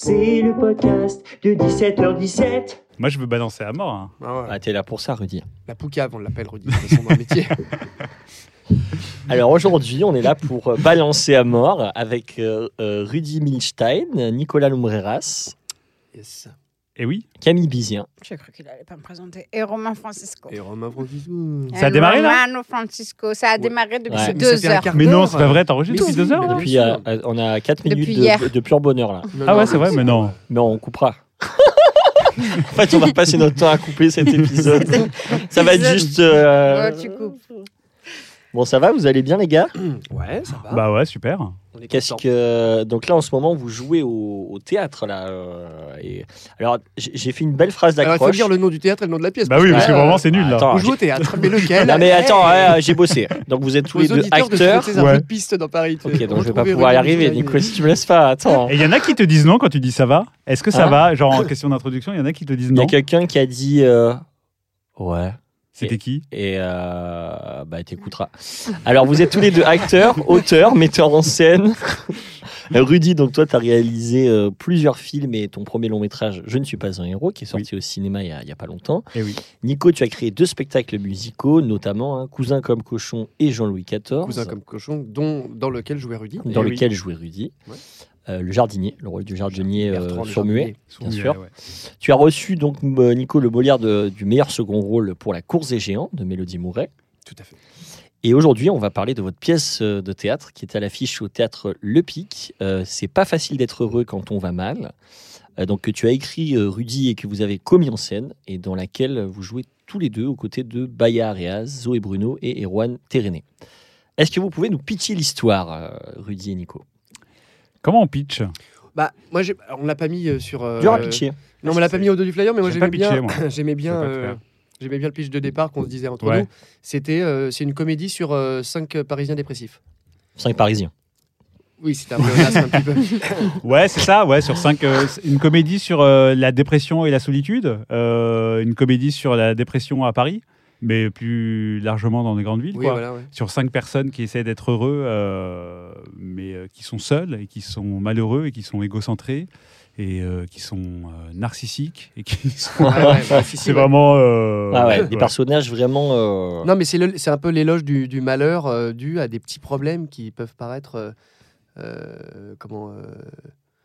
C'est le podcast de 17h17. Moi, je veux balancer à mort. hein. Ah ouais. Ah, t'es là pour ça, Rudy. La poucave, on l'appelle Rudy, de toute façon, dans le métier. Alors aujourd'hui, on est là pour euh, balancer à mort avec euh, euh, Rudy Milstein, Nicolas Lumbreras, Yes. Et oui, Camille Bizien. J'ai cru qu'il allait pas me présenter. Et Romain Francisco. Et Romain Francisco. Ça a démarré, là Romano Francisco, ça a Ouais. démarré depuis Ouais. Mais deux heures. mais non, c'est pas vrai, t'enregistres Mais depuis deux heures Depuis, euh, euh, on a 4 Depuis minutes hier. de, de pur bonheur là. Non, Ah non, ouais, c'est vrai, mais non. Mais on coupera. en fait, on va passer notre temps à couper cet épisode. ça va être juste. euh, Ouais, tu coupes. Bon, ça va Vous allez bien, les gars? Ouais, ça va. Bah ouais, super. Qu'est-ce que donc là en ce moment vous jouez au, au théâtre là euh, et... alors j'ai fait une belle phrase Alors, il faut d'accroche. dire le nom du théâtre et le nom de la pièce. Bah oui, parce que vraiment, ouais. c'est nul là. Attends, On joue au théâtre, mais lequel Non mais attends, Hey ouais, j'ai bossé. Donc vous êtes tous les deux de acteurs. Un Ouais. peu de piste dans Paris. Ok, donc je vais pas pouvoir y arriver. Nico, si tu me laisses pas. Attends. Et il y en a qui te disent non quand tu dis ça va? Est-ce que ça Hein va? Genre en question d'introduction, il y en a qui te disent Il y a non. quelqu'un qui a dit euh, ouais. C'était qui Et euh, bah t'écouteras. Alors vous êtes tous les deux acteurs, auteurs, metteurs en scène. Rudy, donc toi tu as réalisé euh, plusieurs films et ton premier long métrage Je ne suis pas un héros qui est sorti au cinéma il y a, il y a pas longtemps. Eh oui. Nico, tu as créé deux spectacles musicaux, notamment hein, Cousin comme cochon et Jean-Louis XIV, Cousin comme cochon, dont, dans lequel jouait Rudy. dans Eh oui. lequel jouait Rudy. Ouais. Euh, le jardinier, le rôle du jardinier euh, Bertrand, sourd-muet. Bien sûr. ouais. Tu as reçu donc Nico le Molière de- du meilleur second rôle pour La course des géants de Mélodie Mouret. Tout à fait. Et aujourd'hui, on va parler de votre pièce euh, de théâtre qui est à l'affiche au théâtre Le Pic. Euh, c'est pas facile d'être heureux quand on va mal. Euh, donc que tu as écrit euh, Rudy et que vous avez commis en scène et dans laquelle vous jouez tous les deux aux côtés de Baya Areaz, Zoé Bruno et Erwan Téréné. Est-ce que vous pouvez nous pitcher l'histoire, Rudy et Nico? Comment on pitch? Bah, moi, j'ai- alors, on l'a pas mis euh, sur. euh, Dur à pitcher. Non, on l'a pas mis au dos du flyer, mais moi, J'ai j'aimais pas pitché, bien. moi. J'aimais bien. Euh, faire. J'aimais bien le pitch de départ qu'on se disait entre Ouais. nous. C'était, euh, c'est une comédie sur euh, cinq euh, Parisiens dépressifs. Cinq Parisiens. Oui, c'était un pléonasme un petit peu. Ouais, c'est ça, ouais, sur cinq. euh, c'est une comédie sur euh, la dépression et la solitude. euh, une comédie sur la dépression à Paris, mais plus largement dans des grandes villes, Oui, quoi. voilà, ouais. sur cinq personnes qui essaient d'être heureux, euh, mais euh, qui sont seuls et qui sont malheureux et qui sont égocentrés et euh, qui sont euh, narcissiques et qui sont... Ouais, si, si, C'est ouais. vraiment... euh, Ah ouais, des personnages vraiment. euh, Non, mais c'est le- c'est un peu l'éloge du, du malheur euh, dû à des petits problèmes qui peuvent paraître comment euh,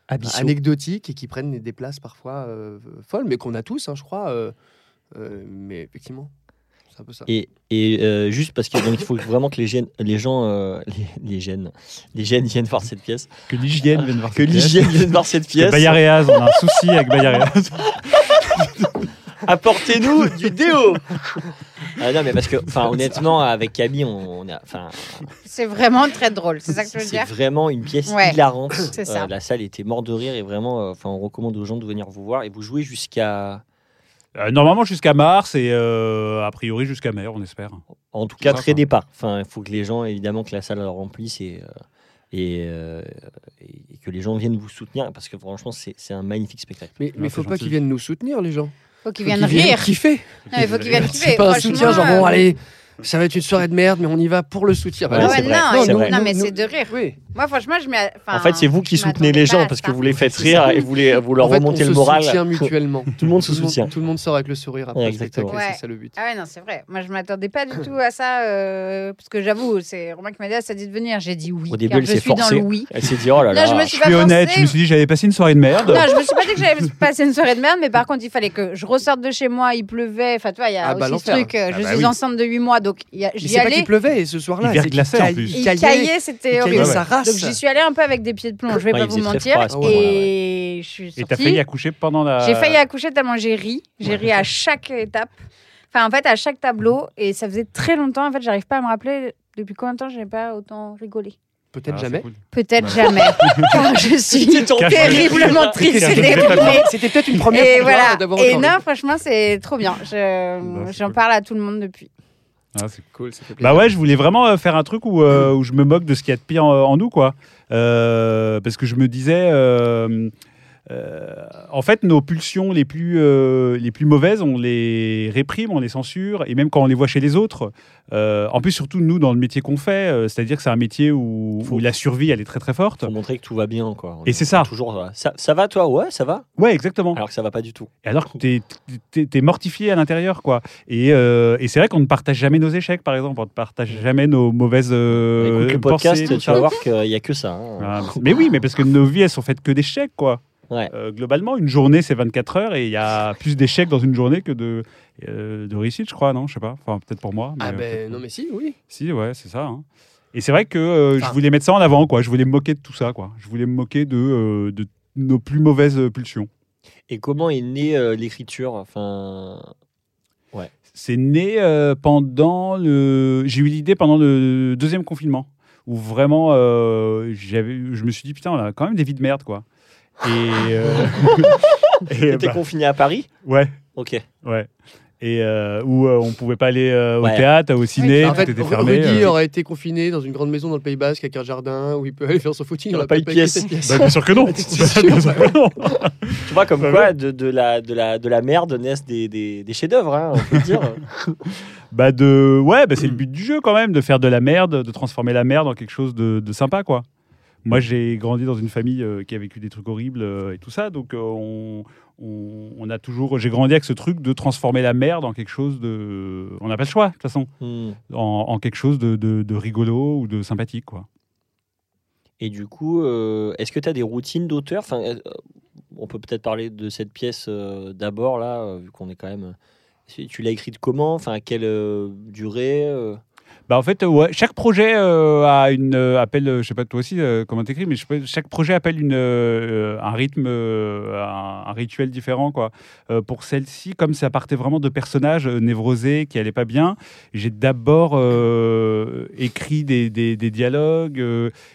anecdotiques et qui prennent des places parfois euh, folles, mais qu'on a tous, hein, je crois. euh, euh, mais effectivement, un peu ça. Et, et, euh, juste parce que donc, il faut vraiment que les, gènes, les gens, euh, les, les gènes, les gènes viennent voir cette pièce, Que l'hygiène vienne voir que cette pièce. l'hygiène vienne voir cette que pièce. Bayaréaz, on a un souci avec Bayaréaz. Apportez-nous du déo. Ah non mais parce que, enfin honnêtement, avec Camille, on, on a, enfin, C'est vraiment très drôle, c'est ça que je veux c'est dire? vraiment une pièce Ouais, hilarante. c'est ça. Euh, la salle était morte de rire et vraiment, euh, enfin, on recommande aux gens de venir vous voir et vous jouez jusqu'à, Euh, normalement jusqu'à mars et euh, a priori jusqu'à mai, on espère. en tout cas, Ça, très départ. Enfin, il faut que les gens, évidemment, que la salle leur remplisse et euh, et, euh, et que les gens viennent vous soutenir parce que franchement, c'est un magnifique spectacle. Mais il c'est faut pas qu'ils viennent nous soutenir, les gens. Faut qu'ils Faut viennent rire. kiffer. Non, il faut qu'ils viennent kiffer. C'est pas un soutien, genre, bon, allez, ça va être une soirée de merde, mais on y va pour le soutien. Ouais, Ah ouais, non, non, mais c'est de rire. Oui. Moi, franchement, je enfin, en fait, c'est vous qui soutenez les gens parce que vous les faites rire ça. et vous, les, vous leur En fait, remontez on le se moral. soutient mutuellement. Tout le monde se soutient. tout le monde sort avec le sourire après Ouais, le spectacle, exactement. Ouais. c'est ça le but. Ah ouais, non, c'est vrai. Moi, je m'attendais pas du tout à ça. euh, parce que j'avoue, c'est Romain qui m'a dit, ah, ça dit de venir. J'ai dit oui. Au début, elle je s'est suis dans forcée. le oui. Elle s'est dit oh là Là, là. je me suis Je pas suis honnête, forcée. je me suis dit j'avais passé une soirée de merde. Non, je me suis pas dit que j'allais passer une soirée de merde, mais par contre, il fallait que je ressorte de chez moi, il pleuvait. Enfin, tu vois, il y a Ah, bah, aussi ce truc. euh, Ah, je bah suis enceinte de 8 mois, donc il y a- Mais j'y c'est pas qu'il allais. pleuvait et ce soir-là. Il verglaçait, en plus. il Il caillait. c'était Il horrible. Donc j'y suis allée un peu avec des pieds de plomb, je vais Ouais, pas vous mentir. froid Et je suis Et sortie. t'as failli accoucher pendant la... J'ai failli accoucher tellement j'ai ri. J'ai ri à chaque étape. Enfin, en fait, à chaque tableau. Et ça faisait très longtemps. En fait, j'arrive pas à me rappeler depuis combien de temps je n'ai pas autant rigolé. Peut-être Ah, jamais. cool. Peut-être jamais. Car je suis terriblement triste. C'était peut-être une première Et voilà. d'avoir Et non, franchement, c'est trop bien. Je- Bah, J'en cool. parle à tout le monde depuis. Ah, c'est Cool, ça fait plaisir. Bah ouais, je voulais vraiment euh, faire un truc où, euh, où je me moque de ce qu'il y a de pire en, en nous, quoi. Euh, parce que je me disais, euh, euh, en fait, nos pulsions les plus, euh, les plus mauvaises, on les réprime, on les censure, et même quand on les voit chez les autres. euh, en plus, surtout nous, dans le métier qu'on fait, c'est-à-dire que c'est un métier où, Faut- où la survie, elle est très très forte. Pour montrer que tout va bien, quoi. On Et est c'est ça. Toujours, ça. Ça va, toi? Ouais, ça va. Ouais, exactement. Alors que ça va pas du tout. Et alors que t'es es, es mortifié à l'intérieur, quoi. Et, et c'est vrai qu'on ne partage jamais nos échecs, par exemple. On ne partage jamais nos mauvaises Écoute le pensées, podcast, tu vas voir qu'il y a que ça. hein. Ah, mais oui, mais parce que nos vies, elles sont faites que d'échecs, quoi. Ouais. Euh, globalement, une journée, c'est 24 heures et il y a plus d'échecs dans une journée que de, euh, de réussite, je crois, non? Je sais pas. Enfin, peut-être pour moi. mais, Ah ben non mais si, oui. Si, ouais, c'est ça. hein. Et c'est vrai que euh, je voulais mettre ça en avant, quoi. Je voulais me moquer de tout ça, quoi. Je voulais me moquer de, euh, de nos plus mauvaises pulsions. Et comment est née euh, l'écriture? Enfin, C'est né euh, pendant le. J'ai eu l'idée pendant le deuxième confinement, où vraiment, euh, j'avais, je me suis dit putain, on a quand même des vies de merde, quoi. Et, euh, et, t'étais bah, confiné à Paris ouais, Ok. ouais. Et euh, où euh, on pouvait pas aller euh, au Ouais. théâtre, au ciné, en tout fait, était fermé. Rudy euh. aurait été confiné dans une grande maison dans le Pays Basque avec un jardin où il peut aller faire son footing. Il on aurait a pas eu pièce. pièce. Bah, bien sûr que non. Tu vois, comme quoi, de, de la, de, la, de la merde naissent des, des, des chefs-d'œuvre, hein, on peut dire. Bah de ouais, bah c'est le but du jeu quand même de faire de la merde, de transformer la merde en quelque chose de, de sympa quoi. Moi j'ai grandi dans une famille euh, qui a vécu des trucs horribles euh, et tout ça, donc euh, on, on, on a toujours j'ai grandi avec ce truc de transformer la merde en quelque chose de on n'a pas le choix de toute façon Hmm. en, en quelque chose de, de, de rigolo ou de sympathique quoi. Et du coup, euh, est-ce que tu as des routines d'auteur? Enfin, On peut peut-être parler de cette pièce euh, d'abord, là, vu qu'on est quand même. Tu l'as écrite comment? Enfin, à quelle euh, durée Bah en fait, euh, ouais, chaque projet euh, a une euh, appelle, euh, je sais pas toi aussi comment t'écris, mais je sais pas, chaque projet appelle une un rythme, un, un rituel différent quoi. Pour celle-ci, comme ça partait vraiment de personnages névrosés qui allaient pas bien, j'ai d'abord écrit des, des, des dialogues.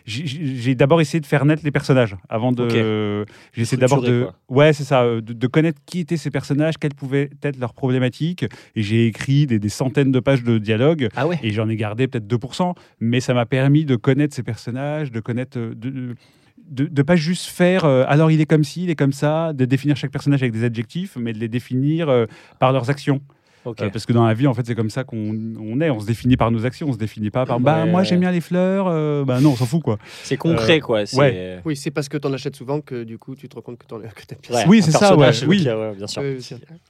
j'ai- d'abord essayé de faire naître les personnages avant de. Ok. j'ai essayé d'abord de. quoi. Ouais, c'est ça, de, de connaître qui étaient ces personnages, quelles pouvaient être leurs problématiques, et j'ai écrit des, des centaines de pages de dialogues. Ah ouais Et j'en ai gardé peut-être 2%, mais ça m'a permis de connaître ces personnages, de connaître. euh, De, de, de pas juste faire euh, alors il est comme ci, il est comme ça, de définir chaque personnage avec des adjectifs, mais de les définir euh, par leurs actions. Euh, parce que dans la vie, en fait, c'est comme ça qu'on on est. On se définit par nos actions, on se définit pas par bah Ouais. moi j'aime bien les fleurs. euh, bah non, on s'en fout quoi. c'est concret, euh, quoi. ouais. Oui, c'est parce que t'en achètes souvent que du coup tu te rends compte que t'aimes bien. Ouais, Oui, c'est ça, ouais, oui. bien sûr.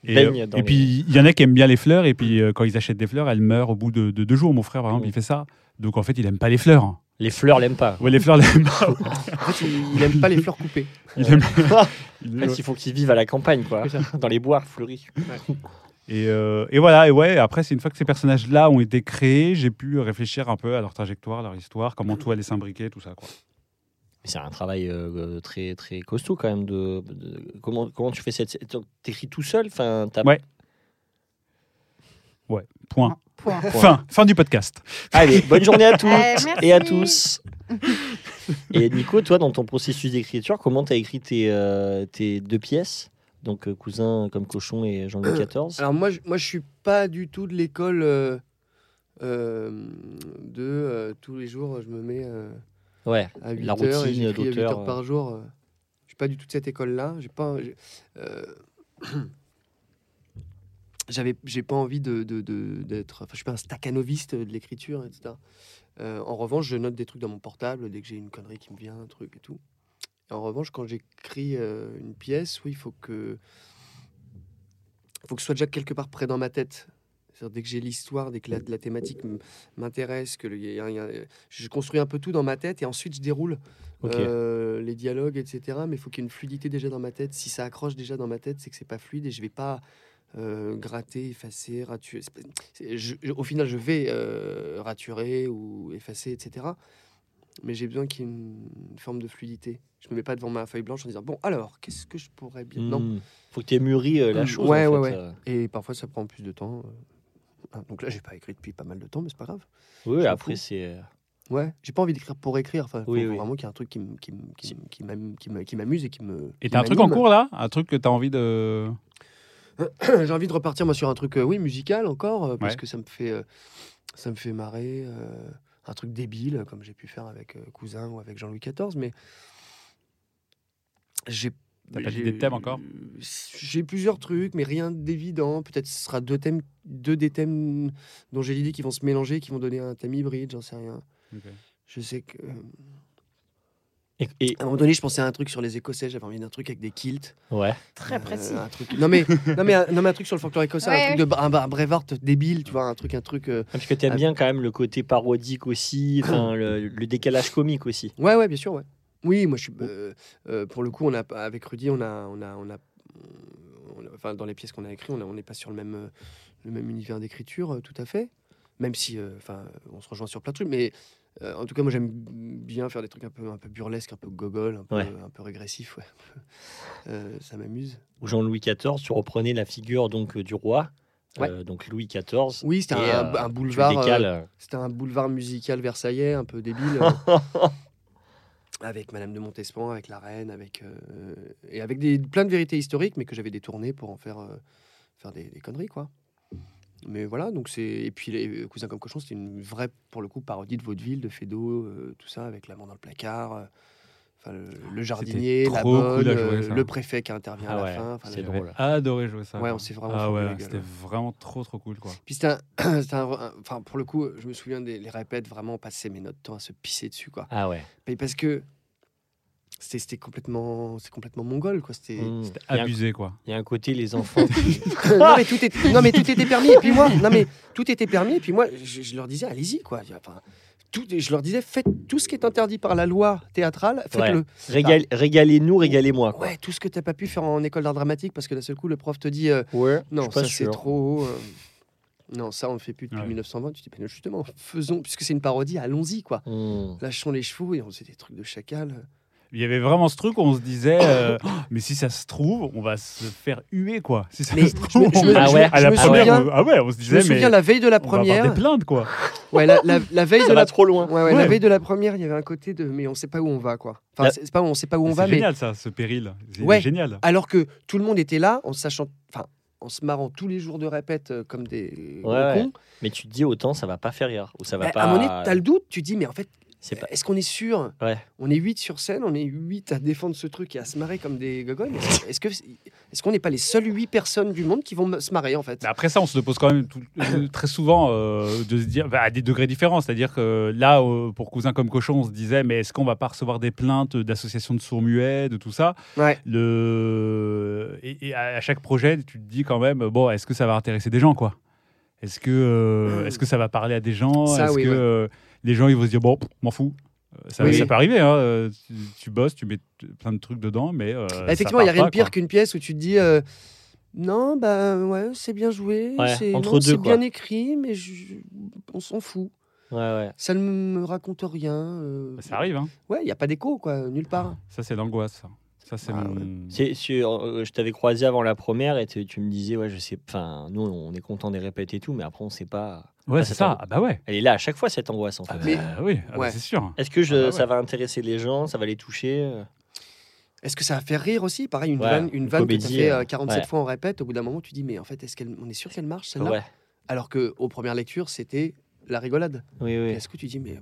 Et, euh, puis il y en a qui aiment bien les fleurs et puis euh, quand ils achètent des fleurs, elles meurent au bout de, de deux jours. Mon frère par exemple, Mm. il fait ça. Donc en fait, il aime pas les fleurs. Les fleurs l'aiment pas. Ouais, les fleurs, l'aiment pas. En fait, il, il aime pas les fleurs coupées. Il aime- En fait, il faut qu'ils vivent à la campagne, quoi. Dans les bois fleuris. Et, euh, et voilà, et ouais, après, c'est une fois que ces personnages-là ont été créés, j'ai pu réfléchir un peu à leur trajectoire, leur histoire, comment tout allait s'imbriquer, tout ça. Quoi. C'est un travail euh, très très costaud quand même. De, de- comment comment tu fais cette t'écris tout seul Enfin, t'as- Ouais. Point. Point. Fin, fin du podcast. Allez, bonne journée à toutes Eh, et à tous. et Nico, toi, dans ton processus d'écriture, comment tu as écrit tes, euh, tes deux pièces? Donc, euh, Cousin comme cochon et Jean-Louis XIV. Alors moi, je, moi, je suis pas du tout de l'école euh, euh, de euh, tous les jours, je me mets Ouais, à 8 La heures et j'écris à 8 d'auteur, heures par jour. Je suis pas du tout de cette école-là. J'ai pas. J'avais, j'ai pas envie de, de- de- d'être. Enfin, je suis pas un staccanoviste de l'écriture, etc. En revanche, je note des trucs dans mon portable dès que j'ai une connerie qui me vient, un truc et tout. En revanche, quand j'écris euh, une pièce, oui, il faut que, faut que ce soit déjà quelque part près dans ma tête. Dès que j'ai l'histoire, dès que la, la thématique m'intéresse, que le- il y a- il y a- je construis un peu tout dans ma tête et ensuite je déroule euh, les dialogues, etc. Mais il faut qu'il y ait une fluidité déjà dans ma tête. Si ça accroche déjà dans ma tête, c'est que c'est pas fluide et je vais pas euh, gratter, effacer, raturer. Je- au final, je vais euh, raturer ou effacer, etc. Mais j'ai besoin qu'il y ait une, forme de fluidité. Je me mets pas devant ma feuille blanche en disant bon alors qu'est-ce que je pourrais bien? Non. Hmm. Faut que tu aies mûri euh, la Mm, chose. ouais, en ouais, fait, ouais. euh. Et parfois ça prend plus de temps. euh. Ah, donc là, j'ai pas écrit depuis pas mal de temps, mais c'est pas grave. Oui, après, c'est. euh, Ouais, j'ai pas envie d'écrire pour écrire. Enfin, faut, Oui, vraiment qu'il y ait un truc qui m'amuse et qui me. Et t'as un truc en cours là? Un truc que t'as envie de. J'ai envie de repartir moi sur un truc, euh, oui, musical encore, euh, parce Ouais. que ça me fait. euh, ça me fait marrer. Euh, un truc débile, comme j'ai pu faire avec euh, Cousin ou avec Jean-Louis XIV, mais j'ai. T'as pas d'idée de thème encore? J'ai plusieurs trucs, mais rien d'évident. Peut-être ce sera deux thèmes, deux des thèmes dont j'ai l'idée qui vont se mélanger, qui vont donner un thème hybride, j'en sais rien. Je sais que. Euh, Et, et- À un moment donné, je pensais à un truc sur les Écossais, j'avais envie d'un truc avec des kilts. ouais. Très Euh, précis. un truc... non, mais, non, mais, un- non, mais un truc sur le folklore écossais, Ouais, un truc de un, un Braveheart débile, tu vois, un truc, un truc. euh, Parce que t'aimes Ah. bien quand même le côté parodique aussi, le, le décalage comique aussi. Ouais, ouais, bien sûr, ouais. Oui, moi, je suis. euh, euh, pour le coup, on a, avec Rudy, on a. On a, on a, on a- enfin, dans les pièces qu'on a écrites, on n'est pas sur le même, euh, le même univers d'écriture, euh, tout à fait. Même si, euh, enfin, on se rejoint sur plein de trucs, mais. Euh, en tout cas, moi j'aime bien faire des trucs un peu, un peu burlesques, un peu gogol, un peu, Ouais. un peu régressif. Ouais. Euh, ça m'amuse. Jean-Louis XIV, tu reprenais la figure donc euh, du roi, euh, donc Louis XIV. Oui, c'était un, un boulevard. C'était un boulevard musical versaillais, un peu débile. avec Madame de Montespan, avec la reine, avec et avec des plein de vérités historiques, mais que j'avais détournées pour en faire faire des, des conneries, quoi. Mais voilà, donc c'est et puis les cousins comme cochon, c'était une vraie pour le coup parodie de vaudeville, de Fédo, euh, tout ça avec l'amant dans le placard. euh, Enfin, le, le jardinier, la bonne, cool à jouer, euh, le préfet qui intervient Ah à la ouais, fin. c'est le- drôle. Adoré jouer ça. Ouais, on s'est vraiment Ah ouais, c'était vraiment trop trop cool quoi. Puis c'était enfin pour le coup, je me souviens des les répètes vraiment on passait mais notre temps à se pisser dessus quoi. Ah ouais. Parce que c'était complètement c'est complètement mongol quoi c'était Mmh. Abusé quoi. Il y a un côté les enfants. non mais tout était non mais tout était permis et puis moi non mais tout était permis et puis moi je, je leur disais allez-y quoi enfin tout je leur disais faites tout ce qui est interdit par la loi théâtrale faites-le Régal- Régalez-nous, régalez-moi. quoi. ouais tout ce que t'as pas pu faire en école d'art dramatique parce que d'un seul coup le prof te dit euh, Ouais, non ça c'est trop euh, non ça on le fait plus depuis Ouais. 1920 tu dis ben, justement faisons puisque c'est une parodie allons-y quoi Mmh. lâchons les chevaux et on faisait des trucs de chacal Il y avait vraiment ce truc où on se disait, euh, Oh, mais si ça se trouve, on va se faire huer quoi. Si ça Mais se je trouve, me- je me- on me- à la me première, souviens- on- ah ouais, on se je me disait, mais souviens la veille de la on va avoir première des plaintes quoi. ouais la, la- la veille Ça de va la trop loin. Ouais, ouais, la Ouais. veille de la première, il y avait un côté de mais on sait pas où on va quoi. Enfin, La- c'est pas on sait pas où on va, mais génial ça, ce péril. C'est Ouais. génial. alors que tout le monde était là, en sachant, enfin, en se marrant tous les jours de répète euh, comme des Ouais, ouais. cons. Mais tu te dis autant ça va pas faire rire ou ça va Bah, pas. À un moment donné, t'as le doute, tu dis mais en fait, Pas. est-ce qu'on est sûr Ouais. On est 8 sur scène, on est 8 à défendre ce truc et à se marrer comme des gogoles. Est-ce que est-ce qu'on n'est pas les seules 8 personnes du monde qui vont se marrer en fait? Mais après ça, on se pose quand même tout- euh, très souvent euh, de se dire bah, à des degrés différents. C'est-à-dire que là, euh, pour Cousin comme Cochon, on se disait mais est-ce qu'on va pas recevoir des plaintes d'associations de sourds-muets, de tout ça? Ouais. le... et, et à chaque projet, tu te dis quand même bon, est-ce que ça va intéresser des gens quoi? Est-ce que, euh, est-ce que ça va parler à des gens? Ça, Est-ce oui, que ouais. Les gens ils vont se dire bon, m'en fous Euh, ça, Oui. ça peut arriver, hein, euh, tu, tu bosses, tu mets plein de trucs dedans, mais. euh, Bah, effectivement, il n'y a rien de pas, pire qu'une pièce où tu te dis euh, non, bah ouais, c'est bien joué, Ouais, c'est bien écrit, mais je- on s'en fout. Ouais, ouais. Ça ne me raconte rien. euh, Ça arrive, hein. Ouais, il n'y a pas d'écho, quoi, nulle part. Ça, c'est l'angoisse. Ça, c'est Ah, mon. C'est- c'est- euh, je t'avais croisé avant la première et tu, tu me disais, ouais, je sais. Enfin, nous, on est content des répètes et tout, mais après, on sait pas. Ouais, Ah, c'est ça. Ah, bah ouais. Elle est là à chaque fois, cette angoisse, en fait. Ah, Mais- bah oui, ah, bah, c'est sûr. Est-ce que je, Ah bah ouais. ça va intéresser les gens? Ça va les toucher? Est-ce que ça va faire rire aussi? Pareil, une Ouais, vanne, une vanne que tu fait euh, euh, 47 ouais. fois en répète, au bout d'un moment, tu dis, mais en fait, est-ce qu'elle, on est sûr qu'elle marche, celle-là? Ouais. Alors que aux premières lectures, c'était la rigolade. Oui, oui. Est-ce que tu dis, mais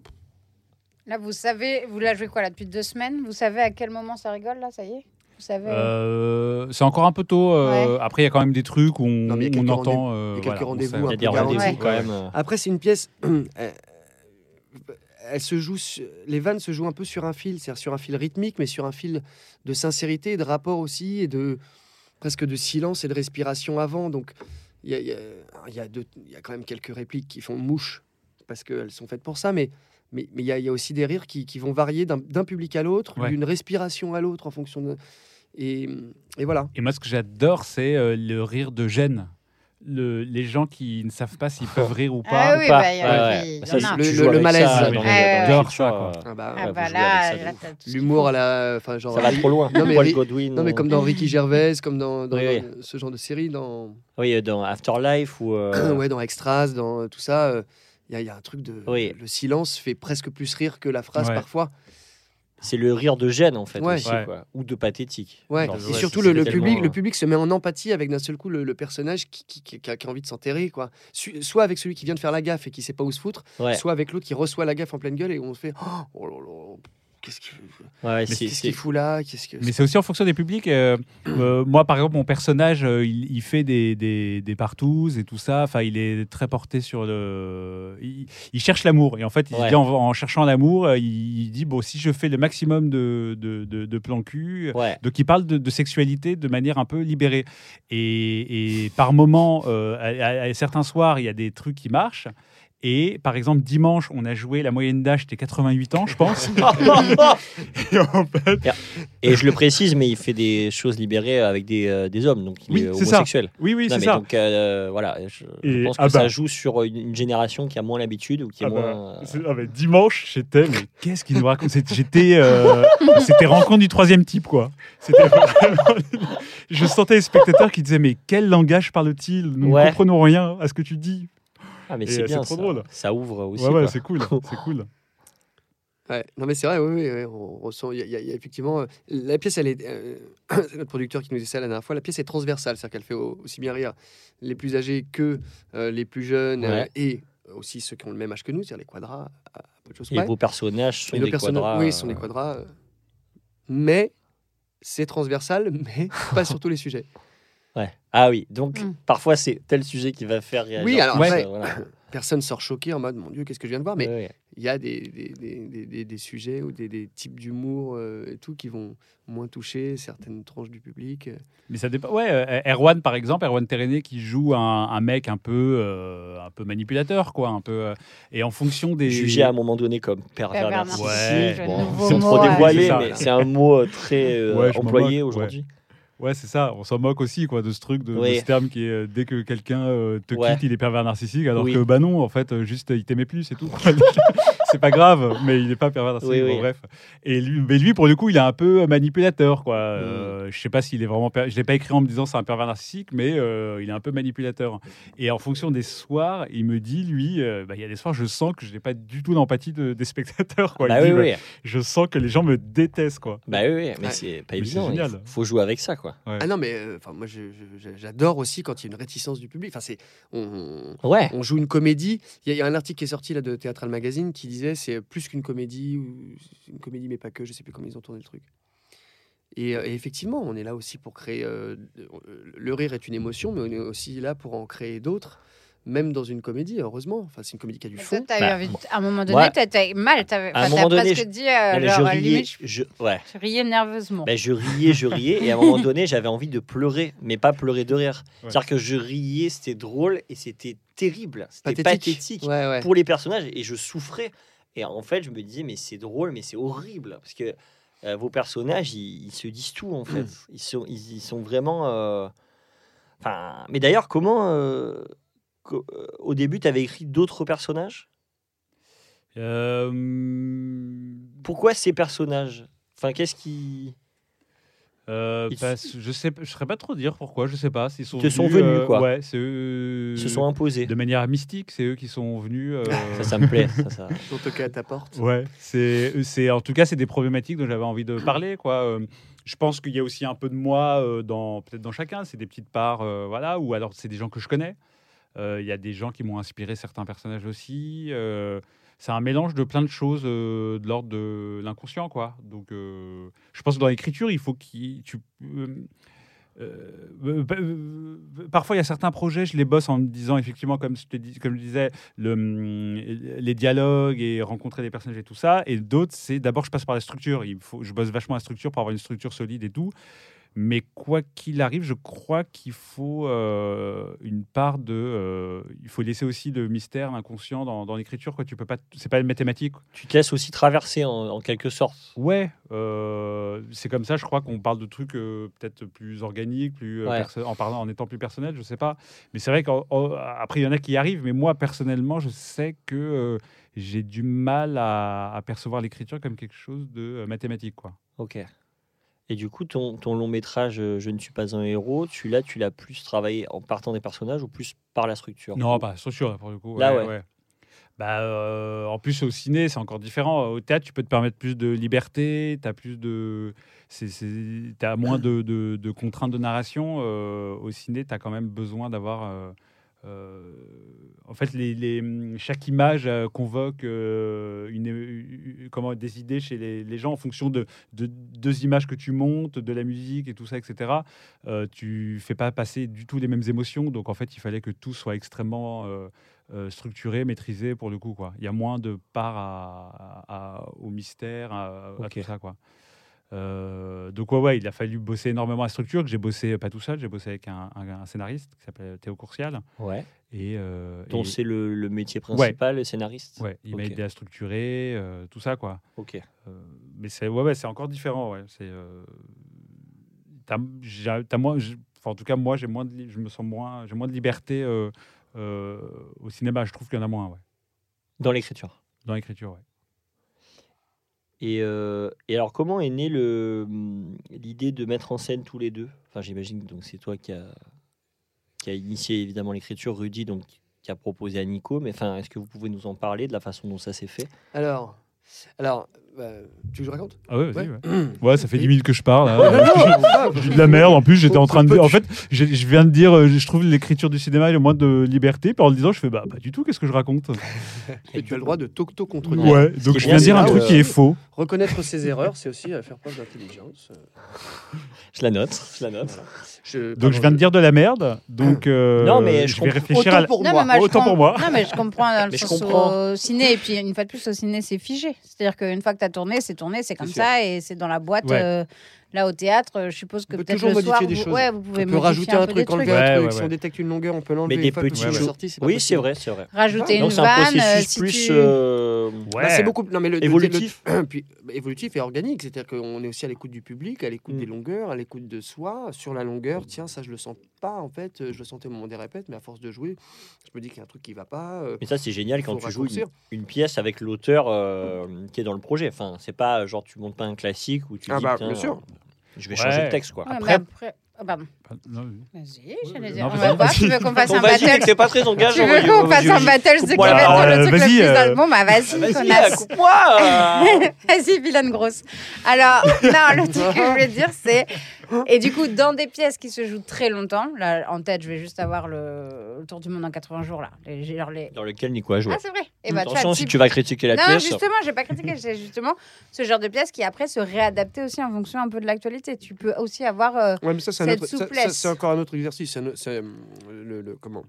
Là, vous savez, vous la jouez quoi là depuis deux semaines? Vous savez à quel moment ça rigole là Ça y est? Vous savez? Euh, c'est encore un peu tôt. euh, Après, il y a quand même des trucs où on, Non, mais on entend. euh, il y a quelques rendez-vous sait. un Il y a peu des rendez-vous garanti. quand même. euh. Après, c'est une pièce. elle, se joue. Les vannes se jouent un peu sur un fil, c'est-à-dire sur un fil rythmique, mais sur un fil de sincérité, et de rapport aussi, et de presque de silence et de respiration avant. Donc, il y a, y a quand même quelques répliques qui font mouche parce qu'elles sont faites pour ça, mais mais mais il y, a- il y a aussi des rires qui, qui vont varier d'un public à l'autre, Ouais. d'une respiration à l'autre en fonction de. Et, et voilà. Et moi, ce que j'adore, c'est euh, le rire de gêne. Le, les gens qui ne savent pas s'ils peuvent rire ou pas. Ah oui, pas. bah, il y en a Ouais, qui- ouais. il y Ça, a. Le- le- malaise. J'adore ça, euh, Ah bah, Ah bah là, avec ça, L'humour à la. Enfin, genre. Ça va trop loin. Non, mais Paul Ri- Godwin. Non, mais euh, comme dans Ricky Gervais, comme dans, dans- Oui, dans ce genre de série, dans, Oui, euh, dans Afterlife ou. euh, ouais, dans Extras, dans tout ça, il y, a- y a un truc de. Oui. Le silence fait presque plus rire que la phrase Ouais. parfois. C'est le rire de gêne, en fait, Ouais. aussi, Ouais. quoi. Ou de pathétique. Ouais, Genre, et ouais, surtout le, le tellement, public, le euh, public se met en empathie avec d'un seul coup le, le personnage qui, qui- qui a, qui a envie de s'enterrer, quoi. Soit avec celui qui vient de faire la gaffe et qui sait pas où se foutre, Ouais, soit avec l'autre qui reçoit la gaffe en pleine gueule et on se fait oh là là, qu'est-ce qu'il ouais, qu'est-ce qu'il fout là que Mais c'est aussi en fonction des publics. euh, euh, moi, par exemple, mon personnage, euh, il, il fait des, des, des partouzes et tout ça. Enfin, il est très porté sur le. Il, il cherche l'amour. Et en fait, il se Ouais. dit, en, en cherchant l'amour, il, il dit bon, si je fais le maximum de, de, de, de plans cul. ouais. Donc, il parle de, de sexualité de manière un peu libérée. Et, et par moments, euh, à, à- à certains soirs, il y a des trucs qui marchent. Et par exemple, dimanche, on a joué, la moyenne d'âge était 88 ans, je pense. Et en fait, Et je le précise, mais il fait des choses libérées avec des, euh, des hommes, donc il Oui, est c'est ça. homosexuel. oui, oui, c'est ça. donc euh, voilà, je, pense que ah ça bah. joue sur une, une génération qui a moins l'habitude ou qui est Ah bah, moins. euh, ah bah, dimanche, j'étais, mais qu'est-ce qu'il nous raconte? J'étais, euh, c'était rencontre du troisième type, quoi. Vraiment- Je sentais les spectateurs qui disaient, mais quel langage parle-t-il? Nous Ouais. ne comprenons rien à ce que tu dis. Ah, mais c'est euh, bien. trop ça. drôle. Ça ouvre aussi. ouais, ouais, c'est cool, c'est cool. Ouais, non mais c'est vrai, oui, oui, oui, on ressent, il y, a- y effectivement, euh, la pièce, elle est, euh, c'est notre producteur qui nous disait ça la dernière fois, la pièce est transversale, c'est-à-dire qu'elle fait au- aussi bien rire les plus âgés que euh, les plus jeunes euh, Ouais. et aussi ceux qui ont le même âge que nous, c'est-à-dire les quadras, à peu de choses Et près. vos personnages sont Et nos des personnages, quadras. oui, sont des quadras, euh, mais c'est transversal, mais pas sur tous les sujets. Ouais. Ah oui, donc Mm. parfois c'est tel sujet qui va faire réagir. Oui, alors euh, voilà. Personne sort choqué en mode mon Dieu, qu'est-ce que je viens de voir, mais Ouais, ouais. il y a des, des, des- des- des- des sujets ou des, des types d'humour euh, et tout qui vont moins toucher certaines tranches du public. Mais ça dépend. Ouais, euh, Erwan, par exemple, Erwan Terené qui joue un, un mec un peu, euh, un peu manipulateur, quoi. Un peu, euh, et en fonction des. Jugé à un moment donné comme pervers narcissique. Bon, sans trop ouais. C'est mais c'est un mot euh, très euh, Ouais, employé aujourd'hui. Ouais, c'est ça. On s'en moque aussi, quoi, de ce truc, de, ce terme qui est euh, dès que quelqu'un euh, te Ouais. quitte, il est pervers narcissique, alors Oui. que bah non, en fait, euh, juste il t'aimait plus, c'est tout. c'est pas grave, mais il est pas pervers narcissique. Oui, bon, bref. Et lui, mais lui, pour le coup, il est un peu manipulateur, quoi. Mm. Euh, je sais pas s'il est vraiment. per- Je l'ai pas écrit en me disant c'est un pervers narcissique, mais euh, il est un peu manipulateur. Et en fonction des soirs, il me dit, lui, euh, bah, il y a des soirs, je sens que je n'ai pas du tout d'empathie de- des spectateurs, quoi. Il Bah dit, oui, bah. Je sens que les gens me détestent, quoi. Bah oui, oui, mais Ouais. c'est pas Mais évident. il faut- faut jouer avec ça, quoi. Ouais. Ah non, mais euh, enfin moi j'adore aussi quand il y a une réticence du public. Enfin, c'est on, Ouais. on joue une comédie. Il y, a- il y a un article qui est sorti là de Théâtral Magazine qui c'est plus qu'une comédie ou une comédie mais pas que. Je sais plus comment ils ont tourné le truc. Et, euh, effectivement, on est là aussi pour créer. euh, le rire est une émotion, mais on est aussi là pour en créer d'autres, même dans une comédie. Heureusement, enfin c'est une comédie qui a du fond. Bah, à un moment donné, ouais. t'as mal. T'as donné, presque je- dit, euh, genre, je riais, limite, je, je, ouais. je riais nerveusement. Ben, je riais, je riais, et à un moment donné, j'avais envie de pleurer, mais pas pleurer de rire. Ouais. C'est-à-dire que je riais, c'était drôle, et c'était terrible, c'était Pathétique. pathétique, Ouais, ouais. pour les personnages, et je souffrais. Et en fait, je me disais, mais c'est drôle, mais c'est horrible, parce que euh, vos personnages, ils, ils se disent tout, en fait. Ils sont, ils, ils sont vraiment... euh, Enfin, mais d'ailleurs, comment... euh, Au début, tu avais écrit d'autres personnages? Euh, Pourquoi ces personnages? Enfin, qu'est-ce qui... Euh, Ils- parce- je sais, je saurais pas trop dire pourquoi. Je sais pas. Ils sont Ils te sont venus, quoi. Ouais, c'est eux. Ils se sont imposés de manière mystique. C'est eux qui sont venus. euh, Ça, ça me plaît. Ça, ça... Ils ont toqué à ta porte. Ouais, c'est, c'est en tout cas c'est des problématiques dont j'avais envie de parler quoi. Euh, je pense qu'il y a aussi un peu de moi euh, dans peut-être dans chacun. C'est des petites parts, euh, voilà. Ou alors c'est des gens que je connais. Euh, Il y a des gens qui m'ont inspiré certains personnages aussi. Euh, c'est un mélange de plein de choses euh, de l'ordre de l'inconscient quoi. Donc je pense que dans l'écriture il faut qu'il tu parfois, il y a certains projets, je les bosse en me disant effectivement, comme je disais, hum, les dialogues et rencontrer des personnages et tout ça. Et d'autres, c'est d'abord, je passe par la structure. Il faut, je bosse vachement la structure pour avoir une structure solide et tout. Mais quoi qu'il arrive, je crois qu'il faut euh, une part de. euh, il faut laisser aussi le mystère, l'inconscient dans, dans l'écriture. Quoi. Tu peux pas. C'est pas une mathématique. Tu te laisses aussi traverser en, en quelque sorte. Ouais, euh, c'est comme ça, je crois qu'on parle de trucs peut-être plus organiques, plus Ouais. perso- en parlant en étant plus personnel, je sais pas. Mais c'est vrai qu'après il y en a qui y arrivent, mais moi personnellement, je sais que j'ai du mal à, à percevoir l'écriture comme quelque chose de mathématique, quoi. Ok. Et du coup, ton, ton long métrage euh, Je ne suis pas un héros, tu l'as, tu l'as plus travaillé en partant des personnages ou plus par la structure? Non, pas la structure pour le coup. Là, ouais, ouais. ouais. Bah, euh, en plus, au ciné, c'est encore différent. Au théâtre, tu peux te permettre plus de liberté, tu as plus de. Moins de, de- de contraintes de narration. Euh, au ciné, tu as quand même besoin d'avoir. euh, en fait, les, les- chaque image euh, convoque euh, une, une- comment, des idées chez les, les gens en fonction de, de deux images que tu montes, de la musique et tout ça, etc. Euh, tu fais pas passer du tout les mêmes émotions. Donc, en fait, il fallait que tout soit extrêmement. euh, euh, structuré, maîtrisé pour le coup. Quoi. Il y a moins de part à, à- au mystère, à, à tout ça. Quoi. Euh, donc ouais, ouais, il a fallu bosser énormément à structure, que j'ai bossé euh, pas tout seul, j'ai bossé avec un, un- un scénariste qui s'appelle Théo Courcial. Ouais. Et, euh, Donc et- c'est le, le métier principal, le scénariste. ouais, il m'a Ok. aidé à structurer, euh, tout ça. quoi. Ok. Euh, mais c'est ouais, ouais, c'est encore différent. Ouais. C'est, euh, moins, en tout cas, moi, j'ai moins de, je me sens moins, j'ai moins de liberté euh, euh, au cinéma. Je trouve qu'il y en a moins ouais, Dans l'écriture. dans l'écriture. Ouais. Et, euh, et alors, comment est née hum, l'idée de mettre en scène tous les deux? Enfin, j'imagine donc c'est toi qui a, qui a initié évidemment l'écriture, Rudy, donc qui a proposé à Nico. Mais enfin, est-ce que vous pouvez nous en parler de la façon dont ça s'est fait? Alors, alors bah, tu veux que je raconte Ah ouais, vas-y. Ouais. Ouais. Ouais, ça fait 10 minutes que je parle. Je dis de la merde. En plus, j'étais en train de dire. En fait, j'ai- je viens de dire, euh, je trouve l'écriture du cinéma, il y a moins de liberté. Puis en le disant, je fais, bah, pas du tout, qu'est-ce que je raconte? Et tu as le droit de tocto contre Ouais. lui. Ouais, donc je viens de dire un truc euh, qui est faux. Reconnaître ses erreurs, c'est aussi euh, faire preuve d'intelligence. Euh, Je la note. Je la note. Je, Donc je viens de dire de la merde. Donc euh, Non, mais je je vais comprends. réfléchir à. La- pour Non, moi. mais moi, je Autant pour moi. Non, mais je comprends dans le Mais je sens comprends. au ciné. Et puis, une fois de plus, au ciné, c'est figé. C'est-à-dire qu'une fois que tu as tourné, c'est tourné, c'est comme ça. Et c'est dans la boîte. Ouais. euh, là, au théâtre, je suppose que peut peut-être toujours le modifier soir, des vous, choses. ouais, vous pouvez On peut rajouter un truc, enlever un truc. ouais, Si on détecte une longueur, on peut l'enlever. Mais des petits film est jeux. sorti, c'est pas Oui, c'est vrai, c'est vrai. Rajouter Donc une c'est un vanne. euh, processus si plus tu- euh, Bah, c'est beaucoup. Non, mais le, le- évolutif. le- puis, bah, évolutif et organique. C'est-à-dire qu'on est aussi à l'écoute du public, à l'écoute Mm. des longueurs, à l'écoute de soi. Sur la longueur, tiens, ça, je le sens pas. En fait, Euh, je le sentais au moment des répètes, mais à force de jouer, je me dis qu'il y a un truc qui va pas. euh, Mais ça, c'est génial quand tu joues une, pièce avec l'auteur euh, qui est dans le projet. Enfin, c'est pas genre tu montes pas un classique où tu Ah bah, bien sûr. Je vais Ouais. changer le texte quoi. Ouais, mais Après- après- ah, pardon. Non, Vas-y, j'allais non, dire. On vas-y, va voir. vas-y. Tu veux qu'on fasse un battle? c'est pas très engageant. Tu veux vas-y, qu'on vas-y, fasse un vas-y. battle C'est qui le truc le plus euh, dans le bon Bah, vas-y, connasse. euh, coupe-moi euh. Vas-y, vilaine grosse. Alors, non, le truc que je voulais dire, c'est. Et du coup, dans des pièces qui se jouent très longtemps, là, en tête, je vais juste avoir le, le tour du monde en 80 jours, là. Les, genre les... Dans lequel Nico a joué. Ah, c'est vrai. Et bah, tu vois, Attention, si type- tu vas critiquer la non, pièce. justement, j'ai pas critiqué. C'est justement ce genre de pièce qui après se réadapter aussi en fonction un peu de l'actualité. Tu peux aussi avoir. euh, Ouais, mais ça, c'est un Cette ça, souplesse. c'est encore un autre exercice. C'est euh, le, le- comment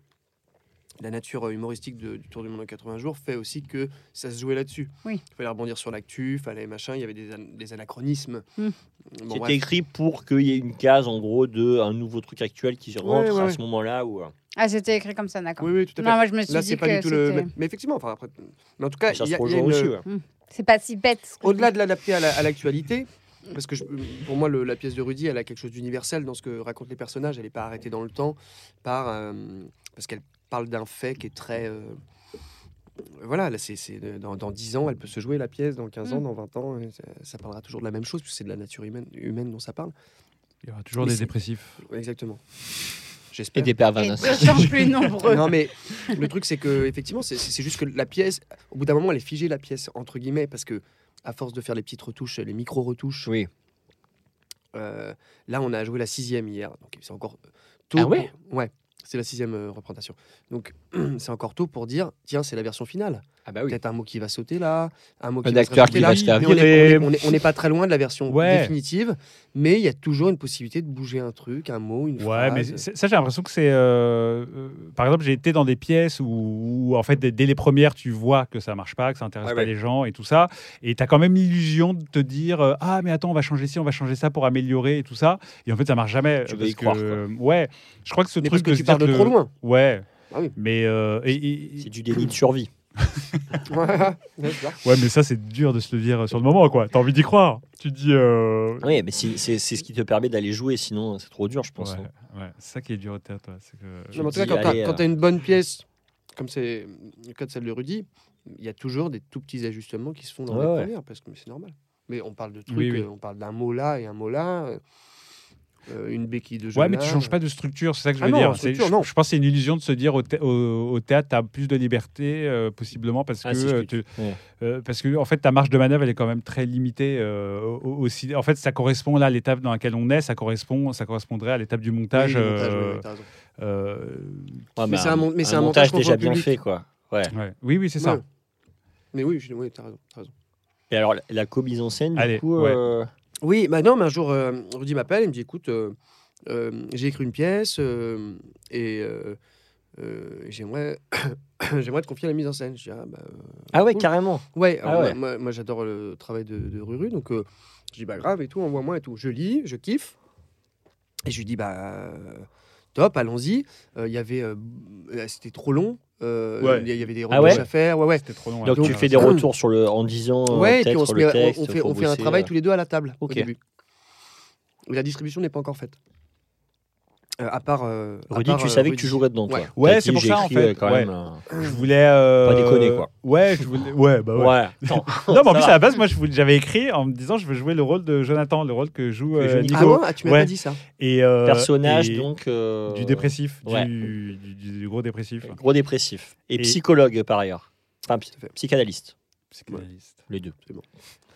la nature humoristique de- du Tour du Monde en 80 jours fait aussi que ça se jouait là-dessus. Oui. Il fallait rebondir sur l'actu, fallait machin, il y avait des, an- des anachronismes. Hmm. Bon, C'était bref. écrit pour qu'il y ait une case en gros de un nouveau truc actuel qui rentre ouais, à ouais. ce moment-là où euh, Ah, c'était écrit comme ça, d'accord. Oui, oui, tout à fait. Non, moi, je me suis Là, dit c'est pas que du tout le. c'était- Mais, mais effectivement, enfin, après, mais en tout cas, ça il y se a, il y a rejoint une- aussi. ouais. C'est pas si bête. Au-delà de l'adapter à la- à l'actualité, parce que je- pour moi, le- la pièce de Rudy, elle a quelque chose d'universel dans ce que racontent les personnages. Elle n'est pas arrêtée dans le temps par euh, parce qu'elle parle d'un fait qui est très. euh, voilà, là, c'est, c'est de- dans, dans 10 ans, elle peut se jouer la pièce, dans 15 ans, Mm. dans 20 ans, et ça, ça parlera toujours de la même chose, puisque c'est de la nature humaine, humaine dont ça parle. Il y aura toujours Mais des c'est- dépressifs. Exactement. Et J'espère. des Et pervers. d'autant plus nombreux. Non, mais le truc, c'est que effectivement, c'est, c'est juste que la pièce, au bout d'un moment, elle est figée, la pièce, entre guillemets, parce que à force de faire les petites retouches, les micro-retouches, Oui. Euh, là, on a joué la sixième hier, donc c'est encore tôt. Ah ouais pour- Ouais, c'est la sixième euh, représentation. Donc c'est encore tôt pour dire, tiens, c'est la version finale. Ah bah oui. Peut-être un mot qui va sauter là, un mot qui Un va se acteur qui là. va se Mais on est- virer. on est- On est- on n'est pas très loin de la version Ouais. définitive, mais il y a toujours une possibilité de bouger un truc, un mot, une Ouais, phrase. mais ça, j'ai l'impression que c'est. euh, euh, par exemple, j'ai été dans des pièces où, où, en fait, dès, les premières, tu vois que ça marche pas, que ça intéresse Ouais, pas ouais. les gens et tout ça. Et tu as quand même l'illusion de te dire euh, Ah, mais attends, on va changer ci, on va changer ça pour améliorer et tout ça. Et en fait, ça marche jamais. Tu parce y croire, que, Ouais, je crois que ce Mais truc parce que tu pars de trop loin. Ouais. Ah oui. Mais. euh, C'est du déni de survie. Ouais, mais ça, c'est dur de se le dire sur le moment, quoi. T'as envie d'y croire. Tu dis. euh, Oui, mais c'est c'est- c'est ce qui te permet d'aller jouer, sinon c'est trop dur, je pense. Ouais, hein. ouais. c'est ça qui est dur au théâtre. ouais, c'est que- Non, mais en tout cas, quand euh, as, une bonne pièce, comme c'est le cas de celle de Rudy, il y a toujours des tout petits ajustements qui se font dans Ouais, les ouais. premières, parce que mais c'est normal. Mais on parle de trucs, Oui, oui. euh, on parle d'un mot là et un mot là. Euh, une béquille de Ouais, Jonas. mais tu changes pas de structure, c'est ça que je Ah veux non, dire. structure, je, non. je pense que c'est une illusion de se dire au, thé- au- au théâtre, tu as plus de liberté, euh, possiblement, parce Ah, que, euh, tu- ouais. euh, parce que en fait, ta marge de manœuvre, elle est quand même très limitée. euh, au- au- aussi. En fait, ça correspond là à l'étape dans laquelle on est, ça, correspond, ça correspondrait à l'étape du montage. euh, oui, euh, Ouais, Mais c'est un mon- mais c'est un montage déjà bien public. fait, quoi. Ouais. ouais. Oui, oui, c'est ça. Ouais. Mais oui, oui, t'as raison, t'as raison. Et alors, la- co-mise en scène, du Allez, coup, ouais. euh, Oui, bah non, mais un jour, euh, Rudy m'appelle et me dit écoute, euh, euh, j'ai écrit une pièce et j'aimerais, j'aimerais te confier la mise en scène. Je dis, ah, bah, Ah ouais, cool. carrément. Ouais, Ah ouais. moi, moi, j'adore le travail de, de Ruru, donc je dis bah grave et tout, envoie-moi et tout. Je lis, je kiffe. Et je lui dis bah top, allons-y. Il y avait, c'était trop long. Euh, Ouais. Il y avait des Ah ouais à faire. Ouais, trop long. Donc, tu fais des retours sur le, en disant euh, Ouais, et puis peut-être on, se met- on- texte, on fait, faut on fait un travail euh. tous les deux à la table au début. La distribution n'est pas encore faite. Euh, à part. euh, à Rudy, part, tu euh, savais que tu jouerais dedans, toi. Ouais. C'est pour j'ai ça, en écrit, fait, euh, quand ouais. même, un- Je voulais. euh, Pas déconner, quoi. Ouais, je voulais. Ouais, bah ouais. Non, mais en plus, à la base, moi, j'avais écrit en me disant je veux jouer le rôle de Jonathan, le rôle que joue euh, Nico. Ah bon? Ah, tu m'as pas dit ça. Et, euh, Personnage, et donc. euh, Du dépressif, ouais. du, du- du gros dépressif. Gros dépressif. Et, Et- psychologue, par ailleurs. Enfin, psychanalyste. Psychanalyste. Les deux.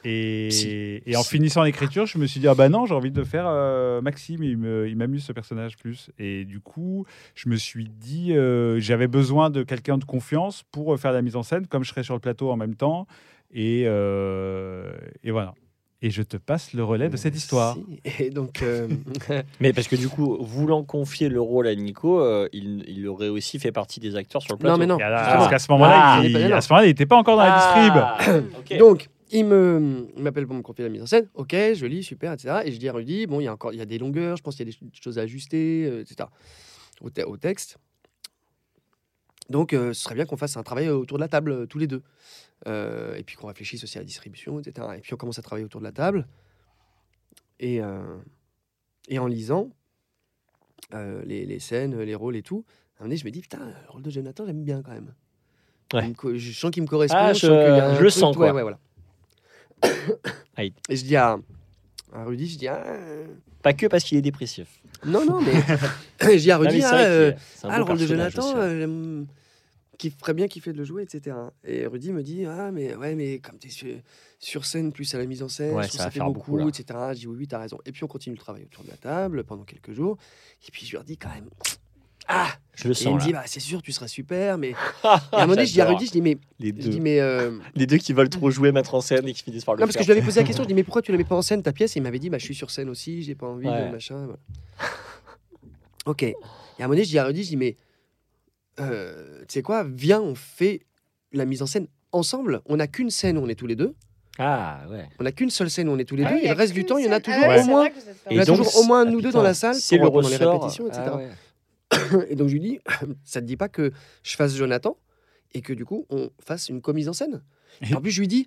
Et, en finissant l'écriture, je me suis dit, ah bah non, j'ai envie de faire euh, Maxime, il me- il m'amuse ce personnage plus. Et du coup, je me suis dit, euh, j'avais besoin de quelqu'un de confiance pour euh, faire la mise en scène, comme je serais sur le plateau en même temps. Et, euh, et voilà. Et je te passe le relais de cette histoire. Si. Et donc. euh, Mais parce que du coup, voulant confier le rôle à Nico, euh, il, il aurait aussi fait partie des acteurs sur le plateau. non, mais non. À parce qu'à ce moment-là, Ah, il, il est pas- à ce moment-là, il n'était pas encore dans la distrib. Ah. Donc, il me, m'appelle pour me confier la mise en scène. Ok, je lis, super, etc. Et je dis à Rudy, bon, il y a encore, il y a des longueurs, je pense qu'il y a des ch- choses à ajuster, euh, etc. Au, te- au texte. Donc, euh, ce serait bien qu'on fasse un travail autour de la table euh, tous les deux. Euh, et puis qu'on réfléchisse aussi à la distribution, etc. Et puis on commence à travailler autour de la table. Et, euh, et en lisant euh, les, les scènes, les rôles et tout, à un moment donné, je me dis, putain, le rôle de Jonathan, j'aime bien quand même. Ouais. Me Je sens qu'il me correspond. Ah, je, le sens, ouais, quoi. ouais, voilà. Aïe. Et je dis à, à Rudy, je dis, ah, euh, Pas que parce qu'il est dépressif. non, non, mais je dis à Non, Rudy, c'est ah, euh, ah, le rôle de Jonathan, hein. euh, qui ferait bien kiffer de le jouer, etc. Et Rudy me dit, ah, mais ouais, mais comme tu es sur, sur scène, plus à la mise en scène, Ouais, ça fait beaucoup, etc. Je dis, oui, oui, t'as raison. Et puis on continue le travail autour de la table pendant quelques jours. Et puis je lui redis quand même, ah, Je le et il sens me dit, bah, c'est sûr, tu seras super, mais. Et à un moment donné, je dis à. Rudy, je dis, mais. les Je deux. dis, mais euh, Les deux qui veulent trop jouer, mettre en scène et qui finissent par le Non, parce que je lui avais posé la question, je dis mais pourquoi tu la mets pas en scène ta pièce? Et il m'avait dit bah je suis sur scène aussi, j'ai pas envie Ouais. de machin. voilà. ok. Et à un moment donné, je dis à Rudy, je dis mais euh, tu sais quoi, viens, on fait la mise en scène ensemble. On n'a qu'une scène où on est tous les deux. Ah ouais. On n'a qu'une seule scène où on est tous les Ah deux. et le a reste du temps, il y en a toujours Ah ouais, au c'est moins. Et donc, toujours au moins ah, nous deux dans la salle c'est pour- le pendant les ressort. répétitions, etc. Ah ouais. Et donc je lui dis, ça te dit pas que je fasse Jonathan et que du coup on fasse une commise en scène? Et En plus, je lui dis,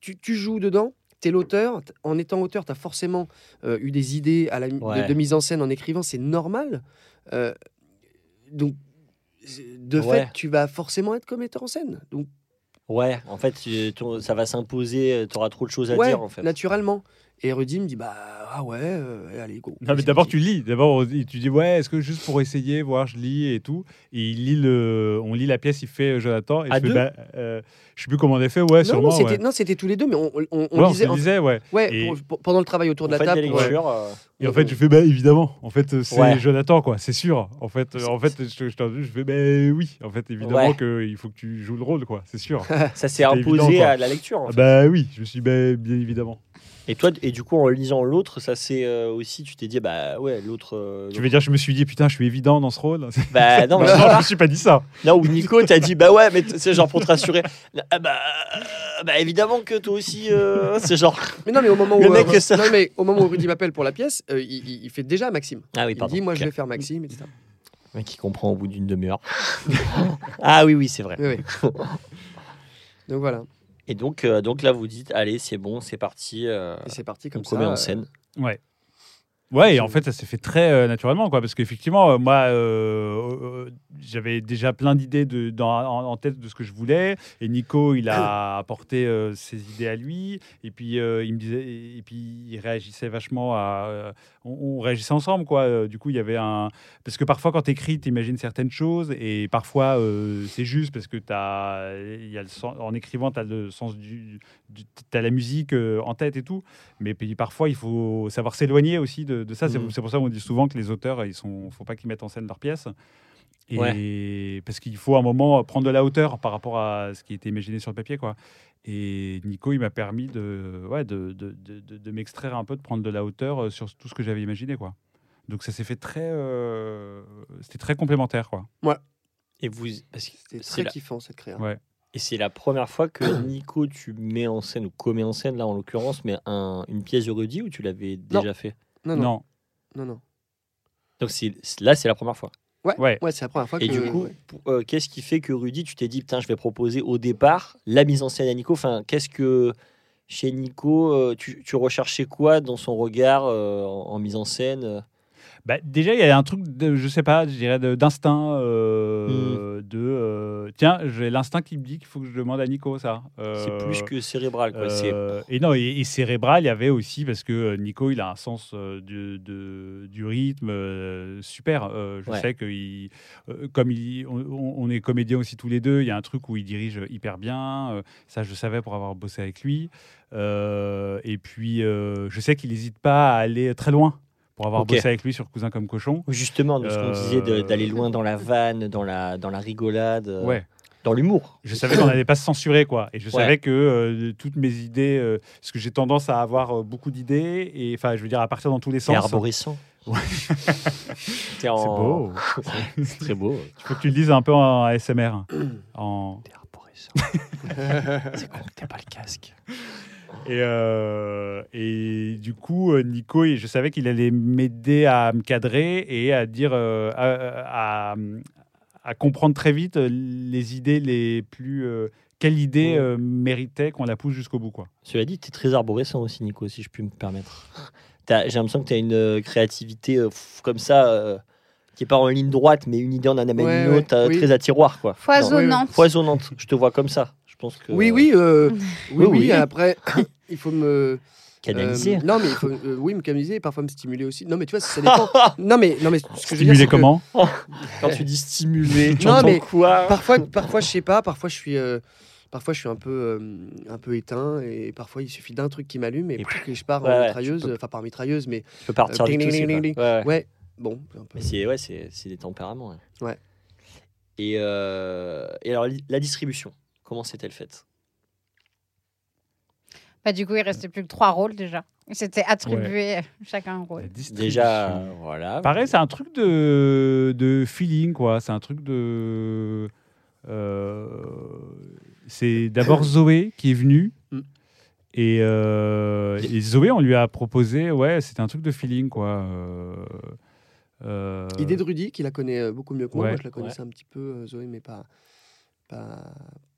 tu, tu joues dedans, tu es l'auteur. En étant auteur, tu as forcément euh, eu des idées à la, de- mise en scène en écrivant, c'est normal. Euh, donc, de Ouais. fait, tu vas forcément être comme metteur en scène. Donc, Ouais, en fait, tu- ça va s'imposer, tu auras trop de choses à ouais, dire en fait. naturellement. Et Rudy me dit, bah ah ouais, euh, allez, go. Non, mais C'est d'abord, tu lis. D'abord, tu dis, ouais, est-ce que juste pour essayer, voir, je lis et tout. Et il lit le, on lit la pièce, il fait euh, Jonathan. Et À je fais, deux bah, euh, je sais plus comment on a fait, ouais, Non, sûrement. non, c'était ouais. non, c'était tous les deux, mais on, on, on Ouais, on lisait. ouais. Ouais, Et- pour- pour- pendant le travail autour de la table. lectures. euh, Et en fait, je fais, bah évidemment. En fait, c'est Ouais. Jonathan, quoi, c'est sûr. En fait, euh, en fait je, je, je fais, bah oui. En fait, évidemment Ouais. qu'il faut que tu joues le rôle, quoi, c'est sûr. Ça s'est imposé évident, à la lecture. en Ah fait. bah oui, je me suis bah, bien évidemment. Et toi, et du coup, en lisant l'autre, ça c'est euh, aussi, tu t'es dit, bah ouais, l'autre. euh, Tu veux dire, je me suis dit, putain, je suis évident dans ce rôle? Bah non, mais Non, je me suis pas dit ça. Là où Nico t'a dit bah ouais mais c'est genre pour te rassurer ah bah, euh, bah évidemment que toi aussi euh, c'est genre Mais non, mais au moment Le où, mec, euh, ça- non, mais au moment où Rudy m'appelle pour la pièce, euh, il, il- il fait déjà Maxime. ah oui Il pardon dit, moi, je vais faire Maxime, etc. Le mec qui comprend au bout d'une demi-heure ah oui oui c'est vrai Oui, oui. Donc voilà. Et donc euh, donc là vous dites allez c'est bon c'est parti euh, Et c'est parti on comme ça. commet en euh, scène Ouais. Ouais, et en fait, ça s'est fait très euh, naturellement, quoi, parce qu'effectivement, euh, moi, euh, euh, j'avais déjà plein d'idées de, dans- en, en tête de ce que je voulais, et Nico, il a apporté euh, ses idées à lui, et puis euh, il me disait, et puis il réagissait vachement à, euh, on, on réagissait ensemble, quoi. Euh, Du coup, il y avait un. Parce que parfois, quand tu écris, tu imagines certaines choses, et parfois, euh, c'est juste parce que as... Il y a le sens- en écrivant, tu as le sens du. du as la musique euh, en tête et tout. Mais puis, parfois, il faut savoir s'éloigner aussi de, de ça. C'est Mhm. c'est pour ça qu'on dit souvent que les auteurs, ils sont. faut pas qu'ils mettent en scène leurs pièces. Et parce qu'il faut un moment prendre de la hauteur par rapport à ce qui était imaginé sur le papier, quoi. Et Nico, il m'a permis de, ouais, de, de, de, de- de m'extraire un peu, de prendre de la hauteur euh, sur tout ce que j'avais imaginé, quoi. Donc ça s'est fait très, euh, c'était très complémentaire, quoi. Et vous, parce que C'était c'est très la- kiffant cette créa. Ouais. Et c'est la première fois que Nico, tu mets en scène ou commet en scène, là en l'occurrence, mais un, une pièce de Rudy ou tu l'avais Non. déjà fait? Non, non, Non, non, non. Donc là, c'est la première fois. Ouais. Ouais, c'est la première fois Et que. du coup, euh, qu'est-ce qui fait que Rudy, tu t'es dit, putain, je vais proposer au départ la mise en scène à Nico Enfin, qu'est-ce que chez Nico, euh, tu, tu recherchais quoi dans son regard euh, en, en mise en scène Bah, déjà, il y a un truc, de, je sais pas, je dirais d'instinct, Hmm. euh, de euh, tiens, j'ai l'instinct qui me dit qu'il faut que je demande à Nico ça. C'est Euh, plus que cérébral, quoi. C'est et non, et, et cérébral, il y avait aussi parce que Nico, il a un sens du, de- du rythme super. Je Ouais. sais que il, comme il, on, on est comédiens aussi tous les deux, il y a un truc où il dirige hyper bien. ça, je savais pour avoir bossé avec lui. Et puis, je sais qu'il n'hésite pas à aller très loin pour avoir bossé avec lui sur Cousin comme cochon. justement de ce qu'on Euh, disait d'aller loin dans la vanne, dans la, dans la rigolade, euh, Ouais. dans l'humour. Je savais qu'on n'allait pas se censurer, quoi. Et je Ouais. savais que euh, toutes mes idées, euh, parce que j'ai tendance à avoir euh, beaucoup d'idées, et enfin, je veux dire, à partir dans tous les sens. arborescent. Ouais. En- C'est beau. C'est très beau. Il faut que tu le dises un peu en ASMR. En... T'es arborescent. C'est con t'as pas le casque. Et, euh, et du coup, euh, Nico, et je savais qu'il allait m'aider à me cadrer et à dire, euh, à, à- à comprendre très vite les idées les plus. euh, quelle idée Ouais. euh, méritait qu'on la pousse jusqu'au bout, quoi. Cela dit, tu es très arborescent aussi, Nico, si je puis me permettre. J'ai l'impression que tu as une euh, créativité euh, pff, comme ça, euh, qui n'est pas en ligne droite, mais une idée en amène Ouais, une autre, oui. très à tiroir. Quoi. Foisonnante. Non, foisonnante. Je te vois comme ça. Je pense que. Oui, oui, euh, oui, Oui, oui. Après, il faut me. Canaliser. euh, non, mais il faut, euh, oui, me canaliser et parfois me stimuler aussi. Non, mais tu vois, ça dépend. non, mais, non, mais ce que je veux dire, Stimuler que comment Quand tu dis stimuler, tu Non, mais quoi? parfois, parfois, je sais pas, parfois, je suis. euh, Parfois, je suis un peu, euh, un peu éteint et parfois, il suffit d'un truc qui m'allume et, Et pff, et je pars ouais, en mitrailleuse, peux- enfin en mitrailleuse, mais Tu peux partir euh, du ding, tout. ding, c'est ding, ding. Ouais, ouais. ouais, bon, un peu. Mais c'est ouais, c'est c'est des tempéraments. ouais. Ouais. Et, euh, et alors, la distribution, comment s'est-elle faite? Bah, du coup, il restait plus que trois rôles déjà. C'était attribué chacun un rôle. Déjà, euh, voilà. Pareil, c'est un truc de, de feeling, quoi. C'est un truc de. euh, c'est d'abord Zoé qui est venue. Mm. Et, euh, et Zoé, on lui a proposé, ouais, c'était un truc de feeling, quoi. Euh, euh, Idée de Rudy, qui la connaît beaucoup mieux que moi. Ouais, moi, je la connaissais un petit peu, Zoé, mais pas, pas,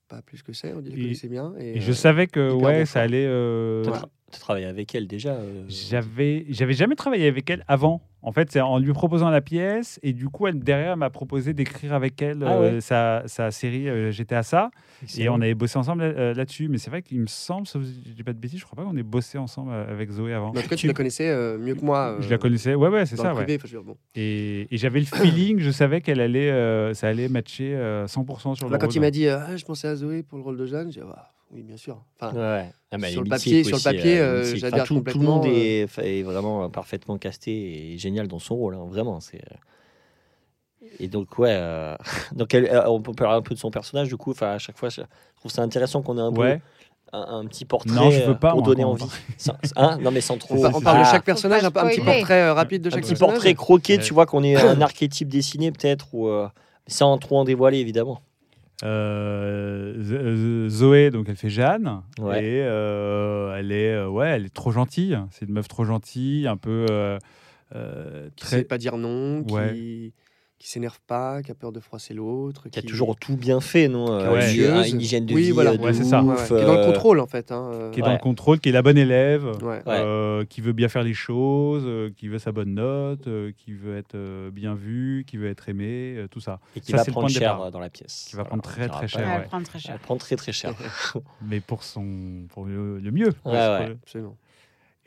pas plus que ça. On dit Et- connaissait bien. Et, Et je euh, savais que, ouais, ça allait. euh, Tu as travaillé avec elle déjà euh, J'avais, j'avais jamais travaillé avec elle avant. En fait, c'est en lui proposant la pièce et du coup, elle derrière elle m'a proposé d'écrire avec elle Ah euh, ouais. sa, sa série euh, J'étais à ça et on avait bossé ensemble euh, là-dessus. Mais c'est vrai qu'il me semble, sauf si je dis pas de bêtises, je crois pas qu'on ait bossé ensemble avec Zoé avant. mais en tout cas, tu, Tu- la connaissais euh, mieux que moi. je la connaissais, ouais, ouais, c'est ça, ouais. dire, bon. Et, et j'avais le feeling, je savais qu'elle allait, euh, ça allait matcher euh, 100% sur le Là, quand rôle. il m'a dit euh, Ah, je pensais à Zoé pour le rôle de Jeanne, j'ai dit Ah, oui, bien sûr. Enfin, Ouais, ouais. Ah, Sur le papier- sur le aussi, papier, euh, euh, tout, tout le monde est, est vraiment euh, parfaitement casté et génial dans son rôle, hein, vraiment. C'est euh. et donc ouais, euh, donc elle- euh, on peut parler un peu de son personnage du coup. Enfin à chaque fois, je trouve ça intéressant qu'on ait un peu Ouais, un, un petit portrait Non, je veux euh, pas, pour moi, donner envie. Sans- hein non mais sans trop. on, parle de chaque personnage, un, un petit portrait euh, rapide de un chaque petit personnage. portrait croqué, Ouais. tu vois qu'on est un archétype dessiné peut-être ou euh, sans trop en dévoiler évidemment. Euh, Z- Zoé, donc elle fait Jeanne, Ouais. et euh, elle est, euh, ouais, elle est trop gentille. C'est une meuf trop gentille, un peu euh, euh, Qui très. sait pas dire non, Ouais. qui qui s'énerve pas, qui a peur de froisser l'autre. Qui a toujours tout bien fait, non euh, Ouais. une-. Une hygiène de Oui, vie voilà. euh, Ouais, c'est ça. Ouais, ouais, ouf, Qui est dans le euh, contrôle, en fait. hein, euh, qui est Ouais. dans le contrôle, qui est la bonne élève, euh, qui veut bien faire les choses, euh, qui veut sa bonne note, euh, qui veut être euh, bien vu, qui veut être aimé, euh, tout ça. Et qui Ça, va prendre cher euh, dans la pièce. Qui va prendre très, très cher, va prendre très Elle cher. prend très très cher. Mais pour son, pour le, le mieux. Ouais, ouais. Absolument.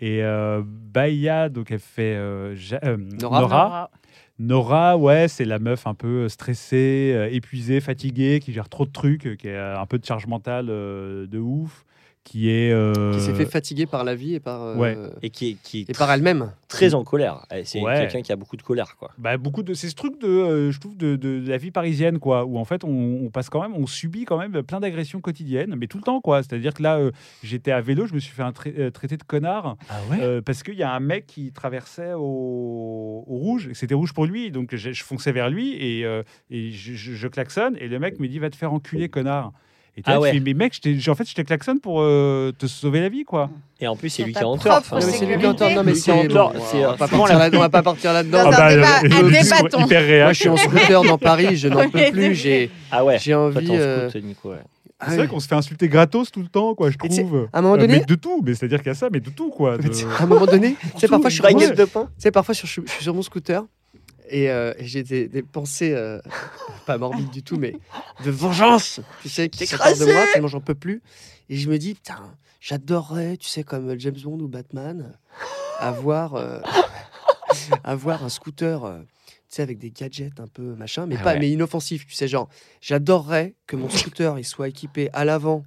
Et euh, Baya, donc elle fait euh, Ja- euh, Nora. Nora. Nora, ouais, c'est la meuf un peu stressée, euh, épuisée, fatiguée, qui gère trop de trucs, qui a un peu de charge mentale euh, de ouf, qui est. euh, Qui s'est fait fatiguer par la vie et par, euh, Ouais. Et qui est, qui est et par elle-même. très en colère. Eh, C'est Ouais. quelqu'un qui a beaucoup de colère, quoi. Bah, beaucoup de c'est ce truc de euh, je trouve de, de- de la vie parisienne quoi où en fait on, on passe quand même on subit quand même plein d'agressions quotidiennes mais tout le temps quoi c'est à dire que là euh, j'étais à vélo je me suis fait un traité de connard Ah euh, parce qu'il y a un mec qui traversait au, au rouge et c'était rouge pour lui donc je, je fonçais vers lui et, euh, et je, je- je klaxonne et le mec me dit va te faire enculer connard et Ah là, tu ouais. fais, mais mec en fait je te klaxonne pour euh, te sauver la vie quoi Et en plus, c'est lui qui a en tort. Enfin, Non, mais c'est lui qui a en tort. Non, mais c'est. en tort, c'est, on euh, va pas partir là- on va pas partir là-dedans. Débat à le des discours bâtons. hyper réel. Moi, je suis en scooter dans Paris, je n'en peux plus. J'ai Ah ouais. j'ai envie. euh, ouais. ah c'est oui. vrai qu'on se fait insulter gratos tout le temps quoi je trouve À un moment Euh, donné, mais de tout mais c'est à dire qu'il y a ça mais de tout quoi de- à un moment donné, tu sais, parfois, je suis, tu de pain. sais, parfois, je suis, je suis sur mon scooter et, euh, et j'ai des, des pensées, euh, pas morbides du tout, mais de vengeance, tu sais, qui s'emparent de moi tellement j'en peux plus. Et je me dis, putain, j'adorerais, tu sais, comme James Bond ou Batman, avoir, euh, avoir un scooter. tu sais, avec des gadgets un peu machin, mais Ah pas, ouais. mais inoffensif. Tu sais, genre, j'adorerais que mon scooter il soit équipé à l'avant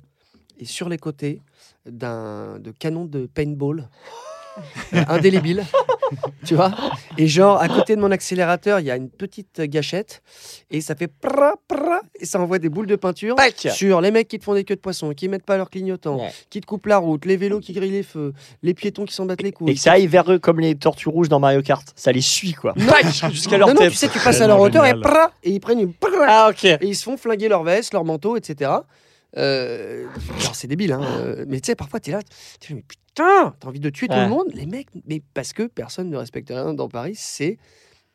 et sur les côtés d'un de canon de paintball indélébile, tu vois. Et genre, à côté de mon accélérateur, il y a une petite gâchette et ça fait pra, pra, et ça envoie des boules de peinture Pac sur les mecs qui te font des queues de poisson, qui mettent pas leur clignotant, Ouais. qui te coupent la route, les vélos qui grillent les feux, les piétons qui s'en battent les couilles. Et que ça aille vers eux comme les tortues rouges dans Mario Kart. Ça les suit, quoi. Jusqu'à leur non, non, tête. tu sais, tu passes à leur hauteur et, pra, et ils prennent une pra, Ah, ok. et ils se font flinguer leur veste, leur manteau, etc. Euh, alors, c'est débile, hein, euh, mais tu sais, parfois, tu es là, tu mais putain, t'as envie de tuer tout le monde, les mecs, mais parce que personne ne respecte rien dans Paris, c'est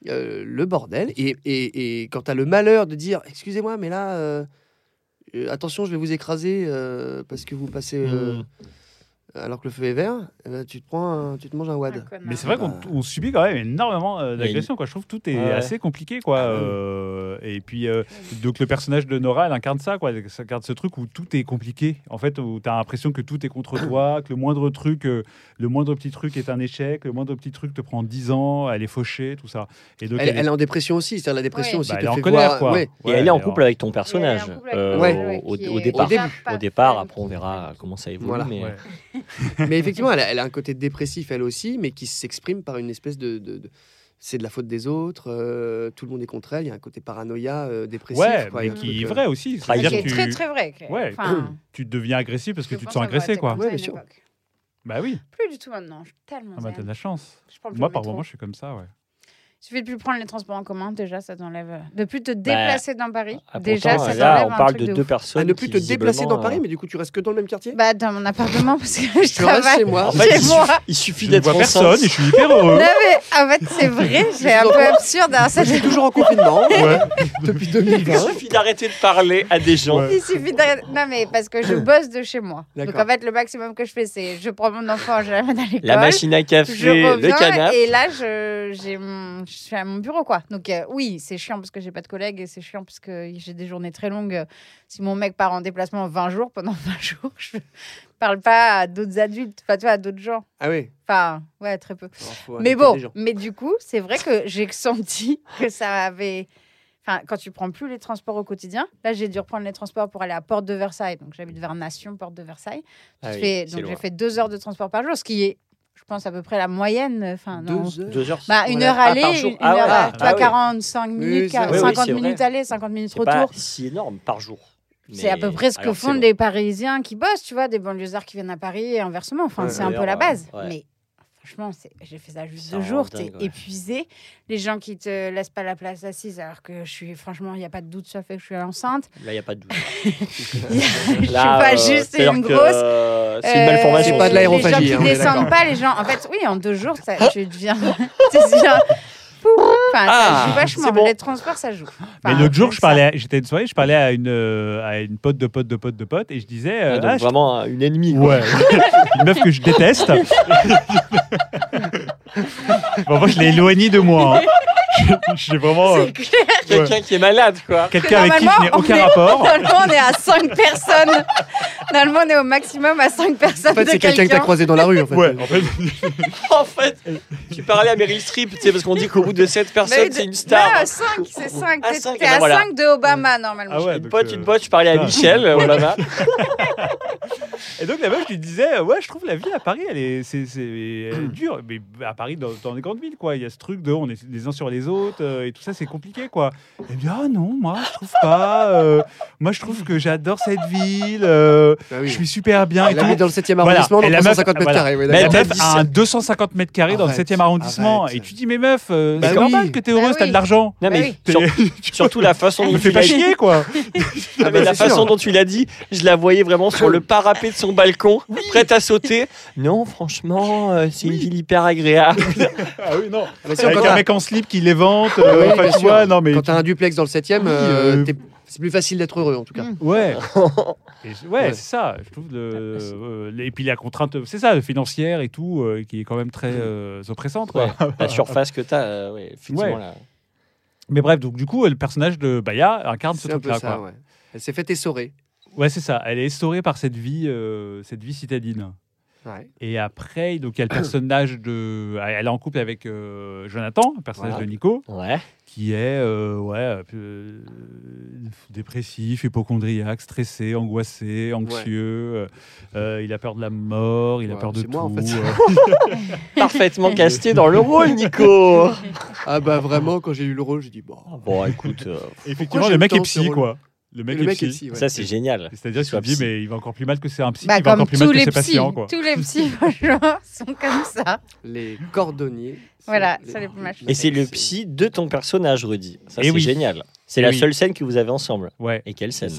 euh, le bordel. Et, et, et quand t'as le malheur de dire, excusez-moi, mais là, euh, attention, je vais vous écraser parce que vous passez euh, Mm. Alors que le feu est vert, eh ben, tu te prends, un- tu te manges un wad. Mais c'est vrai qu'on Bah. on subit quand même énormément euh, d'agressions. Quoi. Je trouve que tout est Ouais. assez compliqué. Quoi. Ah. Euh, et puis, euh, donc le personnage de Nora, elle incarne ça. Quoi. Elle incarne ce truc où tout est compliqué. En fait, où tu as l'impression que tout est contre toi, que le moindre truc, euh, le moindre petit truc est un échec, le moindre petit truc te prend 10 ans, elle est fauchée, tout ça. Et donc, Elle, elle est en dépression aussi, c'est-à-dire la dépression aussi bah, elle est en fait colère. voir- Quoi. ouais. Et Ouais, elle est en couple avec ton Et elle est en personnage couple avec euh, ton Ouais. personnage, au, au est départ. Au Au départ, après on verra comment ça évolue. Voilà. mais, Ouais. mais effectivement, elle a, elle a un côté dépressif, elle aussi, mais qui s'exprime par une espèce de. de- de- c'est de la faute des autres, euh, tout le monde est contre elle, il y a un côté paranoïa euh, dépressif. Ouais, quoi, mais qui est euh, vrai aussi. Qui C'est-à-dire est que très tu, très vrai. Ouais. Enfin, tu deviens agressif parce que tu te sens agressé. Quoi. Ouais, bien sûr. Bah oui. Plus du tout maintenant. Je suis tellement Ah bah, t'as de la chance. Moi, par moment, je suis comme ça. Ouais. Il suffit de plus prendre les transports en commun, déjà, ça t'enlève. De plus te déplacer dans Paris, Ah, déjà, pourtant, ça là, t'enlève on un parle truc de de deux ouf. personnes. À ne plus te déplacer dans visiblement, Paris, euh, mais du coup, tu restes que dans le même quartier? Bah, dans mon appartement, parce que je travaille chez moi. En fait, chez il moi. suffit, il suffit d'être personne et je suis hyper heureux. Non, mais en fait, c'est vrai, c'est un peu absurde. hein, ça, Je suis toujours en confinement Ouais. depuis Il 2020. suffit d'arrêter de parler à des gens. Ouais. Il suffit d'arrêter- Non, mais parce que je bosse de chez moi. Donc, en fait, le maximum que je fais, c'est je prends mon enfant, je l'amène à l'école. La machine à café, je le canapé. et là je, j'ai mon- je suis à mon bureau quoi. Donc euh, oui, c'est chiant parce que j'ai pas de collègues et c'est chiant parce que j'ai des journées très longues. Si mon mec part en déplacement 20 jours, pendant 20 jours, je parle pas à d'autres adultes, enfin tu vois, à d'autres gens. Ah oui. Enfin, ouais, très peu. Alors, Mais bon, mais du coup, c'est vrai que j'ai senti que ça avait. Enfin, quand tu prends plus les transports au quotidien, là j'ai dû reprendre les transports pour aller à Porte de Versailles. Donc j'habite vers Nation, Porte de Versailles. Ah oui, fais- donc j'ai fait deux heures de transport par jour, ce qui est, je pense, à peu près la moyenne. Enfin, non. Deux heures. Deux heures. Bah, une heure Ah, aller, par jour. une Ah heure, ouais. à- Ah tu vois, oui. 45 minutes, ça- oui, oui, 50 c'est minutes vrai. aller, 50 minutes C'est retour. si énorme par jour. C'est à peu près ce que font c'est les Parisiens qui bossent, tu vois, des banlieusards qui viennent à Paris et inversement. Enfin, Ouais, c'est un peu la base. ouais. Mais franchement, j'ai fait ça juste deux jours. T'es ouais. épuisé. Les gens qui te laissent pas la place assise, alors que je suis, franchement, il n'y a pas de doute sur le fait que je suis enceinte. Là, il n'y a pas de doute. je suis pas euh, juste une grosse. euh, C'est une Euh, malformation. C'est pas de Les l'aérophagie, gens hein, on qui est descendent pas, les gens. En fait, oui, en deux jours, ça, tu deviens. Enfin, Ah, ça joue vachement. c'est bon. Les transports, ça joue. Mais Enfin, l'autre jour, je ça- parlais, à- j'étais une soirée, je parlais à une, euh, à une pote de pote de pote de pote et je disais. euh, Ah, donc ah, je- vraiment une ennemie. quoi. Ouais, une meuf que je déteste. bon, moi, je l'ai éloignée de moi. hein. Je- J'ai vraiment euh, C'est clair. Quelqu'un qui est malade, quoi. quelqu'un avec qui je n'ai Normalement, on aucun est- rapport. Normalement, on est à 5 personnes Normalement, on est au maximum à 5 personnes En fait, de c'est quelqu'un que t'as croisé dans la rue. En fait. Ouais, en fait, en fait, tu parlais à Meryl Streep, tu sais, parce qu'on dit qu'au bout de 7 personnes, c'est une star. 5, c'est 5. Ah, T'es cinq, t'es ah, à voilà. 5 de Obama, normalement. Ah ouais, Une donc, pote, euh, une pote, je parlais à. Michel, euh, voilà. Et donc la meuf lui disait euh, ouais je trouve la vie à Paris elle est c'est c'est elle est dure mais à Paris dans, dans les grandes villes quoi il y a ce truc de on est les uns sur les autres euh, et tout ça c'est compliqué quoi elle me dit ah non moi je trouve pas euh, moi je trouve que j'adore cette ville euh, Bah oui. je suis super bien et Elle tout. habite dans le 7e Voilà. arrondissement, Et donc la meuf- 350 mètres voilà. carrés. ouais, Mais la d'accord. meuf a un 250 mètres carrés dans le Arrête, 7e arrondissement arrête. et tu dis mais meuf euh, Bah c'est oui. normal que t'es Bah heureuse t'as oui. de l'argent Non, mais oui. sur- surtout la façon dont me tu fais pas l'as dit. chier quoi Non, Ah mais bah, la c'est façon sûr. dont tu l'as dit, je la voyais vraiment sur le parapet de son balcon, prête à sauter. Non, franchement, euh, c'est une ville hyper agréable. ah oui non Ah bah si, avec quand un t'as- mec en slip qui les vante Oui, euh, bien enfin, tu sûr. vois non mais Quand t'as un duplex dans le 7e, Oui, euh, euh, c'est plus facile d'être heureux en tout cas. Mm. Ouais. Et ouais, Ouais. c'est ça. Je trouve le, euh, et puis la contrainte, c'est ça, financière et tout, euh, qui est quand même très euh, oppressante. Quoi. Ouais, la surface que tu as, ouais, effectivement. Ouais. là. Mais bref, donc du coup, le personnage de Baya incarne ce truc-là. Elle s'est fait essorer. Ouais, c'est ça. Elle est essorée par cette vie, euh, cette vie citadine. Ouais. Et après, donc il y a le personnage de, elle est en couple avec euh, Jonathan, le personnage Voilà. de Nico, Ouais. qui est euh, ouais euh, dépressif, hypochondriaque, stressé, angoissé, anxieux. il a peur de la mort, il a peur de c'est tout. moi, en fait. Parfaitement casté dans le rôle, Nico. Ah bah vraiment, quand j'ai eu le rôle, j'ai dit bon. Bon, écoute, euh, Effectivement, le mec est psy, quoi. Le mec, le est, mec psy. est psy, ouais. ça c'est génial. C'est-à-dire dis, psy. mais il va encore plus mal que c'est un psy, Bah, il va comme encore plus mal tous que les ses patients, quoi. Tous les psys, sont comme ça. Les cordonniers. Voilà, ça les plus machins. Et c'est le psy de ton personnage, Rudy. Ça Eh c'est oui. génial. C'est Eh la oui. seule scène que vous avez ensemble. Ouais. Et quelle scène.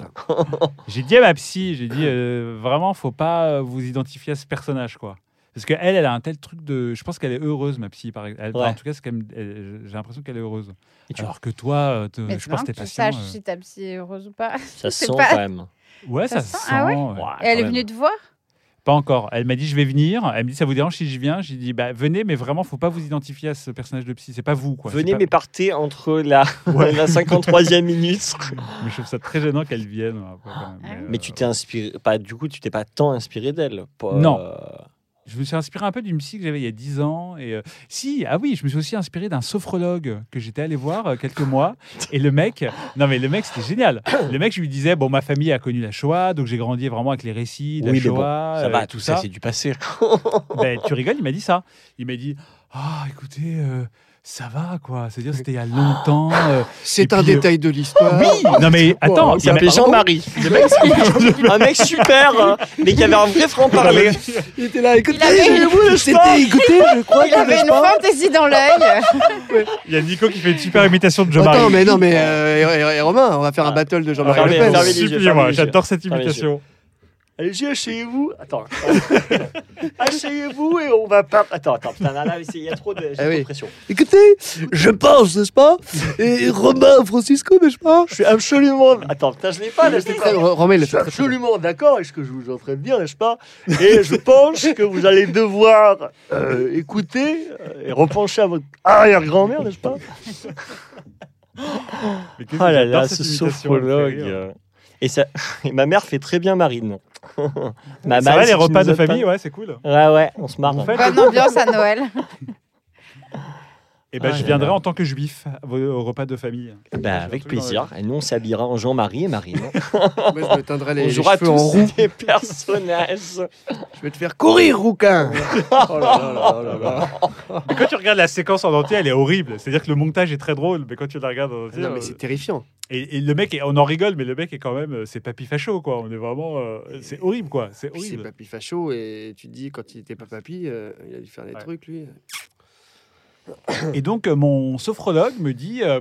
J'ai dit à ma psy, j'ai dit euh, vraiment, faut pas vous identifier à ce personnage, quoi. Parce qu'elle, elle a un tel truc de. Je pense qu'elle est heureuse, ma psy, par exemple. Ouais. En tout cas, c'est quand même- elle- j'ai l'impression qu'elle est heureuse. Et tu- Alors que toi, euh, te- je pense que t'es tu patient. saches euh, si ta psy est heureuse ou pas. Ça sent pas- quand même. Ouais, ça, Ça se sent, sent. ah ouais ouais, Et elle est venue te voir? Pas encore. Elle m'a dit, je vais venir. Elle me dit, ça vous dérange si je viens? J'ai dit, bah venez, mais vraiment, faut pas vous identifier à ce personnage de psy. C'est pas vous, quoi. Venez, pas- mais partez entre la, Ouais. la 53e minute. Mais je trouve ça très gênant qu'elle vienne. après, quand même. Ah Mais, Mais euh, tu t'es inspiré. Pas, du coup, tu t'es pas tant inspiré d'elle. Pas- Non. Euh, Je me suis inspiré un peu d'une psy que j'avais il y a 10 ans. Et euh, si, ah oui, je me suis aussi inspiré d'un sophrologue que j'étais allé voir euh, quelques mois. Et le mec, non mais le mec, c'était génial. Le mec, je lui disais, bon, ma famille a connu la Shoah, donc j'ai grandi vraiment avec les récits de la Oui, mais bon, Shoah. Ça euh, va, et tout ça, c'est du passé. Ben, tu rigoles, il m'a dit ça. Il m'a dit, ah, écoutez, euh, ça va, quoi. C'est-à-dire, c'était il y a longtemps. euh, Et C'est un puis, euh, détail de l'histoire. Oui, non mais attends, Il s'appelait Jean-Marie. Le mec, c'est un mec super, hein, mais qui avait un vrai franc-parler. Il était là, écoutez, Il avait- je vous, c'était, écoutez, je crois Il avait une fantaisie dans l'œil. il y a Nico qui fait une super imitation de Jean-Marie. Attends, mais non, mais euh, et- et Romain, on va faire un Ah. battle de Jean-Marie Le Pen. j'adore cette imitation. Allez-y, asseyez-vous. Attends. asseyez-vous et on va pas. Attends, attends, putain, là, il y a trop de, Ah de pression. Écoutez, je pense, n'est-ce pas? Et Romain, Francisco, n'est-ce pas? Je suis absolument. Attends, putain, je l'ai pas, l'ai pas. Romain, Je suis absolument d'accord avec ce que je vous entraîne de dire, n'est-ce pas? Et je pense que vous allez devoir euh, écouter euh, et repencher à votre arrière-grand-mère, n'est-ce pas? Oh là là, ce sophrologue. Et, ça... et ma mère fait très bien Marine. Ma Ça mère, va si les repas de pas- famille, ouais, c'est cool. Ouais, ouais, on se marre. Bonne ambiance à Noël. Et ben, Ah je viendrai en tant que juif au, repas de famille. Bah, J'ai un avec plaisir. Et nous, on s'habillera en Jean-Marie et Marine. Moi, je me teindrai les, on les jouera cheveux en tous roux. des personnages. Je vais te faire courir, rouquin. Oh là là là là là. Mais quand tu regardes la séquence en entier, elle est horrible. C'est-à-dire que le montage est très drôle, mais quand tu la regardes en entier, Non, mais euh, c'est terrifiant. et, et le mec, est- on en rigole, mais le mec est quand même, euh, c'est papy facho, quoi. On est vraiment, euh, c'est horrible, quoi. C'est Puis C'est horrible. papy facho et tu te dis, quand il était pas papy, euh, il a dû faire des Ouais. trucs, lui. Et donc, euh, mon sophrologue me dit. euh,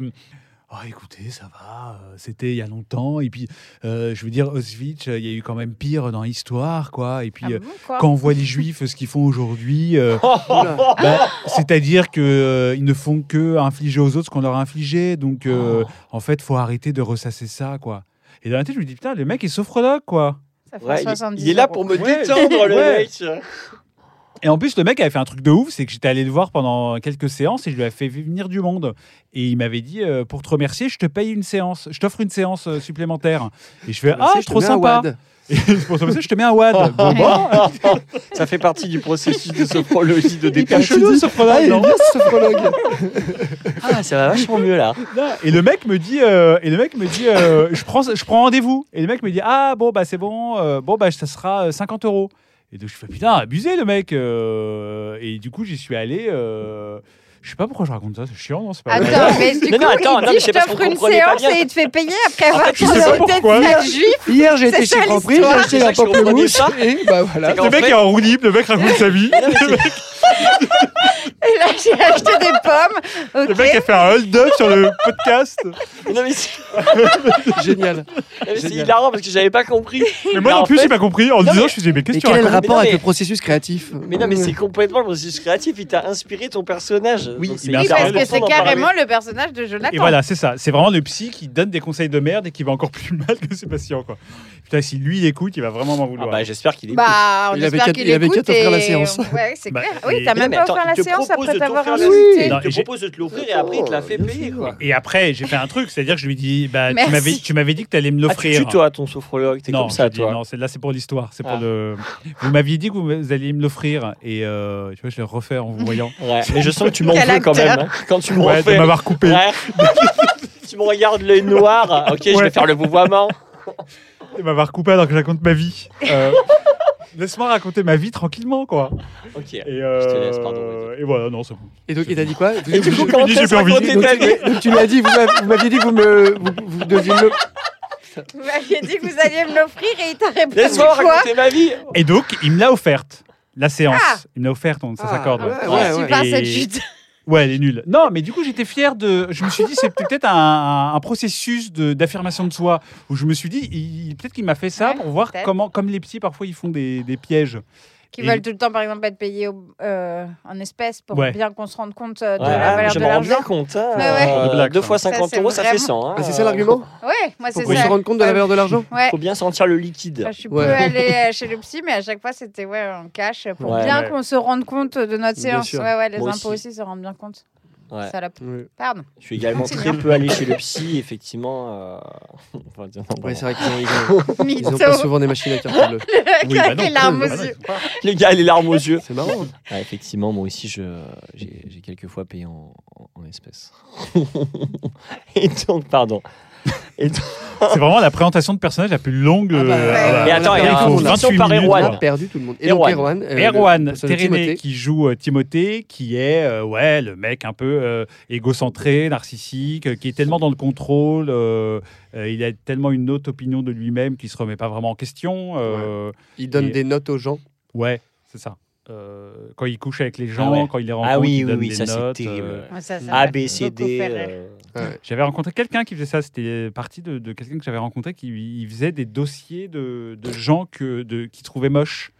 Oh, écoutez, ça va, euh, c'était il y a longtemps. Et puis, euh, je veux dire, Auschwitz, euh, il y a eu quand même pire dans l'histoire, quoi. Et puis, Ah euh, bon, quoi? quand on voit les juifs, ce qu'ils font aujourd'hui, euh, bah, c'est-à-dire qu'ils ne font que infliger aux autres ce qu'on leur a infligé. Donc, euh, en fait, faut arrêter de ressasser ça, quoi. Et dans la tête, je me dis, putain, le mec est sophrologue, quoi. Ça fait Ouais, il, est, 70 il est là euros. pour me Ouais. détendre, le Ouais. mec. Et en plus, le mec avait fait un truc de ouf, c'est que j'étais allé le voir pendant quelques séances et je lui avais fait venir du monde. Et il m'avait dit, euh, pour te remercier, je te paye une séance, je t'offre une séance euh, supplémentaire. Et je fais, ah, Merci, je te trop sympa. Et pour ça, je te mets un WAD. Bon, bah, Ça fait partie du processus de sophrologie de dépêche. Ah, il sophrologue. Ah, ça va vachement mieux là. Et le mec me dit, euh, et le mec me dit, euh, je prends, je prends rendez-vous. Et le mec me dit, ah bon bah c'est bon, euh, bon bah ça sera euh, 50 euros. Et donc je fais putain, abusé le mec. euh, et du coup j'y suis allé. euh, je sais pas pourquoi je raconte ça, c'est chiant, non C'est pas vrai. Attends, mais du Non, coup, non, attends, il non, dit mais je t'offre une séance et il te fait payer après avoir fait, tu ton sais pas tête pourquoi. de juif. Hier, j'ai été chez Franprix, j'ai acheté un pamplemousse et bah voilà. Le mec est en roue libre, le mec raconte sa vie. Et là, j'ai acheté des pommes. Le mec a fait un hold-up sur le podcast. non, mais c'est Génial. c'est hilarant parce que j'avais pas compris. Mais moi en non plus, fait- j'ai pas compris. En Non, disant, mais- je me suis dit, mais qu'est-ce que tu quel est le rapport non, avec le processus créatif? Mais non, mais c'est complètement le processus créatif. Il t'a inspiré ton personnage. Oui, Donc, m'a Oui, parce que c'est parler. carrément le personnage de Jonathan. Et voilà, c'est ça. C'est vraiment le psy qui donne des conseils de merde et qui va encore plus mal que ses patients. Quoi. Putain, si lui écoute, il va vraiment m'en Ah vouloir. bah, j'espère qu'il est. Bah, on Il avait qu'à- qu'il il avait qu'à écoute t'offrir la séance. Ouais, c'est Bah, clair. Oui, t'as même pas offert la séance après t'avoir insulté. Il te propose de te l'offrir et après il te l'a fait payer. Quoi. Et après, j'ai fait un truc, c'est-à-dire que je lui dis, bah, tu m'avais, tu m'avais dit que tu allais me Ah, tu l'offrir. tues, toi, ton sophrologue. T'es non, comme ça, toi. non, c'est là, c'est pour l'histoire, c'est Ah. pour le. Vous m'aviez dit que vous alliez me l'offrir et euh, tu vois, je l'ai refait en vous voyant. Mais je sens que tu m'en Quel quand même. hein, Quand tu me Ouais, de refais. m'avoir coupé. Ouais. tu me regardes l'œil noir. Ok, je Ouais. vais faire le vouvoiement. De m'avoir coupé alors que je raconte ma vie. Euh, Laisse-moi raconter ma vie tranquillement, quoi. Ok. Et, euh, Je te laisse, pardon, vas-y. Et voilà, non, c'est bon. Et donc, il t'a dit quoi Et du coup, comment tu donc, ta tu- vie donc, tu m'as dit, vous vous m'aviez dit que vous me, vous, vous deviez me. Vous m'aviez dit que vous alliez me l'offrir et il t'a répondu Laisse-moi quoi raconter ma vie. Et donc, il me l'a offerte, la séance. Ah. Il me l'a offerte, on- ça Ah, s'accorde. ouais, ouais. ouais, ouais. super Et- cette chute. Ouais, elle est nulle. Non, mais du coup, j'étais fier de. Je me suis dit, c'est peut-être un, processus d'affirmation de, soi où je me suis dit, peut-être qu'il m'a fait ça Ouais, pour voir comment, comme les petits, parfois, ils font des, des pièges. Qui Et- veulent tout le temps, par exemple, être payés au- euh, en espèces pour Ouais. bien qu'on se rende compte euh, de Ouais, la valeur je de m'en rends l'argent. bien compte. Hein. Euh, De blague, deux fois Ça, 50 c'est euros, ça fait vraiment- 100. hein. Ah, c'est ça l'argument? Ouais, moi c'est Pour ça. se rendre compte de la valeur de l'argent? Ouais. Faut bien sentir le liquide. Enfin, je suis Ouais. peu allée euh, chez le psy, mais à chaque fois c'était ouais en cash pour Ouais, bien ouais. qu'on se rende compte de notre séance. Ouais, ouais, les Moi impôts aussi. aussi. se rendent bien compte. Ouais. Salope. Ouais, Pardon. Je suis également très peu allé chez le psy, effectivement. euh, on va dire non, Ouais, c'est vrai qu'ils ont, ils ont, ils Mytho. ont pas souvent des machines à carte bleue. Le gars avec les larmes aux bah yeux. Les gars, les larmes aux yeux. C'est marrant. Ah, effectivement, moi aussi, je, j'ai, j'ai quelques fois payé en, en- en espèces. Et donc, pardon. Et donc- C'est vraiment la présentation de personnage la plus longue. Ah bah, euh, ouais. voilà. Mais attends, il y a perdu une tout le monde, là. conversation 28 par minutes, Erwan. On voilà. a perdu tout le monde. Et Erwan. Erwan. euh, Erwan Téréné qui joue euh, Timothée, qui est euh, ouais le mec un peu euh, égocentré, narcissique, euh, qui est tellement dans le contrôle, euh, euh, il a tellement une haute opinion de lui-même qu'il se remet pas vraiment en question. euh, Il donne Et- des notes aux gens. ouais, c'est ça. Euh, quand il couche avec les gens, Ah ouais. quand il les rencontre, Ah oui, il oui, donne oui, des ça c'est notes. terrible. euh, ça, ça A, B, C, D. euh, Ouais. J'avais rencontré quelqu'un qui faisait ça. C'était parti de, de quelqu'un que j'avais rencontré qui il faisait des dossiers de, de gens que, de, qui trouvaient moches.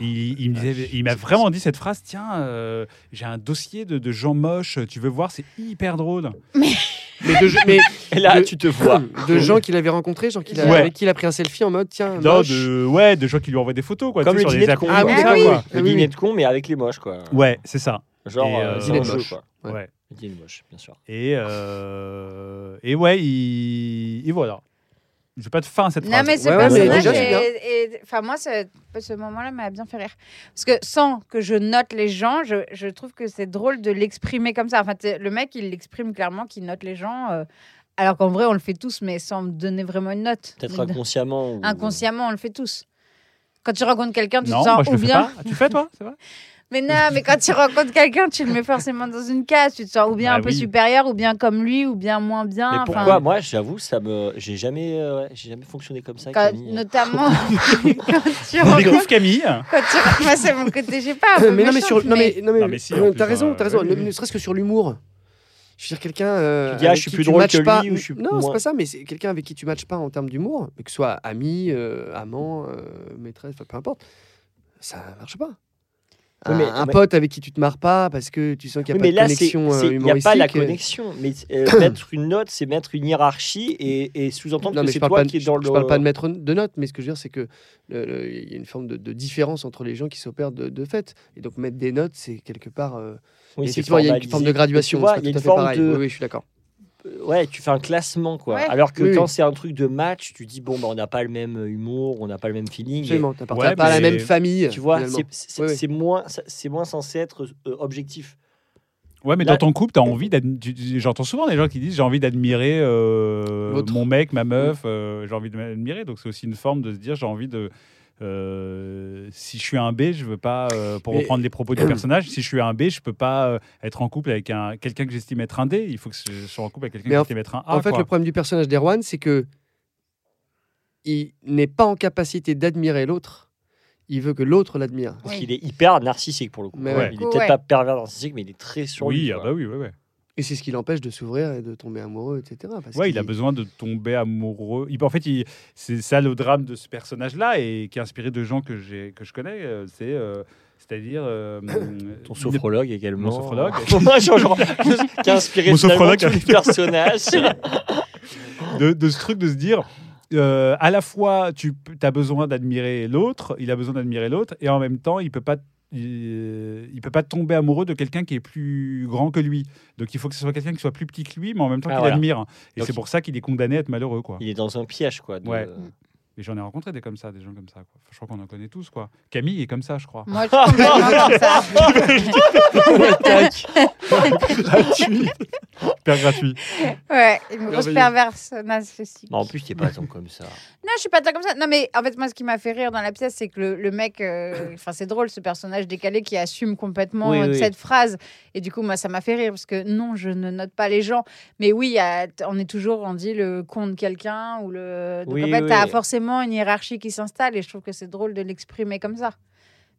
Il, il me disait- il m'a vraiment dit cette phrase tiens, euh, j'ai un dossier de, de gens moches, tu veux voir, c'est hyper drôle. Mais de, mais Et là, De- tu te vois. de gens qu'il avait rencontrés, genre qu'il a, Ouais. avec qui il a pris un selfie en mode tiens, Non, moche. de, ouais, de gens qui lui envoient des photos. Quoi, Comme le sur dîner les de con. Ah oui, ça, oui. quoi. Le oui, dîner oui. de con, mais avec les moches, quoi. Ouais, c'est ça. Genre, euh, euh, dîner de moche. quoi. Ouais. Ouais. De moche, bien sûr. Et, euh, et ouais, il, et voilà. Je n'ai pas de fin à cette Non, phrase. mais ce Ouais, ouais, mais personnage, déjà, c'est bien. est- est- enfin moi, ce, ce moment-là m'a bien fait rire. Parce que sans que je note les gens, je, je trouve que c'est drôle de l'exprimer comme ça. Enfin, t'es- le mec, il l'exprime clairement qu'il note les gens, euh, alors qu'en vrai, on le fait tous, mais sans donner vraiment une note. Peut-être Donc, inconsciemment. ou- Inconsciemment, on le fait tous. Quand tu rencontres quelqu'un, tu non, te sens moi je ou le fais bien. pas. Tu le fais toi? C'est vrai? Mais non, mais quand tu rencontres quelqu'un, tu le mets forcément dans une case. Tu te sens ou bien Bah un peu supérieur, ou bien comme lui, ou bien moins bien. Mais Enfin, pourquoi? Moi, j'avoue, ça me, j'ai jamais, euh, j'ai jamais fonctionné comme ça. quand- Camille. notamment quand tu On rencontres. Camille. Quand tu... Moi, c'est mon côté, j'ai pas. un peu mais non, mais sur, non, mais, non, mais, Non, mais si, euh, plus, t'as raison, euh, t'as raison. oui, Ne, serait-ce que sur l'humour. Je veux dire, quelqu'un. euh, Tu dis, ah, avec je suis qui plus tu drôle matches que lui, pas. ou je suis Non, moins- c'est pas ça, mais c'est quelqu'un avec qui tu matches pas en termes d'humour, mais que ce soit ami, euh, amant, euh, maîtresse, peu importe. Ça marche pas. Oui, Un, mais- un mais- pote avec qui tu te marres pas parce que tu sens qu'il n'y a Oui, pas là, de c'est, connexion euh, il n'y a pas la euh, connexion. Mais euh, mettre une note, c'est mettre une hiérarchie et, et sous-entendre que c'est je toi qui es je- dans je le. parle pas de mettre de notes, mais ce que je veux dire, c'est que il y a une forme de, de différence entre les gens qui s'opèrent de, de fait. Et donc, mettre des notes, c'est quelque part. euh, Oui, effectivement, il y a une forme de graduation. Il y a une forme pareil. de. Oui, je suis d'accord. Ouais, tu fais un classement quoi. Ouais. Alors que Oui, quand c'est un truc de match, tu dis bon bah on n'a pas le même humour, on n'a pas le même feeling. et Absolument, t'as pas, Ouais, t'as pas la même famille. tu vois, c'est- c'est Oui, moins, c'est moins censé être euh, objectif. Ouais, mais Là- dans ton couple, t'as envie J'entends souvent des gens qui disent j'ai envie d'admirer euh, mon mec, ma meuf, euh, j'ai envie de m'admirer. Donc c'est aussi une forme de se dire j'ai envie de. Euh, si je suis un B, je veux pas, euh, pour Mais- reprendre les propos du personnage, si je suis un B, je peux pas euh, être en couple avec un quelqu'un que j'estime être un D. Il faut que je sois en couple avec quelqu'un que j'estime être un A. En fait, quoi. le problème du personnage d'Erwan, c'est que il n'est pas en capacité d'admirer l'autre. Il veut que l'autre l'admire. Parce Oui. qu'il est hyper narcissique pour le coup. Mais ouais. Il est Ouais. peut-être pas pervers narcissique, mais il est très sur lui. oui, ah quoi. bah oui, ouais, ouais. Et c'est ce qui l'empêche de s'ouvrir et de tomber amoureux, etc. Parce Ouais, il a besoin de tomber amoureux. Il- en fait, il- c'est ça le drame de ce personnage-là et qui est inspiré de gens que, j'ai, que je connais. euh, c'est, euh, c'est-à-dire. euh, Ton sophrologue également. Mon sophrologue. Qui a inspiré Mon sophrologue. tous les personnages. de, de ce truc de se dire. euh, à la fois, tu as besoin d'admirer l'autre, il a besoin d'admirer l'autre, et en même temps, il peut pas, il, il peut pas tomber amoureux de quelqu'un qui est plus grand que lui. Donc, il faut que ce soit quelqu'un qui soit plus petit que lui, mais en même temps Ah, qu'il voilà. admire. Et c'est pour ça qu'il est condamné à être malheureux, quoi. Il est dans un piège, quoi. de- Ouais. Et j'en ai rencontré des comme ça, des gens comme ça. Quoi. Enfin, je crois qu'on en connaît tous, quoi. Camille est comme ça, je crois. Moi, je suis comme ça. gratuit. Hyper gratuit. Ouais, une grosse perverse narcissique. Mais en plus, t'es pas tant comme ça. Non, je suis pas tant comme ça. Non, mais en fait, moi, ce qui m'a fait rire dans la pièce, c'est que le, le mec, euh, enfin, c'est drôle, ce personnage décalé qui assume complètement Oui, euh, oui. cette phrase. Et du coup, moi, ça m'a fait rire parce que non, je ne note pas les gens. Mais oui, on est toujours, on dit le con de quelqu'un ou le. Donc Oui, en fait, oui. t'as forcément une hiérarchie qui s'installe et je trouve que c'est drôle de l'exprimer comme ça.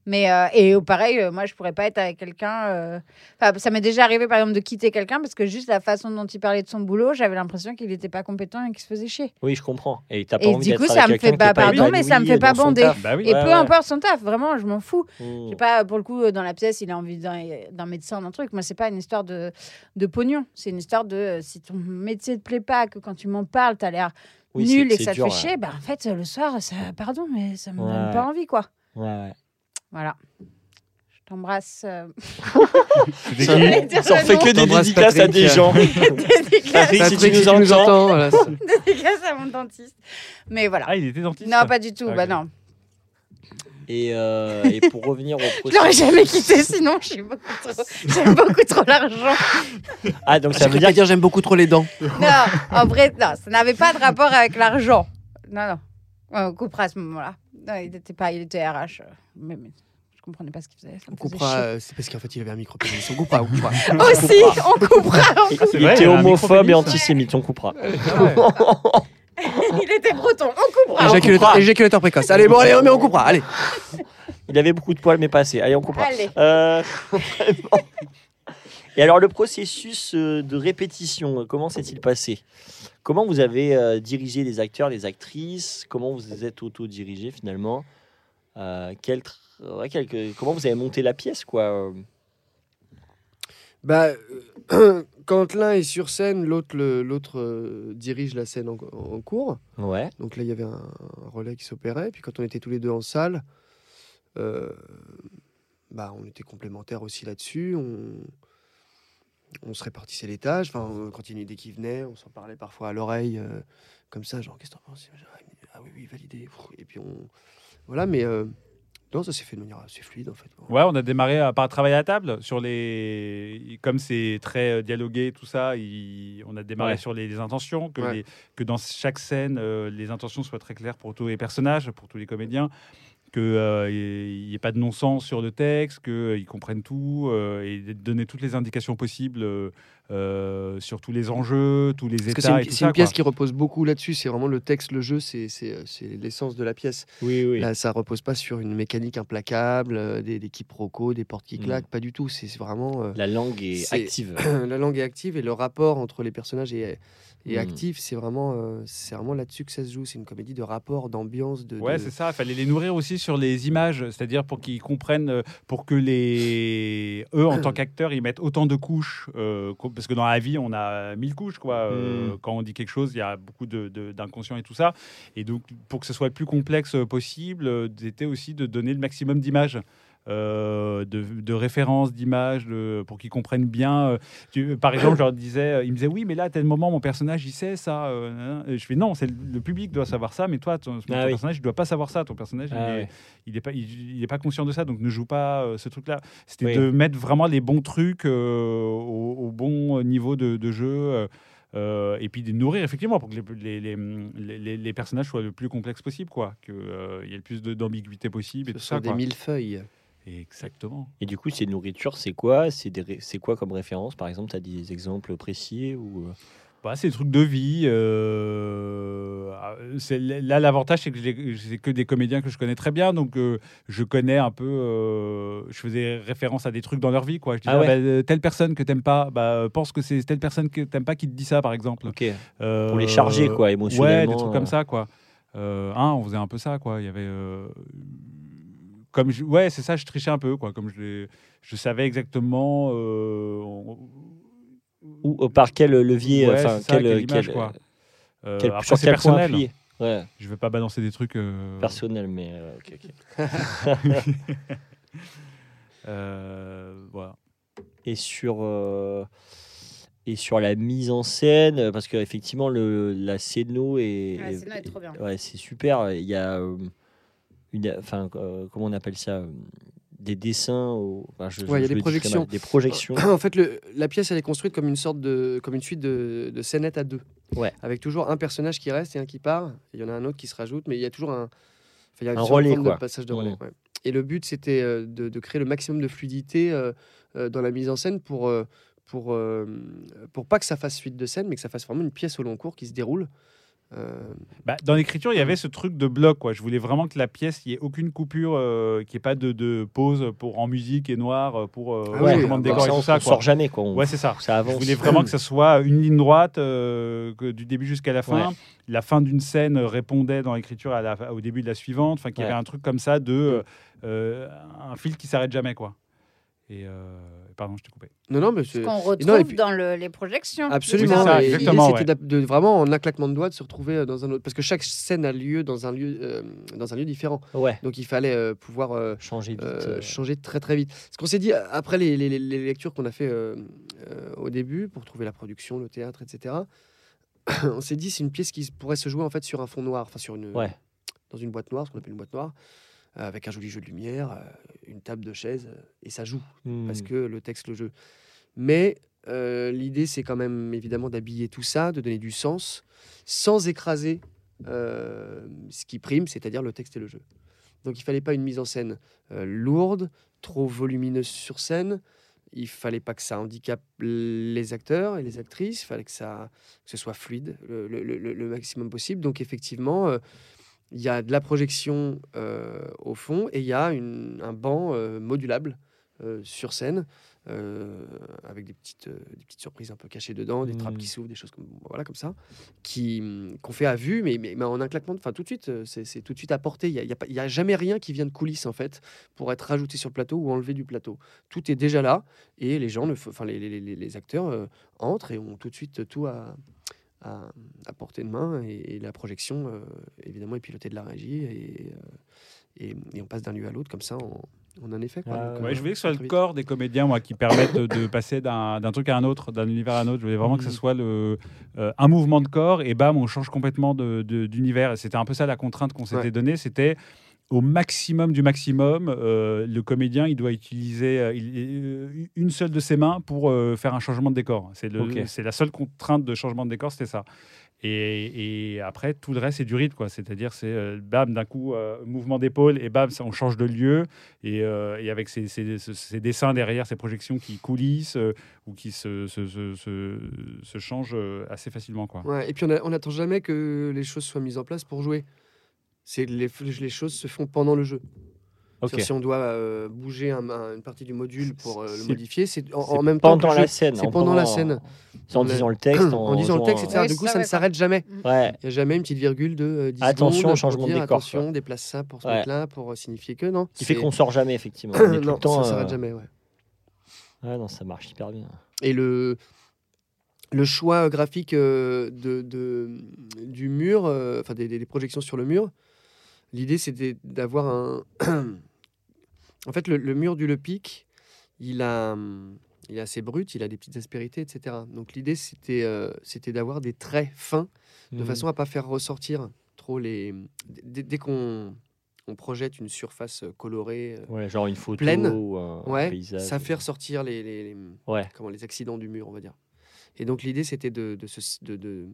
Mais euh, et euh, pareil, euh, moi je pourrais pas être avec quelqu'un. euh, enfin, ça m'est déjà arrivé par exemple de quitter quelqu'un parce que juste la façon dont il parlait de son boulot, j'avais l'impression qu'il n'était pas compétent et qu'il se faisait chier. Oui, je comprends. Et t'as pas Et envie du coup, ça me fait pas- est pardon, mais ça me fait pas son bander. taf. Bah oui. Et Ouais, peu ouais. importe son taf, vraiment, je m'en fous. Mmh. J'ai pas, pour le coup, euh, dans la pièce, il a envie d'un médecin, d'un truc. Moi, c'est pas une histoire de, de pognon. C'est une histoire de euh, si ton métier te plaît pas, que quand tu m'en parles, t'as l'air Oui, nul et que ça te dur, fait ouais. chier, bah, en fait, le soir, ça, pardon, mais ça me Ouais, donne pas envie, quoi. Ouais, ouais. Voilà. Je t'embrasse. euh, Ça, le fait que des dédicaces à des gens. dédicace, Patrick, si tu Patrick, nous si tu nous entends. entends, voilà, c'est- dédicace à mon dentiste. Mais voilà. Ah, il était dentiste non, pas du tout. Ah, Bah non. Et, euh, et pour revenir au Je l'aurais jamais quitté, sinon beaucoup trop. J'aime beaucoup trop l'argent. Ah, donc Ça veut dire dire dire j'aime beaucoup trop les dents. Non, en vrai, non, ça n'avait pas de rapport avec l'argent. Non, non. Ouais, on coupera à ce moment-là. Non, il était pas, il était RH. euh, Mais, mais je comprenais pas ce qu'il faisait. ça On coupera, euh, c'est parce qu'en fait il avait un micro pénis. On coupera, on coupera. Aussi, on coupera. on il, coupera. c'est il vrai, était homophobe et antisémite, on coupera. il était breton. On coupera. Éjaculateur, coupera. éjaculateur précoce. Allez, bon, allez, mais on coupera. Allez. Il avait beaucoup de poils, mais pas assez. Allez, on coupera. Allez. Euh, vraiment. Et alors, le processus euh, de répétition, euh, comment s'est-il passé? Comment vous avez euh, dirigé les acteurs, les actrices? Comment vous vous êtes auto-dirigé finalement? Euh, quel tr- ouais, quelques- Comment vous avez monté la pièce quoi? euh Bah, euh, quand l'un est sur scène, l'autre euh, dirige la scène en, en cours. Ouais. Donc là, il y avait un, un relais qui s'opérait. Puis quand on était tous les deux en salle, euh, bah, on était complémentaires aussi là-dessus. On, on se répartissait les tâches. Enfin, on continuait dès qu'il venait. On s'en parlait parfois à l'oreille, comme ça, genre, qu'est-ce que t'en penses? Ah oui, oui, validé. Et puis on. Voilà, mais. Euh, non, ça s'est fait de manière assez fluide, en fait. Ouais, on a démarré à- par travailler à table sur les. Comme c'est très euh, dialogué, tout ça, il- on a démarré Ouais. sur les, les intentions, que, Ouais. les- que dans chaque scène, euh, les intentions soient très claires pour tous les personnages, pour tous les comédiens, qu'il n'y ait pas de non-sens sur le texte, qu'ils comprennent tout, euh, et de donner toutes les indications possibles euh, sur tous les enjeux, tous les Parce états c'est et une, tout c'est ça. une pièce quoi. qui repose beaucoup là-dessus. C'est vraiment le texte, le jeu, c'est c'est, euh, l'essence de la pièce. Oui, oui. Là, ça repose pas sur une mécanique implacable, euh, des, des quiproquos, des portes qui Mm. claquent, pas du tout. C'est c'est vraiment euh, La langue est, active. la langue est active et le rapport entre les personnages est, est Mm. actif. C'est vraiment, euh, c'est vraiment là-dessus que ça se joue. C'est une comédie de rapport, d'ambiance, de. Ouais, de- c'est ça. Il fallait les nourrir aussi sur les images, c'est-à-dire pour qu'ils comprennent, pour que les eux en tant qu'acteurs, ils mettent autant de couches, euh, co- parce que dans la vie, on a mille couches, quoi. Euh, Mm. Quand on dit quelque chose, il y a beaucoup de- de- d'inconscient et tout ça. Et donc, pour que ce soit le plus complexe possible, euh, c'était aussi de donner le maximum d'images. Euh, de, de références, d'images, pour qu'ils comprennent bien. euh, tu- par exemple, je leur disais, euh, ils me disaient oui, mais là, à tel moment, mon personnage, il sait ça. euh, je fais non, c'est le, le public doit savoir ça, mais toi, ton, ton Ah oui. personnage, il doit pas savoir ça. Ton personnage, Ah il, est, il est pas, il, il est pas conscient de ça, donc ne joue pas euh, ce truc-là. C'était Oui. de mettre vraiment les bons trucs euh, au, au bon niveau de, de jeu. euh, euh, et puis de nourrir effectivement pour que les, les, les, les- les personnages soient le plus complexes possible, quoi, qu'il y ait le plus de- d'ambiguïté possible et Ce tout sont ça. des quoi. millefeuilles. Exactement. Et du coup, ces nourritures, c'est quoi? C'est ré- quoi comme référence? Par exemple, tu as des exemples précis ou euh, Bah, c'est des trucs de vie. euh, ah, là, l'avantage, c'est que c'est que des comédiens que je connais très bien. Donc, euh, je connais un peu. euh, je faisais référence à des trucs dans leur vie. Quoi. Je disais, Ah ouais. ah, bah, euh, telle personne que t'aimes pas, bah, pense que c'est telle personne que t'aimes pas qui te dit ça, par exemple. Ok. Euh, Pour les charger, quoi, Ouais, émotionnellement. des trucs comme ça, quoi. Hein, on faisait un peu ça, quoi. Il y avait. Euh, comme je- ouais, c'est ça, je trichais un peu, quoi. Comme je, je savais exactement. euh, on- Ou euh, par quel levier Ouais, Enfin, ça, quel, quelle image, quel, quoi. Euh, quel- après, sur c'est quel point personnel. appuyer Ouais, Je vais pas balancer des trucs. euh, personnel, mais euh, ok, ok. euh, voilà. Et sur euh, et sur la mise en scène, euh, parce qu'effectivement, le la scéno est, Ouais, la scéno est trop bien. ouais, c'est super. Il y a euh, une, enfin, euh, comment on appelle ça euh, Des dessins, au- enfin, je- Ouais, il y a des projections. des projections. en fait, le- la pièce, elle est construite comme une sorte de, comme une suite de, de scénettes à deux. Ouais. Avec toujours un personnage qui reste et un qui part. Il y en a un autre qui se rajoute, mais il y a toujours un, enfin, il y a Un relais, de quoi. passage de relais. Mhm. ouais. Et le but, c'était euh, de, de créer le maximum de fluidité euh, euh, dans la mise en scène pour, pour, pour pas que ça fasse suite de scène, mais que ça fasse vraiment une pièce au long cours qui se déroule. Euh, Bah, dans l'écriture, il y avait ce truc de bloc. Quoi. Je voulais vraiment que la pièce, il n'y ait aucune coupure, euh, qu'il n'y ait pas de, de pause pour en musique et noir euh, pour Ah oui, changement de bah, décor ça, et tout ça. on quoi. sort jamais, quoi. On- Ouais, c'est ça. ça Je voulais vraiment que ça soit une ligne droite que du début jusqu'à la fin. Ouais. La fin d'une scène répondait dans l'écriture au début de la suivante. Enfin, qu'il y Ouais. avait un truc comme ça de euh, un fil qui s'arrête jamais, quoi. Et euh, pardon, je t'ai coupé. non, non, mais Ce qu'on retrouve non, et puis- dans le- les projections. Absolument. ça, et exactement, l'idée, c'était de, de vraiment en un claquement de doigts de se retrouver euh, dans un autre, parce que chaque scène a lieu dans un lieu, euh, dans un lieu différent. Ouais, Donc il fallait euh, pouvoir euh, changer vite. euh, euh, changer très très vite. Ce qu'on s'est dit après les, les- les- les lectures qu'on a fait euh, euh, au début pour trouver la production, le théâtre, etc. on s'est dit c'est une pièce qui pourrait se jouer en fait sur un fond noir, enfin sur une Ouais. dans une boîte noire, ce qu'on appelle une boîte noire, avec un joli jeu de lumière, euh, une table de chaise euh, et ça joue parce hmm. que le texte le jeu. Mais euh, l'idée, c'est quand même évidemment d'habiller tout ça, de donner du sens, sans écraser euh, ce qui prime, c'est-à-dire le texte et le jeu. Donc il fallait pas une mise en scène euh, lourde, trop volumineuse sur scène. Il fallait pas que ça handicape les acteurs et les actrices. Il fallait que, ça, que ce soit fluide le, le- le- le maximum possible. Donc effectivement, euh, il y a de la projection euh, au fond et il y a une- un banc euh, modulable euh, sur scène avec des petites, des petites surprises un peu cachées dedans, des trappes qui s'ouvrent, des choses comme, voilà, comme ça, qui, hum, qu'on fait à vue, mais, mais, mais en un claquement, enfin tout de suite, c'est, c'est tout de suite apporté. Il n'y a, y a pas- y a jamais rien qui vient de coulisses en fait pour être rajouté sur le plateau ou enlevé du plateau. Tout est déjà là et les gens, enfin les, les, les- les acteurs entrent et ont tout de suite tout à, à, à portée de main et, et la projection euh, évidemment est pilotée de la régie et, euh, et, et on passe d'un lieu à l'autre comme ça en, en un effet. Quoi. Donc, ouais, Ouais, euh, je voulais que ce soit le corps des comédiens moi, qui permettent de, de passer d'un truc à un autre, d'un univers à un autre. Je voulais vraiment que ce Mhm. soit le, un mouvement de corps et bam, on change complètement de- de- d'univers. C'était un peu ça la contrainte qu'on s'était Ouais. donnée. C'était au maximum du maximum, euh, le comédien, il doit utiliser euh, il- euh, une seule de ses mains pour euh, faire un changement de décor. C'est la seule contrainte de changement de décor, c'était ça. Et, et après, tout le reste, c'est du rythme, quoi. C'est-à-dire, c'est bam, d'un coup, mouvement d'épaule, et bam, ça, on change de lieu. Et, et avec ces, ces- ces- ces dessins derrière, ces projections qui coulissent ou qui se, se, se- se- se changent assez facilement, quoi. Ouais, et puis on n'attend jamais que les choses soient mises en place pour jouer. C'est les, les choses se font pendant le jeu. Ok. C'est-à-dire, Si on doit euh, bouger un- un- une partie du module pour euh, le modifier, c'est en, même temps pendant la jeu. scène. C'est en pendant la scène. C'est en On disant a- le texte. en disant le texte, etc. Oui, du coup, ça, ça ne s'arrête jamais. euh, Ouais. Il n'y a jamais une petite virgule de euh, 10 Attention, secondes changement de décor, Attention, quoi. déplace ça pour ce Ouais. truc-là, pour euh, signifier que non. Qui fait qu'on sort jamais, effectivement. On est tout non, le temps, ça s'arrête euh, jamais. Ouais. Ouais, non, ça marche hyper bien. Et le, le choix graphique euh, de, de- du mur, euh, enfin des, des- des projections sur le mur, l'idée c'était d'avoir un, En fait, le, le mur du Le Pic, il, a, il est assez brut, il a des petites aspérités, etc. Donc l'idée, c'était euh, c'était d'avoir des traits fins, de Mhm. façon à pas faire ressortir trop les... Dès, dès qu'on on projette une surface euh, colorée, euh, Ouais, genre une photo Pleine. ou un ouais, paysage. ça fait ressortir les, les- les- Ouais. comment, les accidents du mur, on va dire. Et donc l'idée, c'était de- de-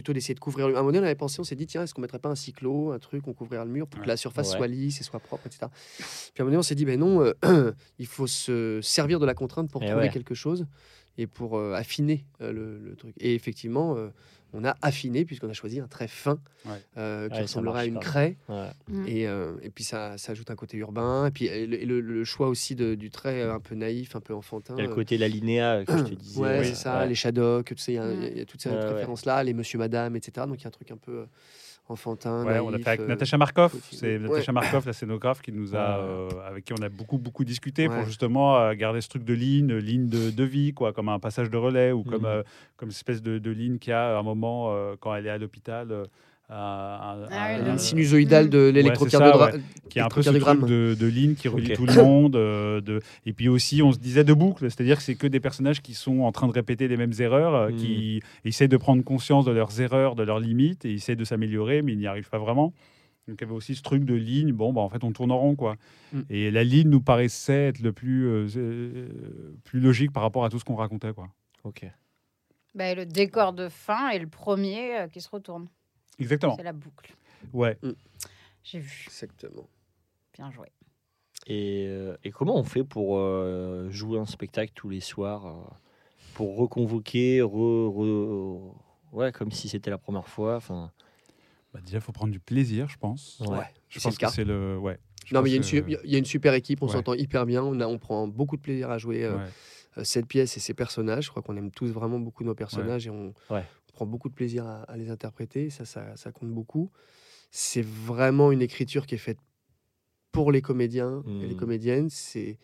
plutôt d'essayer de couvrir. le- À un moment donné, on avait pensé, on s'est dit, tiens, est-ce qu'on mettrait pas un cyclo, un truc, on couvrirait le mur pour que la surface Ouais. soit lisse et soit propre, etc. Puis à un moment donné, on s'est dit, ben non, euh, il faut se servir de la contrainte pour Eh trouver ouais. quelque chose et pour euh, affiner euh, le, le truc. Et effectivement, on a affiné puisqu'on a choisi un trait fin Ouais. euh, qui Ouais, ressemblera à une craie. Ouais. Mm. Et, euh, et puis ça, ça ajoute un côté urbain. Et puis et le, et le- le choix aussi de- du trait euh, un peu naïf, un peu enfantin. Il y a le euh, côté l'alinéa que je te disais. Ouais, c'est ça, ouais. les ça, il y, a- y toutes ces Ouais, ouais. références-là, les Monsieur Madame, etc. Donc il y a un truc un peu euh, enfantin. Ouais, on a fait avec euh, Natacha Markov. C'est ouais. Natacha Markov, la scénographe, qui nous a, euh, avec qui on a beaucoup, beaucoup discuté pour justement euh, garder ce truc de ligne, ligne de, de vie, quoi, comme un passage de relais ou comme, Mhm. euh, comme une espèce de, de ligne qu'il y a à un moment quand elle est à l'hôpital. Euh, Ah euh, ligne sinusoïdale de c'est l'électrocardiogramme. ça, qui est un peu ce truc de, de ligne qui relie tout le monde. euh, de... Et puis aussi, on se disait de boucle, c'est-à-dire que c'est que des personnages qui sont en train de répéter les mêmes erreurs, euh, qui essaient de prendre conscience de leurs erreurs, de leurs limites, et essaient de s'améliorer, mais ils n'y arrivent pas vraiment. Donc il y avait aussi ce truc de ligne, bon, bah, en fait, on tourne en rond, quoi. Mm. Et la ligne nous paraissait être le plus, euh, plus logique par rapport à tout ce qu'on racontait, quoi. Ok. Bah, le décor de fin est le premier euh, qui se retourne. Exactement. C'est la boucle. Ouais. J'ai vu. Exactement. Bien joué. Et, euh, et comment on fait pour euh, jouer un spectacle tous les soirs euh, Pour reconvoquer, re, re- ouais, comme si c'était la première fois. Enfin, Bah, déjà, il faut prendre du plaisir, je pense. Ouais. Je pense le cas. que c'est le. Ouais. Non, mais il y, a une que- y a une super équipe, on Ouais. s'entend hyper bien, on, a, on prend beaucoup de plaisir à jouer ouais. cette pièce et ses personnages. Je crois qu'on aime tous vraiment beaucoup nos personnages et on, Ouais. on prend beaucoup de plaisir à, à les interpréter. Ça, ça, ça compte beaucoup. C'est vraiment une écriture qui est faite pour les comédiens et les Mhm. comédiennes. C'est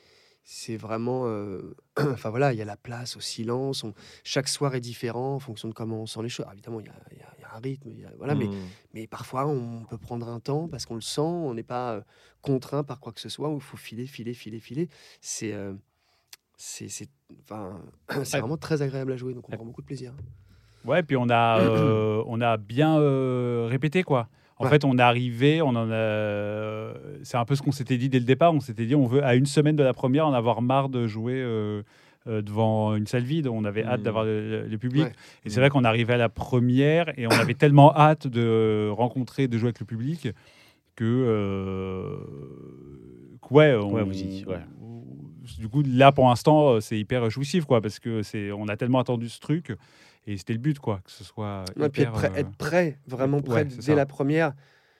c'est vraiment. euh, Enfin voilà, il y a la place au silence. on- Chaque soir est différent en fonction de comment on sent les choses. Alors, évidemment, il y y y a un rythme. il y a- voilà, mais hmm, mais parfois, on peut prendre un temps parce qu'on le sent, on n'est pas euh, contraint par quoi que ce soit, où il faut filer, filer, filer, filer. C'est euh, c'est c'est- enfin, c'est Ouais. vraiment très agréable à jouer, donc on Ouais. prend beaucoup de plaisir. Ouais, puis on a, euh, on a bien euh, répété, quoi. En Ouais. fait, on est arrivé, on en a. C'est un peu ce qu'on s'était dit dès le départ. On s'était dit, on veut à une semaine de la première en avoir marre de jouer euh, euh, devant une salle vide. On avait hâte Mhm. d'avoir le, le public. Ouais. Et c'est vrai qu'on arrivait à la première et on avait tellement hâte de rencontrer, de jouer avec le public que. euh, que ouais, on- Ouais, vous y- ouais. Du coup, là, pour l'instant, euh, c'est hyper jouissif, quoi, parce que c'est, on a tellement attendu ce truc et c'était le but, quoi, que ce soit. Ouais, puis être hyper, prêt, euh, être prêt, vraiment ouais, prêt c'est dès ça. la première,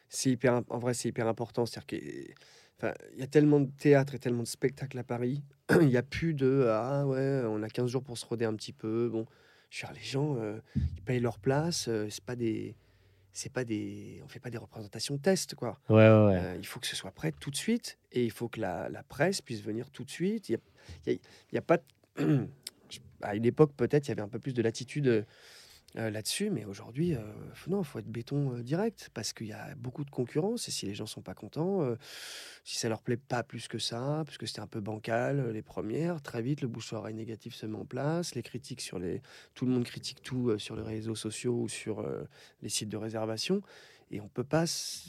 c'est hyper, en vrai, c'est hyper important. C'est-à-dire qu'il enfin, y a tellement de théâtre et tellement de spectacles à Paris, il n'y a plus de ah ouais, on a 15 jours pour se roder un petit peu. Bon, je veux dire, les gens, euh, ils payent leur place, euh, c'est pas des, c'est pas des, on fait pas des représentations test, quoi. Ouais, ouais, ouais. Euh, il faut que ce soit prêt tout de suite et il faut que la, la presse puisse venir tout de suite. Il y a, y a- il y a pas. à une époque, peut-être, il y avait un peu plus de latitude euh, euh, là-dessus, mais aujourd'hui, euh, non, il faut être béton direct parce qu'il y a beaucoup de concurrence et si les gens sont pas contents, si ça leur plaît pas plus que ça, parce que c'était un peu bancal les premières, très vite, le bouche à oreille négatif se met en place, les critiques sur les. Tout le monde critique tout sur les réseaux sociaux ou sur les sites de réservation. Et on peut pas,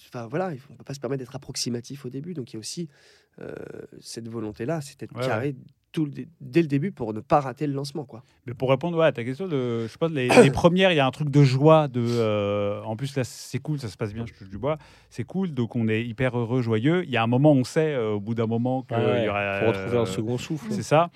enfin voilà, on peut pas se permettre d'être approximatif au début. Donc il y a aussi euh, cette volonté-là, c'est d'être Ouais, carré tout le dé- dès le début pour ne pas rater le lancement, quoi. Mais pour répondre ouais, à ta question, de, je sais pas, les, les premières, il y a un truc de joie. De, euh, en plus, là, c'est cool, ça se passe bien, je touche du bois. C'est cool, donc on est hyper heureux, joyeux. Il y a un moment, on sait, euh, au bout d'un moment, qu'il Ouais, y aura. Faut retrouver un euh, second souffle. C'est ça.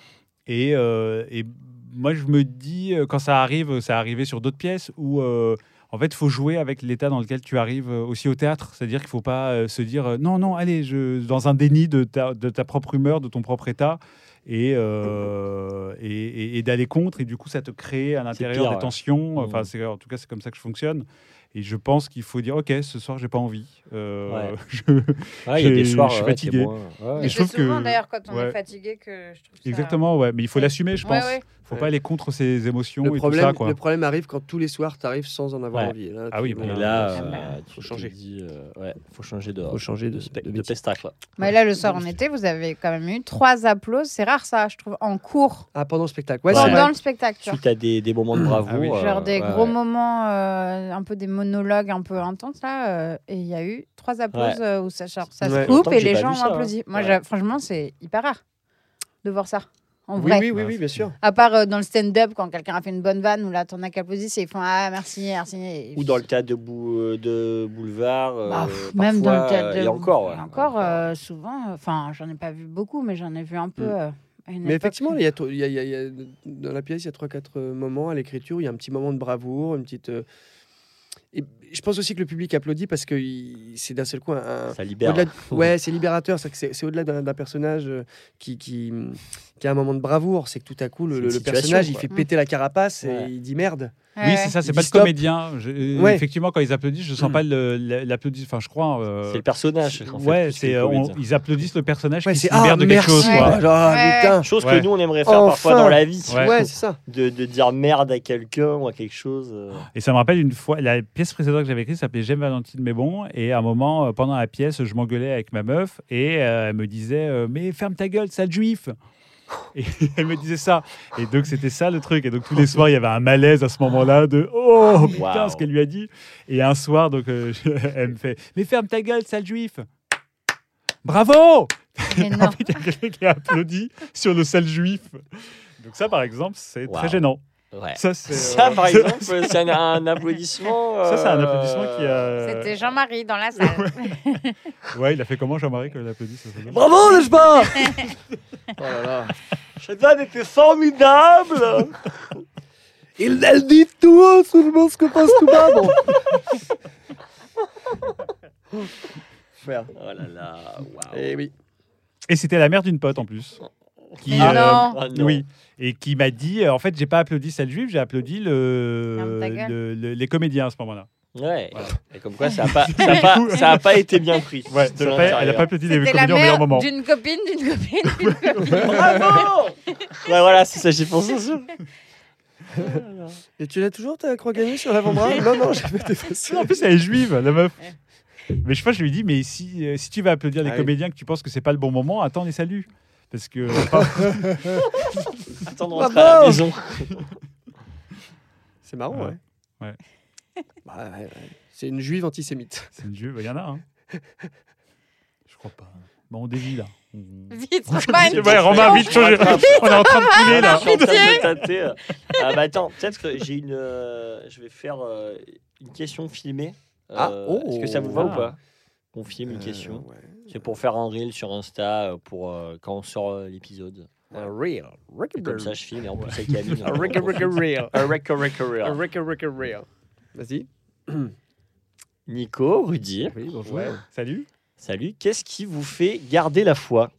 Et, euh, et moi, je me dis, quand ça arrive, ça arrivé sur d'autres pièces où. euh, en fait, il faut jouer avec l'état dans lequel tu arrives aussi au théâtre. C'est-à-dire qu'il ne faut pas se dire non, non, allez, je, dans un déni de ta, de ta propre humeur, de ton propre état, et, euh, et, et- et d'aller contre. Et du coup, ça te crée à l'intérieur des ouais. tensions. Enfin, Mhm. c'est, en tout cas, c'est comme ça que je fonctionne. Et je pense qu'il faut dire ok, ce soir, j'ai pas envie. Euh, Ouais. je- il y a des soirs, je suis fatigué. moins- ouais, Mais je c'est trouve souvent que- d'ailleurs quand on ouais. est fatigué que je trouve ça. Exactement, ouais. Mais il faut Ouais. l'assumer, je Ouais, pense. Faut Ouais. pas aller contre ses émotions Le et problème, tout ça, quoi. le problème arrive quand tous les soirs tu arrives sans en avoir Ouais. envie. Là, Ah oui, dis, mais Et là, euh, bah, tu faut changer. dis, euh, ouais, faut changer de, faut changer de, de, de pestacle. Mais là, le soir en été, vous avez quand même eu trois applauses. C'est rare ça, je trouve, en cours. Ah, pendant le spectacle. Ouais, Pendant le spectacle. tu vois. Suite à des, des moments de bravoure. Ah oui. euh, Genre des ouais, gros ouais. moments, euh, un peu des monologues un peu intenses là. euh, et il y a eu trois applauses Ouais. où ça, ça Ouais. se coupe et les gens ont applaudi. Moi, franchement, c'est hyper rare de voir ça. En Oui, vrai. oui, oui, oui, bien sûr. À part euh, dans le stand-up, quand quelqu'un a fait une bonne vanne, où là, t'en as et ils font Ah, merci, merci. Et Ou dans le théâtre de, bou- euh, de boulevard. euh, Bah, pff, même dans le théâtre de. Et encore, ouais. et encore euh, souvent, euh, enfin, j'en ai pas vu beaucoup, mais j'en ai vu un peu. Mm. euh, Mais effectivement, il y a, il y a- il y a- il y a- dans la pièce, il y a 3-4 moments à l'écriture. Il y a un petit moment de bravoure, une petite. euh, Et je pense aussi que le public applaudit parce que c'est d'un seul coup un. Ça libère. de- ouais, c'est libérateur. C'est au-delà d'un personnage euh, qui, qui, qui a un moment de bravoure. C'est que tout à coup, le, personnage, il fait péter la carapace Ouais. et il dit merde. Ouais, Oui, c'est ça, c'est pas le stop. comédien. Je- euh, Ouais. Effectivement, quand ils applaudissent, je sens pas le- le- l'applaudissement. Enfin, je crois. euh, C'est le personnage. en fait, ouais, c'est euh, ils applaudissent le personnage Ouais, qui c'est se libère ah, de quelque merci. chose. Ouais. quoi. Ah, Ouais. putain. Chose Ouais. que nous, on aimerait faire parfois Enfin. dans la vie. Ouais. Ouais, c'est ça. De, de dire merde à quelqu'un ou à quelque chose. euh. Et ça me rappelle une fois, la pièce précédente que j'avais écrite s'appelait J'aime Valentine mais bon. Et à un moment, euh, pendant la pièce, je m'engueulais avec ma meuf et euh, elle me disait euh, Mais ferme ta gueule, sale juif Et elle me disait ça. Et donc, c'était ça le truc. Et donc, tous les soirs, il y avait un malaise à ce moment-là de Oh putain, ce qu'elle lui a dit. Et un soir, donc, euh, elle me fait Mais ferme ta gueule, sale juif Bravo il y a quelqu'un qui a applaudi sur le sale juif. Donc, ça, par exemple, c'est très gênant. Ouais. Ça. Ça, euh, par exemple, c'est un, un applaudissement. Ça, c'est un euh, applaudissement qui a. C'était Jean-Marie dans la salle. Ouais, il a fait comment Jean-Marie quand il a applaudi ça fait bien Bravo, n'est-ce pas Oh là là. Cette vanne était formidable Il elle dit tout haut seulement ce que pense tout bas. Bon. Frère. Oh là là, waouh. Eh oui. Et c'était la mère d'une pote en plus. Qui, Mais euh, non. Ah non. Oui. Et qui m'a dit, euh, en fait, j'ai pas applaudi celle juive, j'ai applaudi le, les comédiens à ce moment-là. Ouais. Voilà. Et comme quoi, ça a pas, ça a pas, ça a pas été bien pris. Ouais, elle a l'intérieur. pas applaudi les comédiens au meilleur moment. d'une copine, d'une copine, d'une copine. Bravo Ouais, voilà, c'est ça, j'ai pensé ça. Et tu l'as toujours ta croix gagnée sur l'avant-bras Non, non, j'ai pas défacé. En plus, elle est juive, la meuf. Mais je sais pas, je lui dis, mais si, euh, si tu vas applaudir les Ah oui. comédiens que tu penses que c'est pas le bon moment, attends les saluts. Parce que. pas- Attends de rentrer à la maison. C'est marrant, Ouais. ouais. Ouais. Bah, ouais, ouais. C'est une juive antisémite. c'est une juive, il y en a, hein. Je crois pas. Bon, on dévie là. On- Vite, Roman. Ouais, Romain, vite, changer. On est en train de couler là. Je suis en train Pitié. de tâter, euh. Ah bah attends, peut-être que j'ai une. euh, je vais faire euh, une question filmée. Ah, Euh, oh. Est-ce que ça vous va ou pas? On filme une Euh, question. ouais. C'est pour faire un reel sur Insta euh, pour euh, quand on sort euh, l'épisode. Un real. Et Comme ça, je filme et en plus avec Camille. Un filme. real. Un reel. Un ricka real. Vas-y. Nico, Rudy, Oui, bonjour. Ouais. Salut. salut. Qu'est-ce qui vous fait garder la foi?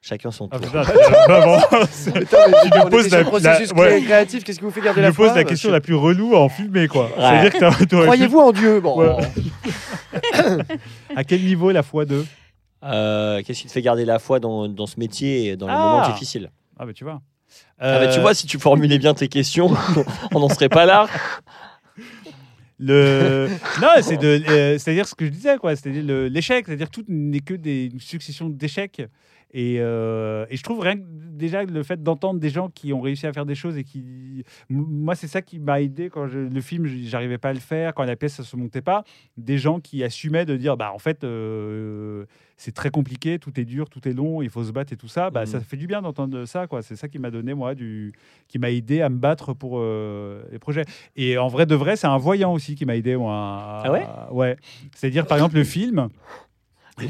Chacun son Ah tour. mais Tu on poses la- processus la- ouais. cré- créatif. Qu'est-ce qui vous fait garder la lui pose foi? la question la plus relou à en filmer, quoi. Ouais. C'est-à-dire que Croyez-vous en Dieu Bon. À quel niveau la foi de Euh, Qu'est-ce qui te fait garder la foi dans, dans ce métier et dans les Ah. moments difficiles? Ah, bah tu vois. Ah bah, tu Euh, vois, si tu formulais bien tes questions, on n'en serait pas là. Le... Non, c'est de, euh, c'est-à-dire ce que je disais, quoi. C'est-à-dire le- l'échec, c'est-à-dire tout n'est que des une succession d'échecs. Et, euh, et je trouve rien que déjà le fait d'entendre des gens qui ont réussi à faire des choses et qui, moi, c'est ça qui m'a aidé quand je- le film, j'arrivais pas à le faire, quand la pièce ça se montait pas. Des gens qui assumaient de dire, bah en fait, euh, c'est très compliqué, tout est dur, tout est long, il faut se battre et tout ça. Bah ça fait du bien d'entendre ça, quoi. C'est ça qui m'a donné moi du, qui m'a aidé à me battre pour euh, les projets. Et en vrai de vrai, c'est un voyant aussi qui m'a aidé, moi. à- Ah ouais? Ouais. C'est-à-dire, par exemple, le film,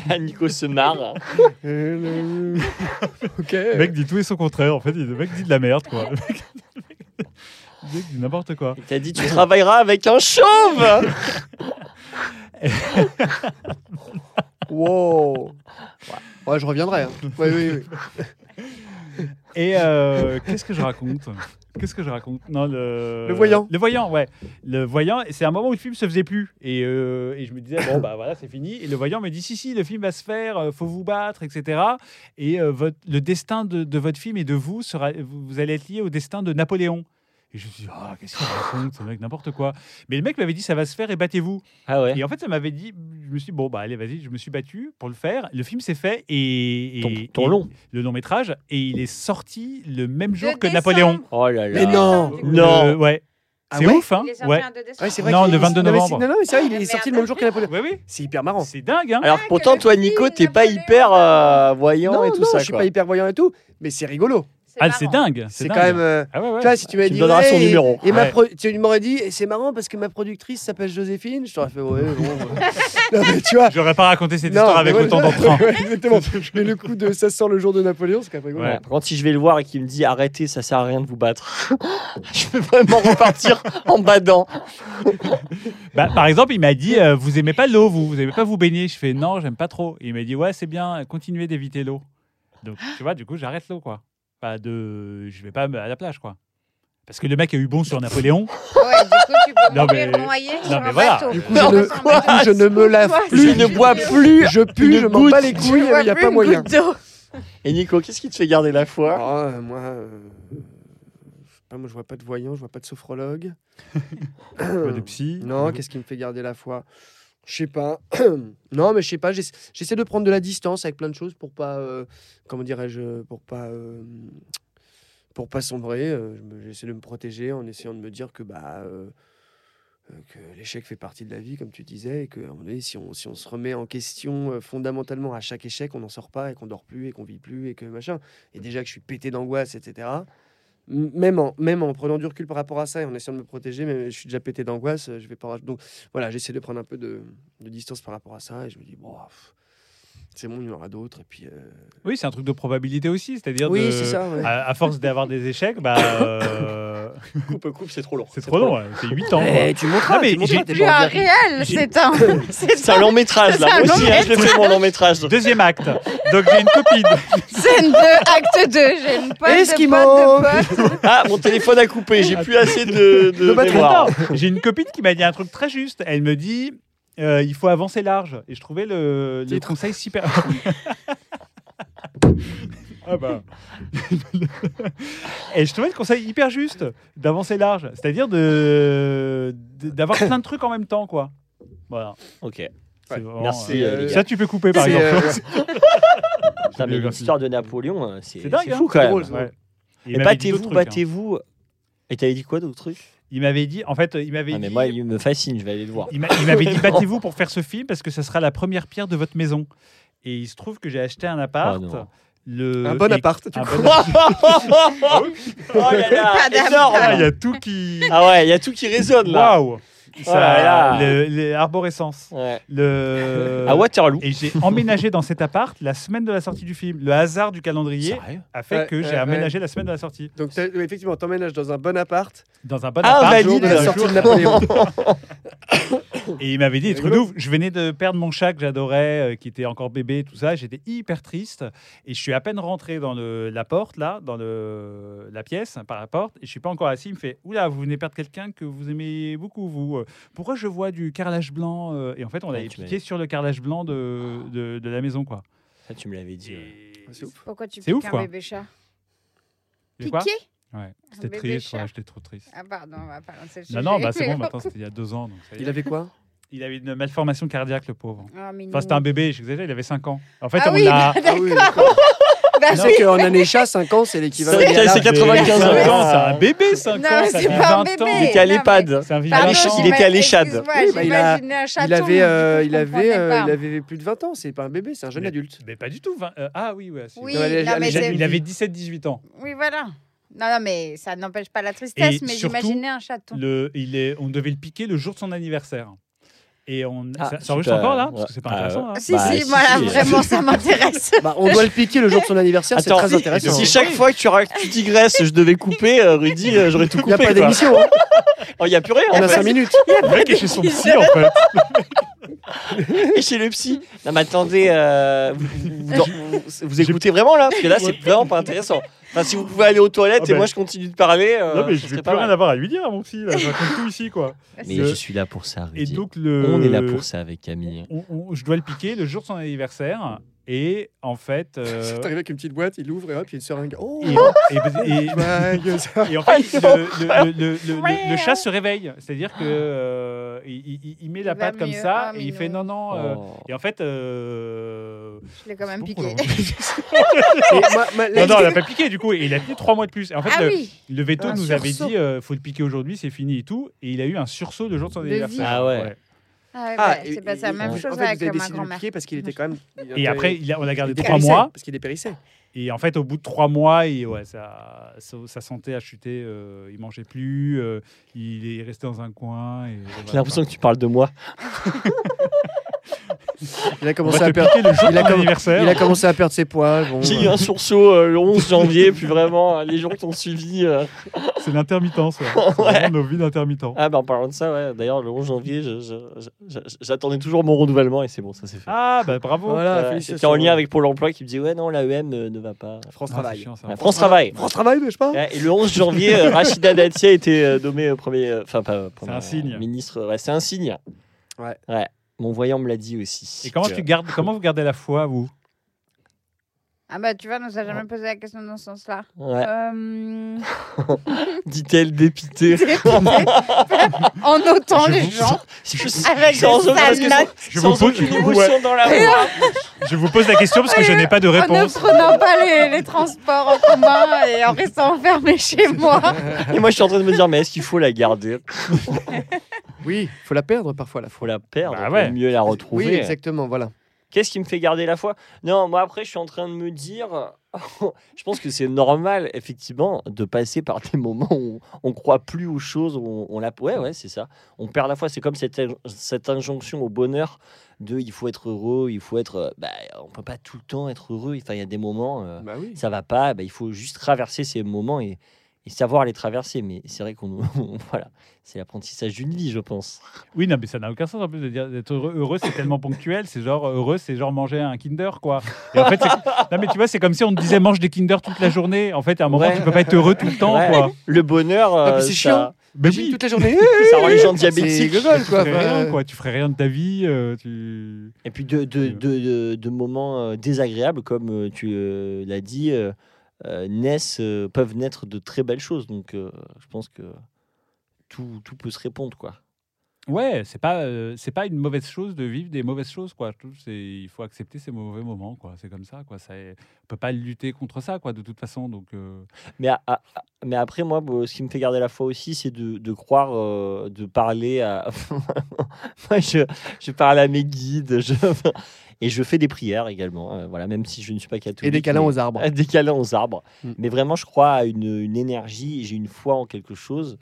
Là, Nico se marre. Le mec dit tout et son contraire. En fait, le mec dit de la merde, quoi. Le mec, le mec dit n'importe quoi. Il t'a dit tu travailleras avec un chauve Wow. Ouais, je reviendrai. hein. Oui, oui, oui. Et euh, qu'est-ce que je raconte? Qu'est-ce que je raconte? Non, le... Le voyant. Le voyant, ouais. Le voyant, c'est un moment où le film se faisait plus. Et, euh, et je me disais, bon, bah voilà, c'est fini. Et le voyant me dit, si, si, le film va se faire, euh, faut vous battre, etc. Et euh, votre, le destin de, de votre film et de vous, sera, vous, vous allez être lié au destin de Napoléon. Et je me suis dit, ah, qu'est-ce qu'il raconte, ce mec, n'importe quoi. Mais le mec m'avait dit, ça va se faire et battez-vous. Ah ouais. Et en fait, ça m'avait dit, je me suis dit, bon, bah allez, vas-y, je me suis battu pour le faire. Le film s'est fait et. Ton, et- ton et- long. Le long métrage, et il est sorti le même jour que décembre. Napoléon. Oh là là. Mais non. Non. Le- ouais. Ah c'est ouais ouf, hein Il est sorti Ouais. un 2 décembre. Ouais, c'est vrai Non, le 22 non, mais c'est- novembre. Non, non, mais c'est vrai, il est sorti le même jour que Napoléon. Ouais, oui. C'est hyper marrant. C'est dingue, hein Alors pourtant, toi, Nico, t'es pas hyper euh, voyant Non, et tout non, ça. je suis pas hyper voyant et tout, mais c'est rigolo. Ah, c'est dingue. C'est dingue. quand même. euh, Ah ouais, ouais. Tu vois, si tu me dit. donneras son et- numéro. Et ma Ouais. pro- tu m'aurais dit, et c'est marrant parce que ma productrice s'appelle Joséphine. Je t'aurais fait, ouais, bon. non, mais tu vois. J'aurais pas raconté cette Non, histoire avec ouais, autant d'entrain. Exactement. Mais le coup de ça sort le jour de Napoléon, c'est quand même rigolo. Ouais. Ouais. Par contre, si je vais le voir et qu'il me dit arrêtez, ça sert à rien de vous battre, je peux vraiment repartir en badant. Bah, par exemple, il m'a dit euh, Vous aimez pas l'eau, vous Vous aimez pas vous baigner Je fais Non, j'aime pas trop. Et il m'a dit Ouais, c'est bien, continuez d'éviter l'eau. Donc, tu vois, du coup, j'arrête l'eau, quoi. Pas de. Je vais pas à la plage, quoi. Parce que le mec a eu bon sur Napoléon. Ouais, du coup, tu peux Non, mais- non, sur mais un voilà. bateau. Du coup, Non, je, ne, mais quoi du coup, je ne me lave Quoi plus. Je ne bois plus. Je pue, je m'en bats les couilles, il n'y a pas moyen. Et Nico, qu'est-ce qui te fait garder la foi? Ah, euh, moi, euh, je sais pas, moi, je vois pas de voyant, je vois pas de sophrologue. Pas de psy. Non, qu'est-ce qui me fait garder la foi? Je sais pas. non, mais je sais pas. j'essa- J'essaie de prendre de la distance avec plein de choses pour pas, euh, comment dirais-je, pour pas, euh, pour pas sombrer. euh, J'essaie de me protéger en essayant de me dire que bah euh, que l'échec fait partie de la vie, comme tu disais, et que à un moment donné, si on, si on se remet en question euh, fondamentalement à chaque échec, on n'en sort pas et qu'on dort plus et qu'on vit plus et que machin. Et déjà que je suis pété d'angoisse, etc. Même en, même en prenant du recul par rapport à ça et en essayant de me protéger, mais je suis déjà pété d'angoisse, je vais pas. Donc voilà, j'essaie de prendre un peu de, distance par rapport à ça et je me dis, bon, c'est bon, il y en aura d'autres. Et puis. euh, Oui, c'est un truc de probabilité aussi. C'est-à-dire, Oui, de- c'est ça. ouais. à, à force d'avoir des échecs, bah, euh, Coupe, coupe, c'est trop long. c'est trop long. C'est 8 ans. quoi. Tu mais en un réel, c'est un. C'est C'est un long métrage là. Moi aussi, hein, je l'ai fait mon long métrage. Deuxième acte. Donc, j'ai une copine. Scène 2, acte 2. J'ai une pote Esquimau. de pote de pote. Ah, mon téléphone a coupé. J'ai plus assez de, de j'ai une copine qui m'a dit un truc très juste. Elle me dit euh, il faut avancer large. Et je trouvais le, le conseil super. ah bah. Et je trouvais le conseil hyper juste d'avancer large. C'est-à-dire de, d'avoir plein de trucs en même temps, quoi. Voilà. Ok. C'est Ouais. vraiment, Merci, euh, euh, les gars. ça, tu peux couper, par exemple. euh, Putain, mais biographie. l'histoire de Napoléon, euh, c'est C'est dingue, c'est hein, fou quand c'est même. Ouais. Et d'autres battez-vous, trucs, hein. battez-vous. Et t'avais dit quoi d'autre truc Il m'avait dit, en fait, il m'avait Ah, dit. mais moi, il me fascine. Je vais aller le voir. Il m'a- il m'avait dit battez-vous pour faire ce film parce que ça sera la première pierre de votre maison. Et il se trouve que j'ai acheté un appart. Oh le, un bon et- appart. Un coup. bon oh là là, Madame. énorme. Ah, il y a tout qui. Ah ouais, il y a tout qui résonne là. Waouh Ça, là. le- Les arborescences. Ouais. Le... À Waterloo. Et j'ai emménagé dans cet appart la semaine de la sortie du film. Le hasard du calendrier Sérieux a fait Ouais, que j'ai ouais, aménagé la semaine de la sortie. Donc effectivement, t'emménages dans un bon appart. Dans un bon Ah, appart. valide. jour de la sortie de Napoléon. Et il m'avait dit des trucs ouf. Je venais de perdre mon chat que j'adorais, euh, qui était encore bébé, tout ça. J'étais hyper triste. Et je suis à peine rentré dans le, la porte, là, dans le, la pièce, hein, par la porte. Et je suis pas encore assis. Il me fait Oula, vous venez perdre quelqu'un que vous aimez beaucoup, vous. Euh, Pourquoi je vois du carrelage blanc euh? Et en fait, on Ouais, avait piqué sur le carrelage blanc de, de, de la maison, quoi. Ça, tu me l'avais dit. ouais. Et- C'est ouf. Pourquoi tu piques ouf, un quoi. bébé chat? Piqué Ouais, c'était bébé triste. ouais, J'étais trop triste. Ah pardon, on va pas lancer le Non, sujet. non, bah c'est bon, maintenant c'était il y a deux ans. Donc ça y est. Il avait quoi? Il avait une malformation cardiaque, le pauvre. Oh, mignon. Enfin, c'était un bébé, j'exagère, il avait 5 ans. En fait, Ah on oui, a. Ah oui, d'accord. Bah Tu oui. sais qu'en année chat, 5 ans, c'est l'équivalent. C'est- de c'est l'âge. 95 ans. c'est un bébé, 5 Non, ans. c'est pas un 20 bébé. ans. Il était à Non, l'EHPad. Il était à bah, il avait, euh, il, avait, euh, il avait plus de 20 ans. C'est pas un bébé, c'est un jeune Mais- adulte. Mais pas du tout. 20 euh, ah oui. Oui, Non, non, Il avait 17-18 ans. Oui, voilà. Non, non, mais ça n'empêche pas la tristesse, Et mais j'imaginais un chaton. Le, il est, on devait le piquer le jour de son anniversaire. Et on, Ah, ça, ça enregistre encore là Parce que c'est pas Ah, intéressant. hein. Si, Bah, si, si, voilà, si. vraiment, ça m'intéresse. Bah, on doit le piquer le jour de son anniversaire, c'est très intéressant. Si hein. chaque fois que tu, tu digresses, je devais couper, euh, Rudy, euh, j'aurais tout Il coupé. n'y a pas d'émission, hein. Oh, Il n'y a plus rien. on a fait. 5 minutes. Le mec est chez son psy en fait. Et chez le psy. Non, mais attendez, euh, vous, vous- vous- vous écoutez vraiment là? Parce que là, c'est vraiment pas intéressant. Enfin, si vous pouvez aller aux toilettes Ah et ben- moi je continue de parler. euh, non, mais je vais plus pas rien avoir à lui dire à mon psy. Là. Je raconte tout ici, quoi. Mais je suis là pour ça, Et donc, le... On est là pour ça avec Camille. on- on- je dois le piquer le jour de son anniversaire. Et en fait. euh, C'est arrivé avec une petite boîte, il ouvre et hop, il y a une seringue. Oh et, et- et- Et en fait, le, le- le- le- le- le chat se réveille. C'est-à-dire que euh, il, il- il met la Il patte comme mieux. ça Ah, et il fait non, non. euh, Oh. Et en fait, euh, Je l'ai quand même piqué. ma- ma- non, non, elle n'a pas piqué du coup. Et il a tenu trois mois de plus. Et en fait, Ah le, oui, le veto Un nous avait dit euh, faut le piquer aujourd'hui, c'est fini et tout. Et il a eu un sursaut le jour de son anniversaire. Ah ouais. Ah ouais, Ah, bah, c'est passé la même en chose fait, avec vous avez ma décidé de le grand-mère. parce qu'il était quand même. Et après, il a- on a gardé trois mois. Parce qu'il dépérissait. Et en fait, au bout de trois mois, il, ouais, sa, sa, sa santé a chuté. euh, il mangeait plus. euh, il est resté dans un coin. J'ai l'impression que tu parles de moi. Il a commencé à perdre. le jour Il a, ton com- anniversaire. il a commencé à perdre ses poils. Bon, J'ai euh, eu un sursaut euh, le 11 janvier, puis vraiment, euh, les jours qui ont suivi. euh, C'est l'intermittence. ouais. C'est nos vies d'intermittents. Ah, bah en parlant de ça, ouais, d'ailleurs, le 11 janvier, je- je- je- je- j'attendais toujours mon renouvellement et c'est bon, ça s'est fait. Ah, bah bravo. Voilà, Ouais, C'était en lien avec Pôle emploi qui me dit Ouais, non, l'AEM euh, ne va pas. France Ah, Travail. c'est chiant, ça. Ouais, France Travail. France Travail, mais je sais pas. Et le 11 janvier, euh, Rachida Dati a été euh, nommée euh, premier. euh, Enfin, pas. euh, premier, un signe. euh, Ministre. Ouais, c'est un signe. Ouais. Ouais. Mon voyant me l'a dit aussi. Et comment, Que- tu gardes, comment vous gardez la foi, vous? Ah bah tu vois, on nous a jamais posé la question dans ce sens-là. Ouais. Euh, Dit-elle dépitée. en notant Je les vous- gens Je- avec sans des sans- Je sans aucune Ouais. émotion dans la voix. Je vous pose la question parce que je n'ai pas de en ne réponse. prenant pas les, les transports en commun et en restant enfermé chez moi. Et moi, je suis en train de me dire Mais est-ce qu'il faut la garder? Oui, faut la perdre parfois la Faut la perdre Bah pour ouais. mieux la Oui, retrouver. exactement, voilà. Qu'est-ce qui me fait garder la foi? Non, moi après, je suis en train de me dire, je pense que c'est normal, effectivement, de passer par des moments où on, croit plus aux choses, où on, on la, ouais, ouais, c'est ça. On perd la foi. C'est comme cette, cette injonction au bonheur de, il faut être heureux, il faut être, euh, bah, on peut pas tout le temps être heureux. Enfin, il y a des moments, euh, Bah oui. ça va pas. bah, il faut juste traverser ces moments et, et savoir les traverser. Mais c'est vrai qu'on, voilà, c'est l'apprentissage d'une vie, je pense. Oui, non, mais ça n'a aucun sens en plus de dire d'être heureux. Heureux, c'est tellement ponctuel. C'est genre heureux, c'est genre manger un Kinder, quoi. Et en fait, c'est- non, mais tu vois, c'est comme si on te disait mange des Kinder toute la journée. En fait, à un moment, Ouais. tu peux pas être heureux tout le temps, Ouais. quoi. Le bonheur, Ah, mais euh, c'est ça- chiant. Ben J'ai oui. toute la journée. Ça rend les gens diabétiques. gogol, Tu quoi. ferais rien, quoi. Tu ferais rien de ta vie. euh, tu... Et puis de, de, de, de- de moments euh, désagréables, comme euh, tu euh, l'as dit, naissent, euh, peuvent naître de très belles choses. Donc euh, je pense que tout, tout peut se répondre. quoi. Ouais, c'est pas, euh, c'est pas une mauvaise chose de vivre des mauvaises choses, quoi. Il faut accepter ces mauvais moments, quoi. C'est comme ça, quoi. Ça, on peut pas lutter contre ça, quoi, de toute façon. Donc, euh, Mais, mais après, moi, ce qui me fait garder la foi aussi, c'est de, de croire, euh, de parler à. moi, je, je parle à mes guides. Je... Et je fais des prières également. euh, voilà, même si je ne suis pas catholique. Et des câlins aux arbres. Des câlins aux arbres. Mm. Mais vraiment, je crois à une, une énergie, j'ai une foi en quelque chose.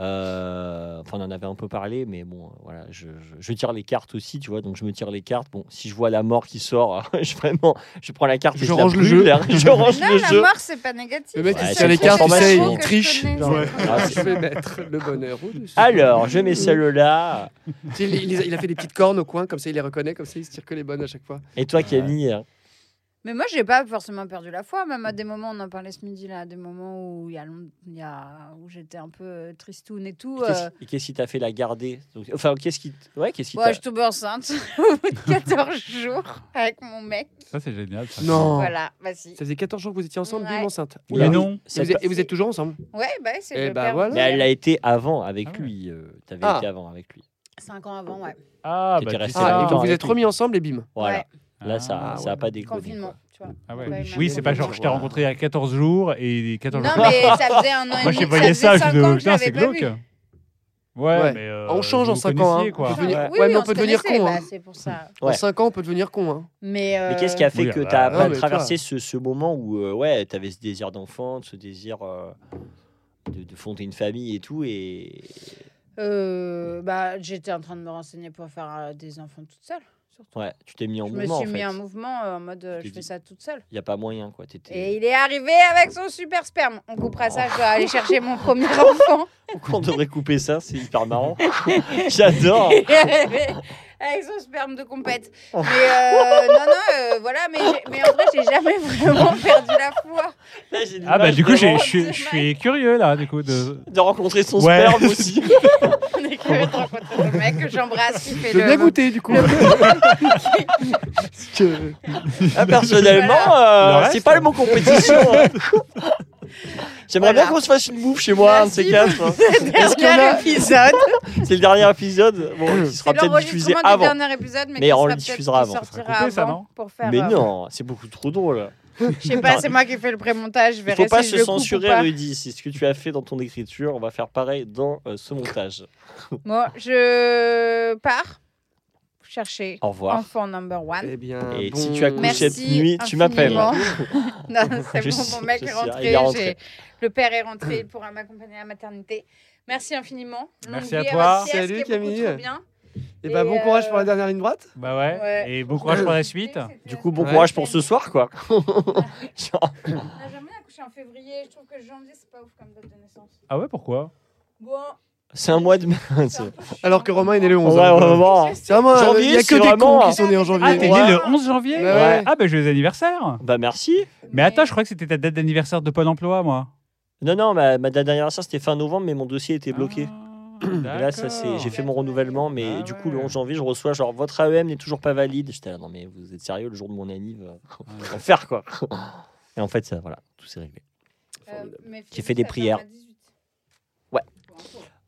Euh, enfin, on en avait un peu parlé, mais bon, voilà, je, je- je tire les cartes aussi, tu vois. Donc, je me tire les cartes. Bon, si je vois la mort qui sort, je vraiment, je prends la carte et Je la range le jeu. hein, je range Non, le la jeu. mort, c'est pas négatif. Le mec, Ouais, tire les cartes, tu sais, transformation. il je triche. Genre, c'est Ah, je vais mettre le bonheur au-dessus. Alors, je mets celle-là. Il- il a fait des petites cornes au coin, comme ça il les reconnaît, comme ça il se tire que les bonnes à chaque fois. Et toi, Camille Mais moi, j'ai pas forcément perdu la foi. Même à des moments, on en parlait ce midi là, à des moments où il y a, long- il y a où j'étais un peu euh, tristoune et tout. Et qu'est-ce- euh, et qu'est-ce qui t'a fait la garder? Donc, Enfin, qu'est-ce qui, ouais, qu'est-ce qui ouais, t'a- je tombe enceinte au bout de 14 jours avec mon mec. ça, c'est génial. ça. Non. Voilà, bah si. Ça faisait 14 jours que vous étiez ensemble, Ouais. bim enceinte. Mais oui. non. Et vous, êtes, t'a- et vous êtes toujours ensemble? Ouais, bah c'est Eh le bah père voilà. Mais elle a été avant avec Ah ouais. lui. euh, T'avais Ah. été avant avec lui. 5 ans avant, ouais. Ah, bah, resté. Ah, et longtemps vous êtes remis ensemble et bim. Voilà. Ouais. Là, ça, Ah, ça a ouais. pas déconné. Confinement, tu vois. Ah ouais. Ouais, Oui, c'est pas genre je t'ai rencontré il y a 14 jours et les 14 Non, jours. mais ça faisait un an et Moi, demi. ça, faisait je dis, ans que je putain, c'est l'avais pas glauque. vu. Ouais, Ouais. mais. euh, On change en vous 5 ans. Hein. quoi. devenir- Ouais. Ouais, Oui, mais on peut devenir con. bah, hein. c'est pour ça. En Ouais. 5 ans, on peut devenir con. Hein. Mais, Mais qu'est-ce qui euh, a fait Oui, que bah, tu as non, pas mais traversé ce, ce moment où euh, ouais, tu avais ce désir d'enfant, ce désir euh, de, de fonder une famille et tout et euh, bah, j'étais en train de me renseigner pour faire euh, des enfants toute seule. Surtout. Ouais, tu t'es mis en Je me mouvement suis en mis fait. en mouvement euh, en mode euh, je fais dit- ça toute seule. Il y a pas moyen quoi. T'étais- Et il est arrivé avec son super sperme. On coupera ça, je dois aller chercher mon premier enfant. Pourquoi on devrait couper ça C'est hyper marrant. J'adore. Il est arrivé avec son sperme de compète. Mais euh, non, non, euh, voilà, mais, mais en vrai, j'ai jamais vraiment perdu la foi. Là, Ah bah du coup, je suis- je suis curieux là, du coup. De... de rencontrer son Ouais. sperme aussi. Est curieux de rencontrer le mec que j'embrasse qui fait Je le. vais goûter du coup. Que- Ah, personnellement, euh, Le reste c'est pas le mot compétition. hein. J'aimerais Voilà. bien qu'on se fasse une bouffe chez moi, un de ces Merci quatre. hein. Est-ce qu'il y en Dernier a épisode. C'est le dernier épisode, bon, qui sera C'est peut-être diffusé l'enregistrement du avant. dernier épisode, mais, Mais qui on sera le peut-être- diffusera qui avant. sortira Ça sera coupé, ça, avant non pour faire. Mais euh, non, c'est beaucoup trop drôle. Je sais pas, c'est moi qui fais le pré-montage. Je Il verrai faut pas si se je censurer, pas. Rudy. C'est ce que tu as fait dans ton écriture. On va faire pareil dans euh, ce montage. Bon, je pars chercher Au revoir. enfant number one. Eh bien, Et bon- si tu as couché Merci cette nuit, tu m'appelles. non, c'est bon, mon mec est rentré. il est rentré. j'ai- Le père est rentré pour m'accompagner à la maternité. Merci infiniment. Merci Longue à toi. pièce, Salut, Camille. bien. Eh ben, bon Et, courage euh, pour la dernière ligne droite. Bah ouais. Ouais. Et bon courage pour la suite. Du coup, bon Ouais. courage pour ce soir, quoi. Genre, Ah, bien accoucher en février. Je trouve que janvier, c'est pas ouf comme date de naissance. Ah ouais, pourquoi? Bon. c'est un mois de. Alors que Romain, il est le 11. Ouais, hein. vraiment. C'est vraiment. Janvier, Il y a que des vraiment- cons qui sont nés en janvier. Ah, t'es Ouais. né le 11 janvier? Ouais, ouais. Ah bah joyeux anniversaire Bah merci. Mais attends, je crois que c'était ta date d'anniversaire de Pôle emploi, moi. Non, non, ma, ma date d'anniversaire c'était fin novembre, mais mon dossier était bloqué. Ah, Et là, ça c'est, j'ai fait mon renouvellement, mais Ah du coup ouais. le 11 janvier, je reçois genre votre AEM n'est toujours pas valide. J'étais là, non mais vous êtes sérieux le jour de mon anniv, euh, on va faire quoi. Et en fait, ça, voilà, tout s'est réglé. Euh, mais J'ai fait des prières. ferme à 18. Ouais.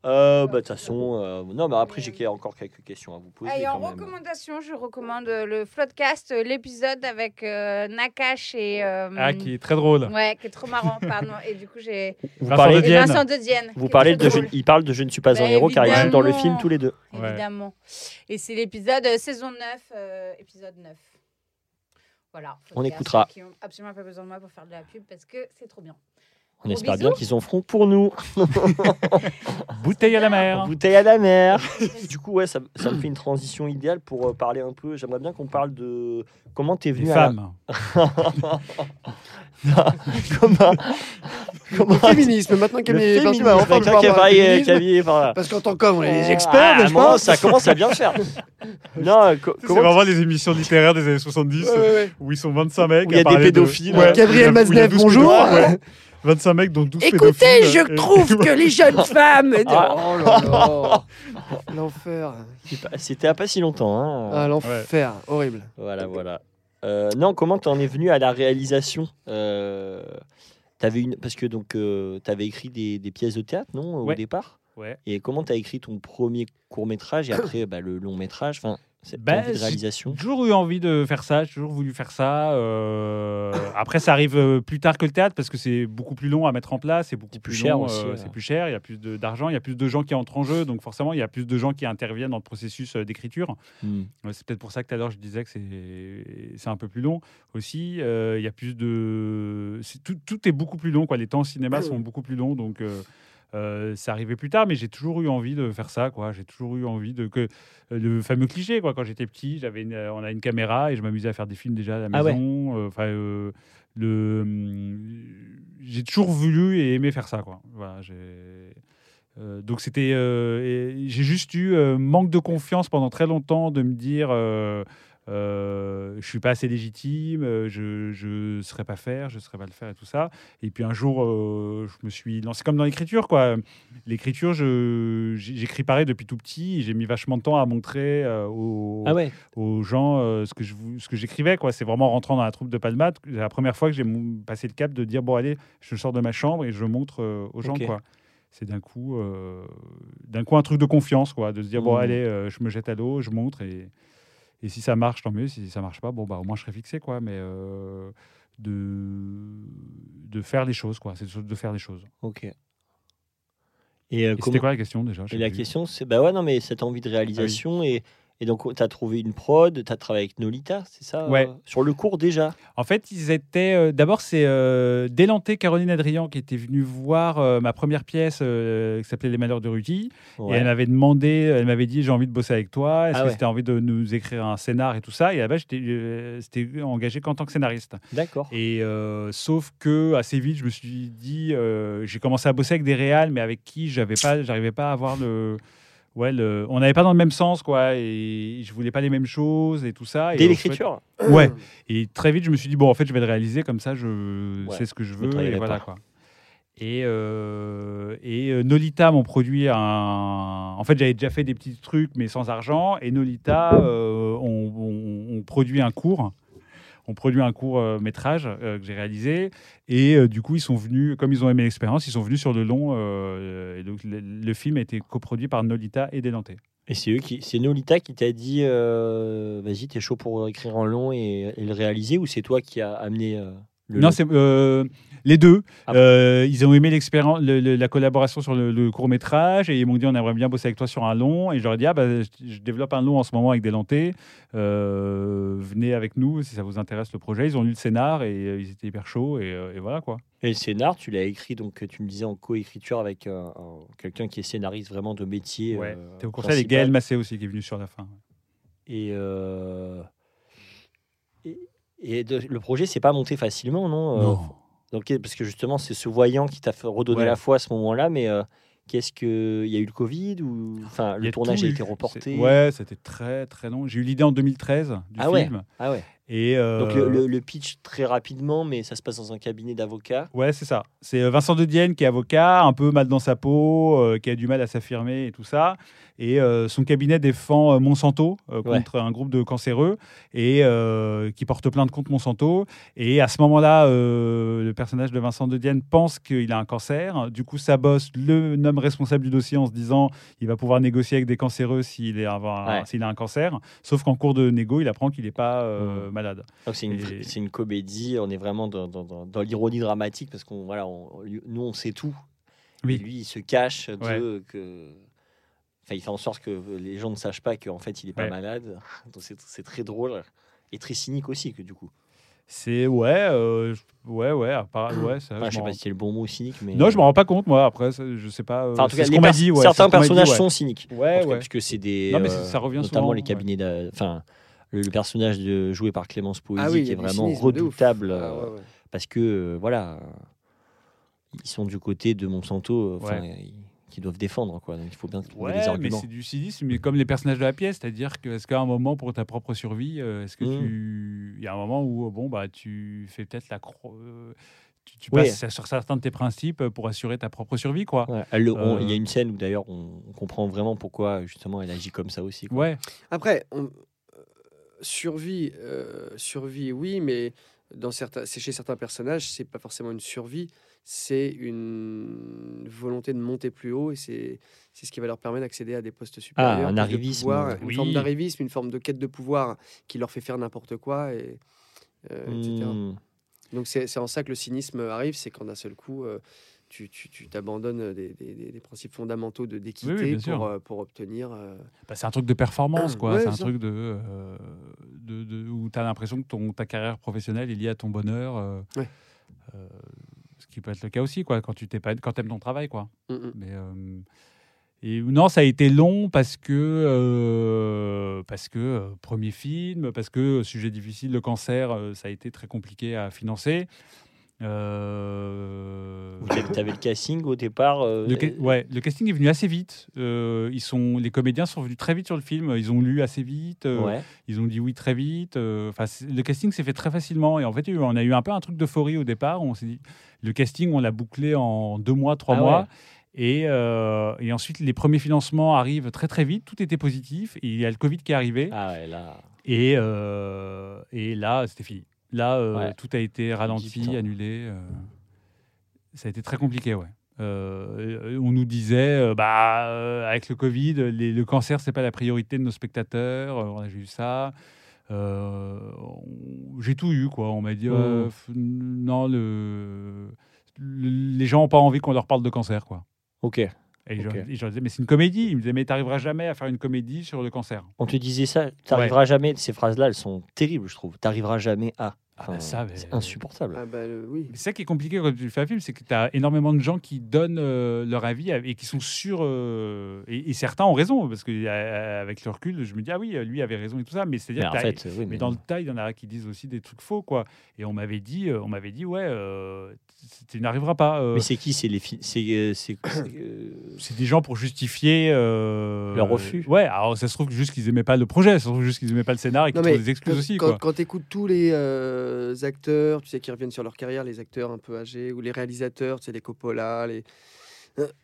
Euh, bah de toute façon, euh, non, mais après j'ai encore quelques questions à vous poser. Ah, et en quand même. recommandation, je recommande euh, le Floodcast, euh, l'épisode avec euh, Nakash et. euh, Ah, qui est très drôle. Ouais, qui est trop marrant, pardon. Et du coup, j'ai. Vous Vincent parlez, de Dienne. Vincent de Dienne. vous parlez de, je, il parle de Je ne suis pas Bah, un héros car ils jouent dans le film tous les deux. Ouais. Évidemment. Et c'est l'épisode euh, saison 9, euh, épisode 9. Voilà. On écoutera. Qui ont absolument pas besoin de moi pour faire de la pub parce que c'est trop bien. On Gros espère bisous. bien qu'ils en feront pour nous. Bouteille à la mer. Bouteille à la mer. du coup, ouais, ça, ça me fait une transition idéale pour euh, parler un peu. J'aimerais bien qu'on parle de comment t'es Les venu à femmes. la... comment comment Le féminisme. Maintenant, le Camille est partie, féminisme. bah, enfin, Quelqu'un pouvoir qui a de euh, féminisme. Camille. Parce qu'en tant qu'homme, on est des Ah, experts, n'est-ce pas Ça commence à bien faire. non, co- C'est comment vraiment les émissions littéraires des années 70 Ouais, ouais, ouais. où ils sont 25 mecs. Où il y a à des parler de- pédophiles. Ouais, Gabriel où il y a- y Maznev, 12 bonjour. ouais. 25 mecs, dont 12 Écoutez, je Et- trouve que les jeunes femmes. Ah. Oh là là. L'enfer. C'était à pas si longtemps. Hein. Ah, l'enfer. Horrible. Voilà, voilà. Euh, non, comment t'en es venu à la réalisation euh, T'avais une parce que donc euh, t'avais écrit des, des pièces de théâtre, non, au Ouais. départ? Ouais. Et comment t'as écrit ton premier court métrage et après bah, le long métrage Enfin, cette envie de j'ai réalisation. J'ai toujours eu envie de faire ça, j'ai toujours voulu faire ça. euh, Après, ça arrive euh, plus tard que le théâtre parce que c'est beaucoup plus long à mettre en place, c'est beaucoup plus, plus cher euh, c'est plus cher, il y a plus d'argent, il y a plus de gens qui entrent en jeu, donc forcément, il y a plus de gens qui interviennent dans le processus d'écriture. Hmm. C'est peut-être pour ça que tout à l'heure je disais que c'est un peu plus long aussi. Euh, Il y a plus de. Tout, tout est beaucoup plus long. Quoi. Les temps au cinéma sont beaucoup plus longs. Donc euh, euh, ça arrivait plus tard, mais j'ai toujours eu envie de faire ça. quoi. J'ai toujours eu envie de. que euh, Le fameux cliché, quoi. quand j'étais petit, j'avais une- on a une caméra et je m'amusais à faire des films déjà à la Ah maison. Euh, Enfin. euh, le, hum, j'ai toujours voulu et aimé faire ça, quoi. Voilà, j'ai, euh, donc c'était, euh, j'ai juste eu euh, manque de confiance pendant très longtemps de me dire, euh, euh, je suis pas assez légitime, euh, je je saurais pas faire, je saurais pas le faire et tout ça. Et puis un jour, euh, je me suis lancé comme dans l'écriture, quoi. L'écriture, j'écris pareil depuis tout petit. et J'ai mis vachement de temps à montrer euh, aux, Ah ouais. aux gens ce que je ce que j'écrivais quoi c'est vraiment en rentrant dans la troupe de Palmat la première fois que j'ai passé le cap de dire bon allez je sors de ma chambre et je montre aux gens quoi c'est d'un coup euh, d'un coup un truc de confiance quoi de se dire bon Mhm. allez euh, je me jette à l'eau je montre et et si ça marche tant mieux si ça marche pas bon bah au moins je serai fixé quoi. Mais euh, de de faire les choses quoi. C'est de faire les choses. Ok. Et, euh, et comment- c'était quoi la question déjà? Et la plus. question, c'est bah ouais, non, mais cette envie de réalisation et Et donc, tu as trouvé une prod, tu as travaillé avec Nolita, c'est ça Ouais. euh, Sur le cours déjà? En fait, ils étaient. euh, D'abord, c'est euh, Délanté Caroline Adrian qui était venue voir euh, ma première pièce euh, qui s'appelait Les Malheurs de Rudy. Et Ouais. elle m'avait demandé, elle m'avait dit j'ai envie de bosser avec toi. Est-ce Ah que ouais. tu as envie de nous écrire un scénar et tout ça? Et là-bas, j'étais euh, c'était engagé qu'en tant que scénariste. D'accord. Et euh, sauf que assez vite, je me suis dit, euh, j'ai commencé à bosser avec des réals, mais avec qui j'avais pas, j'arrivais pas à avoir le. Ouais, le- on n'avait pas dans le même sens, quoi, et je voulais pas les mêmes choses et tout ça. Et Dès l'écriture fait- Ouais. Et très vite, je me suis dit, bon, en fait, je vais le réaliser comme ça, je Ouais, sais ce que je veux, et travaillerai voilà, pas. quoi. Et, euh, et euh, Nolita m'ont produit un. En fait, j'avais déjà fait des petits trucs, mais sans argent. Et Nolita euh, ont, ont produit un cours. On produit un court euh, métrage euh, que j'ai réalisé. Et euh, du coup, ils sont venus, comme ils ont aimé l'expérience, ils sont venus sur le long. et donc, le, film a été coproduit par Nolita et Délanté. Et c'est eux qui, c'est Nolita qui t'a dit, vas-y, t'es chaud pour écrire en long et, et le réaliser, ou c'est toi qui as amené le Non, c'est euh, les deux. Ah. Euh, ils ont aimé l'expérience, le- le- la collaboration sur le, court métrage et ils m'ont dit on aimerait bien bosser avec toi sur un long. Et ai dit ah bah, je, je développe un long en ce moment avec Délanté. Euh, venez avec nous si ça vous intéresse le projet. Ils ont lu le scénar et ils étaient hyper chauds et, et voilà quoi. Et le scénar, tu l'as écrit, donc tu me disais en coécriture avec un- quelqu'un qui est scénariste vraiment de métier. Ouais. T'es au conseil principal. Gaël Massé aussi qui est venu sur la fin. Et, et, de- le projet, c'est pas monté facilement, non, Euh, Donc, parce que justement, c'est ce voyant qui t'a fait redonner Ouais. la foi à ce moment-là, mais euh, qu'est-ce que. Il y a eu le Covid ou. Enfin, le tournage a été reporté? Ouais, c'était très très long. J'ai eu l'idée en 2013 du Ah ouais. film. Ah ouais. Et euh, Donc, le, le- le pitch très rapidement, mais ça se passe dans un cabinet d'avocats. Ouais, c'est ça. C'est euh, Vincent de Dienne qui est avocat, un peu mal dans sa peau, euh, qui a du mal à s'affirmer et tout ça. Et euh, son cabinet défend Monsanto Ouais. contre un groupe de cancéreux et qui porte plainte contre Monsanto. Et à ce moment-là, le personnage de Vincent de Dienne pense qu'il a un cancer. Du coup, sa boss le nomme responsable du dossier en se disant il va pouvoir négocier avec des cancéreux s'il Ouais. a un cancer. Sauf qu'en cours de négo, il apprend qu'il n'est pas Mmh. Malade. C'est une, Et- une comédie. On est vraiment dans, dans- l'ironie dramatique parce qu'on voilà, on- nous, on sait tout. Oui. Et lui, il se cache de Ouais. que. Enfin, il fait en sorte que les gens ne sachent pas qu'en fait, il est pas Ouais. malade. Donc, c'est très drôle et très cynique aussi, que du coup. C'est ouais, euh, ouais, ouais, à part- ouais. Ça, Enfin, je sais m'en- pas si c'est le bon mot cynique, mais. Non, je me rends pas compte, moi. Après, ça, je sais pas. euh, Enfin, en tout cas, ce dit. ouais, certains dit, personnages ouais. sont cyniques. Ouais, cas, parce que c'est des. Non, mais euh, ça revient notamment souvent, les cabinets. Enfin, le, personnage de, joué par Clémence Poésy Ah oui, qui est vraiment redoutable Ah euh, ouais, ouais. parce que euh, voilà, ils sont du côté de Monsanto, euh, enfin, Ouais. qui doivent défendre quoi. Donc il faut bien trouver Ouais, des mais arguments. c'est du cynisme, mais comme les personnages de la pièce, c'est-à-dire que est-ce qu'à un moment pour ta propre survie, est-ce que Mm. tu, il y a un moment où bon bah tu fais peut-être la cro- tu, passes sur certains de tes principes pour assurer ta propre survie, quoi. Ouais, Il y a une scène où d'ailleurs on, on comprend vraiment pourquoi justement elle agit comme ça aussi. quoi. Ouais, Après, on- survie, euh, survie, oui, mais dans certains, c'est chez certains personnages, c'est pas forcément une survie, c'est une volonté de monter plus haut et c'est c'est ce qui va leur permettre d'accéder à des postes supérieurs. un de arrivisme, pouvoir, Une oui. forme d'arrivisme, une forme de quête de pouvoir qui leur fait faire n'importe quoi, et, euh, etc. Hmm. Donc c'est c'est en ça que le cynisme arrive, c'est quand d'un seul coup, euh, tu t'abandonnes des, des- des- des principes fondamentaux de d'équité Oui, oui, bien sûr. pour, euh, pour obtenir. euh, Bah, c'est un truc de performance, quoi. Ouais, c'est un ça. truc de, euh, de, de- où tu as l'impression que ton, ta carrière professionnelle est liée à ton bonheur. Ouais. ce qui peut être le cas aussi, quoi, quand tu t'es pas, quand aimes ton travail, quoi. mm, mm. Mais et non, ça a été long parce que euh, parce que euh, premier film, parce que sujet difficile, le cancer, euh, ça a été très compliqué à financer. Euh, Tu avais le casting au départ. euh, le, ca- ouais, le casting est venu assez vite. Euh, ils sont, les comédiens sont venus très vite sur le film. Ils ont lu assez vite. euh, ouais. Ils ont dit oui très vite. Enfin, le casting s'est fait très facilement. Et en fait, on a eu un peu un truc d'euphorie au départ. On s'est dit, le casting, on l'a bouclé en deux mois, trois Ah mois. ouais. Et, et ensuite, les premiers financements arrivent très très vite. Tout était positif. Et il y a le Covid qui est arrivé. Ah ouais, là. Et, et là, c'était fini. Là, euh, Ouais. tout a été ralenti, annulé. euh, ça a été très compliqué, ouais. Euh, on nous disait, bah, avec le Covid, les- le cancer, c'est pas la priorité de nos spectateurs. On a eu ça. J'ai tout eu, quoi. On m'a dit, non, le, le- les gens n'ont pas envie qu'on leur parle de cancer, quoi. Ok. Et, je, Ok. et je leur disais, mais c'est une comédie. Ils me disaient, mais t'arriveras jamais à faire une comédie sur le cancer. On te disait ça, t'arriveras jamais. Ces phrases-là, elles sont terribles, je trouve. T'arriveras jamais à. Ah bah Enfin, ça, mais- c'est insupportable. Ah bah euh, oui. C'est ça qui est compliqué quand tu fais un film, c'est que tu as énormément de gens qui donnent euh, leur avis et qui sont sûrs. euh, et, et certains ont raison, parce qu'avec le recul, je me dis, ah oui, lui avait raison et tout ça. Mais Mais c'est-à-dire en que t'as- fait, oui, Mais mais dans le tas, il y en a qui disent aussi des trucs faux, quoi. Et on m'avait dit, euh, on m'avait dit, ouais, euh, tu n'arriveras pas. euh, Mais c'est qui C'est les fi- c'est euh, c'est c'est, euh, des gens pour justifier euh, Leur refus. Ouais, alors ça se trouve juste qu'ils aimaient pas le projet, ça se trouve juste qu'ils aimaient pas le scénar et qu'ils trouvent des excuses quand, aussi, quand, quoi. quand t'écoutes tous les euh, acteurs, tu sais, qui reviennent sur leur carrière, les acteurs un peu âgés, ou les réalisateurs, tu sais, les Coppola, les.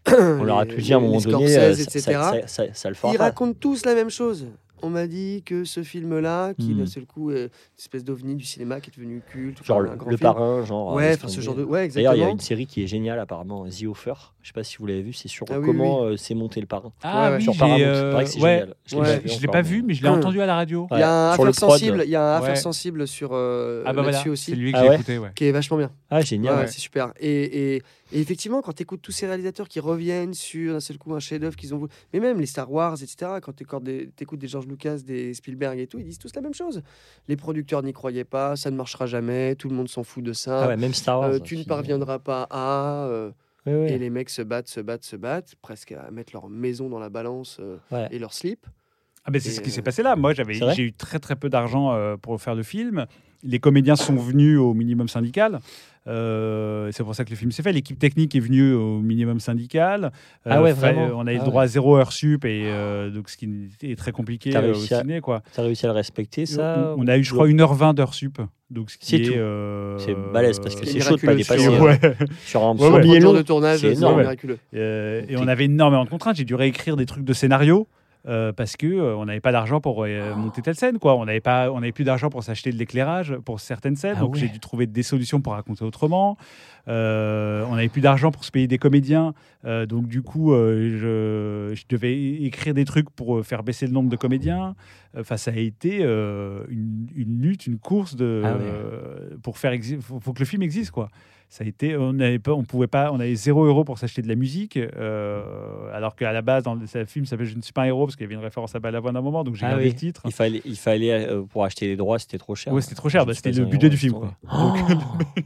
on leur a tout dit à un moment donné, euh, ça, etc. ça, ça, ça, ça le fera Ils pas. racontent tous la même chose. On m'a dit que ce film-là, qui Hmm. d'un seul coup est une espèce d'ovni du cinéma qui est devenu culte, Genre enfin, le, un grand le film. parrain, genre. Ouais, laisse enfin ce genre de. Ouais, D'ailleurs, il y a exactement. une série qui est géniale apparemment, The Offer. Je sais pas si vous l'avez vu, c'est sur Ah oui, comment euh, s'est monté le parrain. Ah Ouais, ouais. oui, sur Paramount. euh, c'est ouais, génial. Je l'ai Ouais. pas vu l'ai encore, pas mais- vu, mais je l'ai Hum. entendu à la radio. Il y a un affaire sensible, il y a un Ouais. affaire sensible sur euh, Ah bah voilà, aussi, c'est lui que Ah j'ai ouais écouté, ouais. qui est vachement bien. Ah, génial. Ouais, ouais. c'est super. Et, et- effectivement, quand tu écoutes tous ces réalisateurs qui reviennent sur d'un seul coup un chef-d'œuvre qu'ils ont voulu, mais même les Star Wars, etc., quand tu écoutes des, t'écoutes des George Lucas, des Spielberg et tout, ils disent tous la même chose. Les producteurs n'y croyaient pas, ça ne marchera jamais, tout le monde s'en fout de ça. Ah ouais, même Star Wars. euh, tu ne parviendras pas à. euh. Et les mecs se battent, se battent, se battent, presque à mettre leur maison dans la balance euh, Ouais. et leur slip. Ah ben c'est ce qui s'est passé là. Moi, j'avais, j'ai eu très très peu d'argent euh, pour faire le film. Les comédiens sont venus au minimum syndical. Euh, c'est pour ça que le film s'est fait. L'équipe technique est venue au minimum syndical. Euh, Ah ouais, vraiment On a eu le Ah droit à zéro heure sup et euh, donc ce qui est très compliqué euh, au ciné quoi. T'as réussi à le respecter, ça on a eu, je crois, 1h20 d'heure sup. Donc ce qui C'est est. tout. euh, C'est balèze parce que c'est chaud de pas dépasser sur- euh, Ouais. sur un Ouais, ouais. de tournage, c'est énorme. miraculeux. Euh, et on avait énormément de contraintes. J'ai dû réécrire des trucs de scénario. Euh, parce que euh, on n'avait pas d'argent pour euh, monter telle scène quoi. On n'avait pas on n'avait plus d'argent pour s'acheter de l'éclairage pour certaines scènes. Ah donc ouais. j'ai dû trouver des solutions pour raconter autrement. On n'avait plus d'argent pour se payer des comédiens. Donc du coup je, je devais écrire des trucs pour faire baisser le nombre de comédiens. Enfin ça a été une, une lutte une course de Ah ouais. pour faire faut, faut que le film existe quoi ça a été, on n'avait pas, on pouvait pas, on avait zéro euro pour s'acheter de la musique, euh, alors qu'à la base dans le film, ça s'appelle Je ne suis pas un héros parce qu'il y avait une référence à Balavoine à un moment, donc j'ai Ah gardé oui. le titre. Il fallait, il fallait euh, pour acheter les droits, c'était trop cher. Ouais, c'était trop cher, Je bah, c'était le budget héros, du film, quoi. tomber.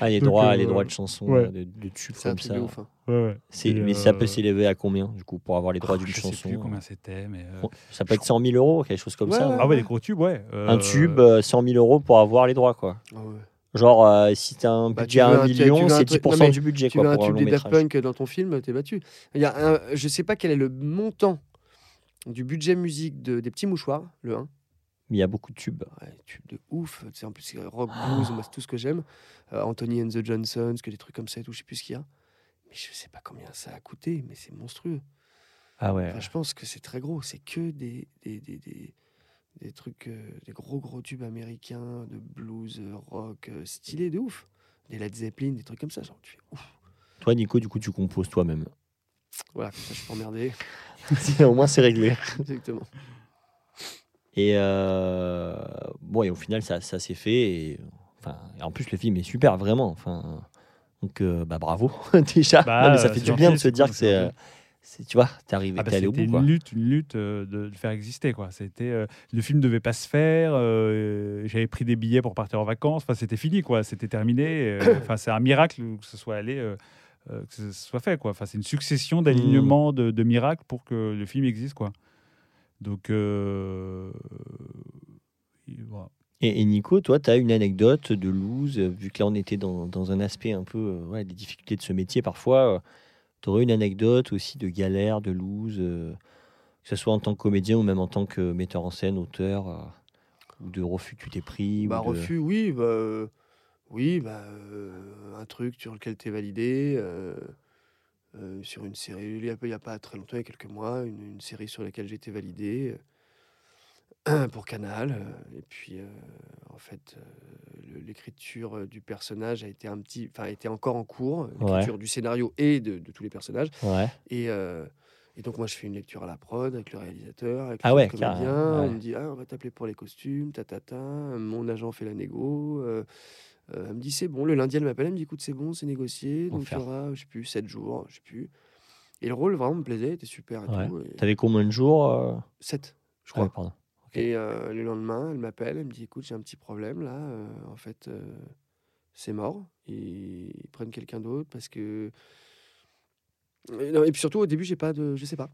Ah, les Donc, droits, euh, les droits de chansons, ouais. euh, de, de tubes comme ça. ouf. hein. Ouais, mais ça peut euh, s'élever à combien, du coup, pour avoir les droits oh, d'une je chanson sais plus combien c'était, mais. euh, Ça peut être 100 000 euros, quelque chose comme Ouais, ça. ouais. Ah ouais, les gros tubes, ouais. Euh, Un tube, euh, 100 000 euros pour avoir les droits, quoi. Genre, euh, si t'as un Bah, budget tu à 1 un- tu- tu million, veux un c'est truc- 10% non, mais du budget, Tu quoi, veux un pour un tube des Daft. Punk dans ton film, t'es battu. Il y a un, je sais pas quel est le montant du budget musique de, des petits mouchoirs, le 1. Mais il y a beaucoup de tubes. Ouais, tube de ouf. En plus, c'est rock, blues, c'est tout ce que j'aime. Euh, Anthony and the Johnsons, que des trucs comme ça et tout, je sais plus ce qu'il y a. Mais je sais pas combien ça a coûté, mais c'est monstrueux. Ah ouais. Enfin, je pense que c'est très gros. C'est que des, des, des, des, des trucs, euh, des gros gros tubes américains de blues, euh, rock, euh, stylés de ouf. Des Led Zeppelin, des trucs comme ça. Genre, tu fais ouf. Toi, Nico, du coup, tu composes toi-même. Voilà, comme ça, je suis pas emmerdé. Au moins, c'est réglé. Exactement. Et euh, bon, et au final, ça, ça s'est fait. Et, enfin, et en plus, le film est super, vraiment. Enfin, donc, euh, bah, bravo déjà. Bah, Non, mais ça fait du bien de se dire que c'est tu vois, t'es arrivé, Ah bah, allé au c'était bout, quoi. une lutte, une lutte euh, de le faire exister quoi. C'était euh, le film devait pas se faire. euh, J'avais pris des billets pour partir en vacances. Enfin, c'était fini quoi. C'était terminé. Enfin, c'est un miracle que ce soit allé, que ce soit fait quoi. Enfin, c'est une succession d'alignements de, de miracles pour que le film existe quoi. Donc et voilà. Et, et Nico, toi, tu as une anecdote de loose, vu que là, on était dans, dans un aspect un peu ouais, des difficultés de ce métier parfois. Tu aurais une anecdote aussi de galère, de loose, euh, que ce soit en tant que comédien ou même en tant que metteur en scène, auteur, euh, ou de refus que tu t'es pris. Bah, ou de- refus, oui. Bah, euh, oui, bah, un truc sur lequel tu es validé. sur une série, il n'y a, pas- il y a pas très longtemps, il y a quelques mois, une, une série sur laquelle j'ai été validé pour Canal. euh, et puis, euh, en fait, euh, l'écriture du personnage a été un petit, enfin, était encore en cours, l'écriture du scénario et de, de tous les personnages. Ouais. Et, euh, et donc, moi, je fais une lecture à la prod avec le réalisateur, avec Ah le ouais, comédien. On me dit, ah, on va t'appeler pour les costumes, ta, ta, ta. Mon agent fait la négo. elle me dit, c'est bon. Le lundi, elle m'appelle, elle me dit, écoute, c'est bon, c'est négocié. Donc, il y aura, je sais plus, 7 jours, je sais plus. Et le rôle vraiment me plaisait, était super et tout. et- T'avais combien de jours euh? 7, je ah crois. pardon. Et euh, le lendemain, elle m'appelle, elle me dit écoute, j'ai un petit problème là. euh, en fait, euh, c'est mort. Ils, ils prennent quelqu'un d'autre parce que. Et, non, et puis surtout, au début, j'ai pas de. Je sais pas.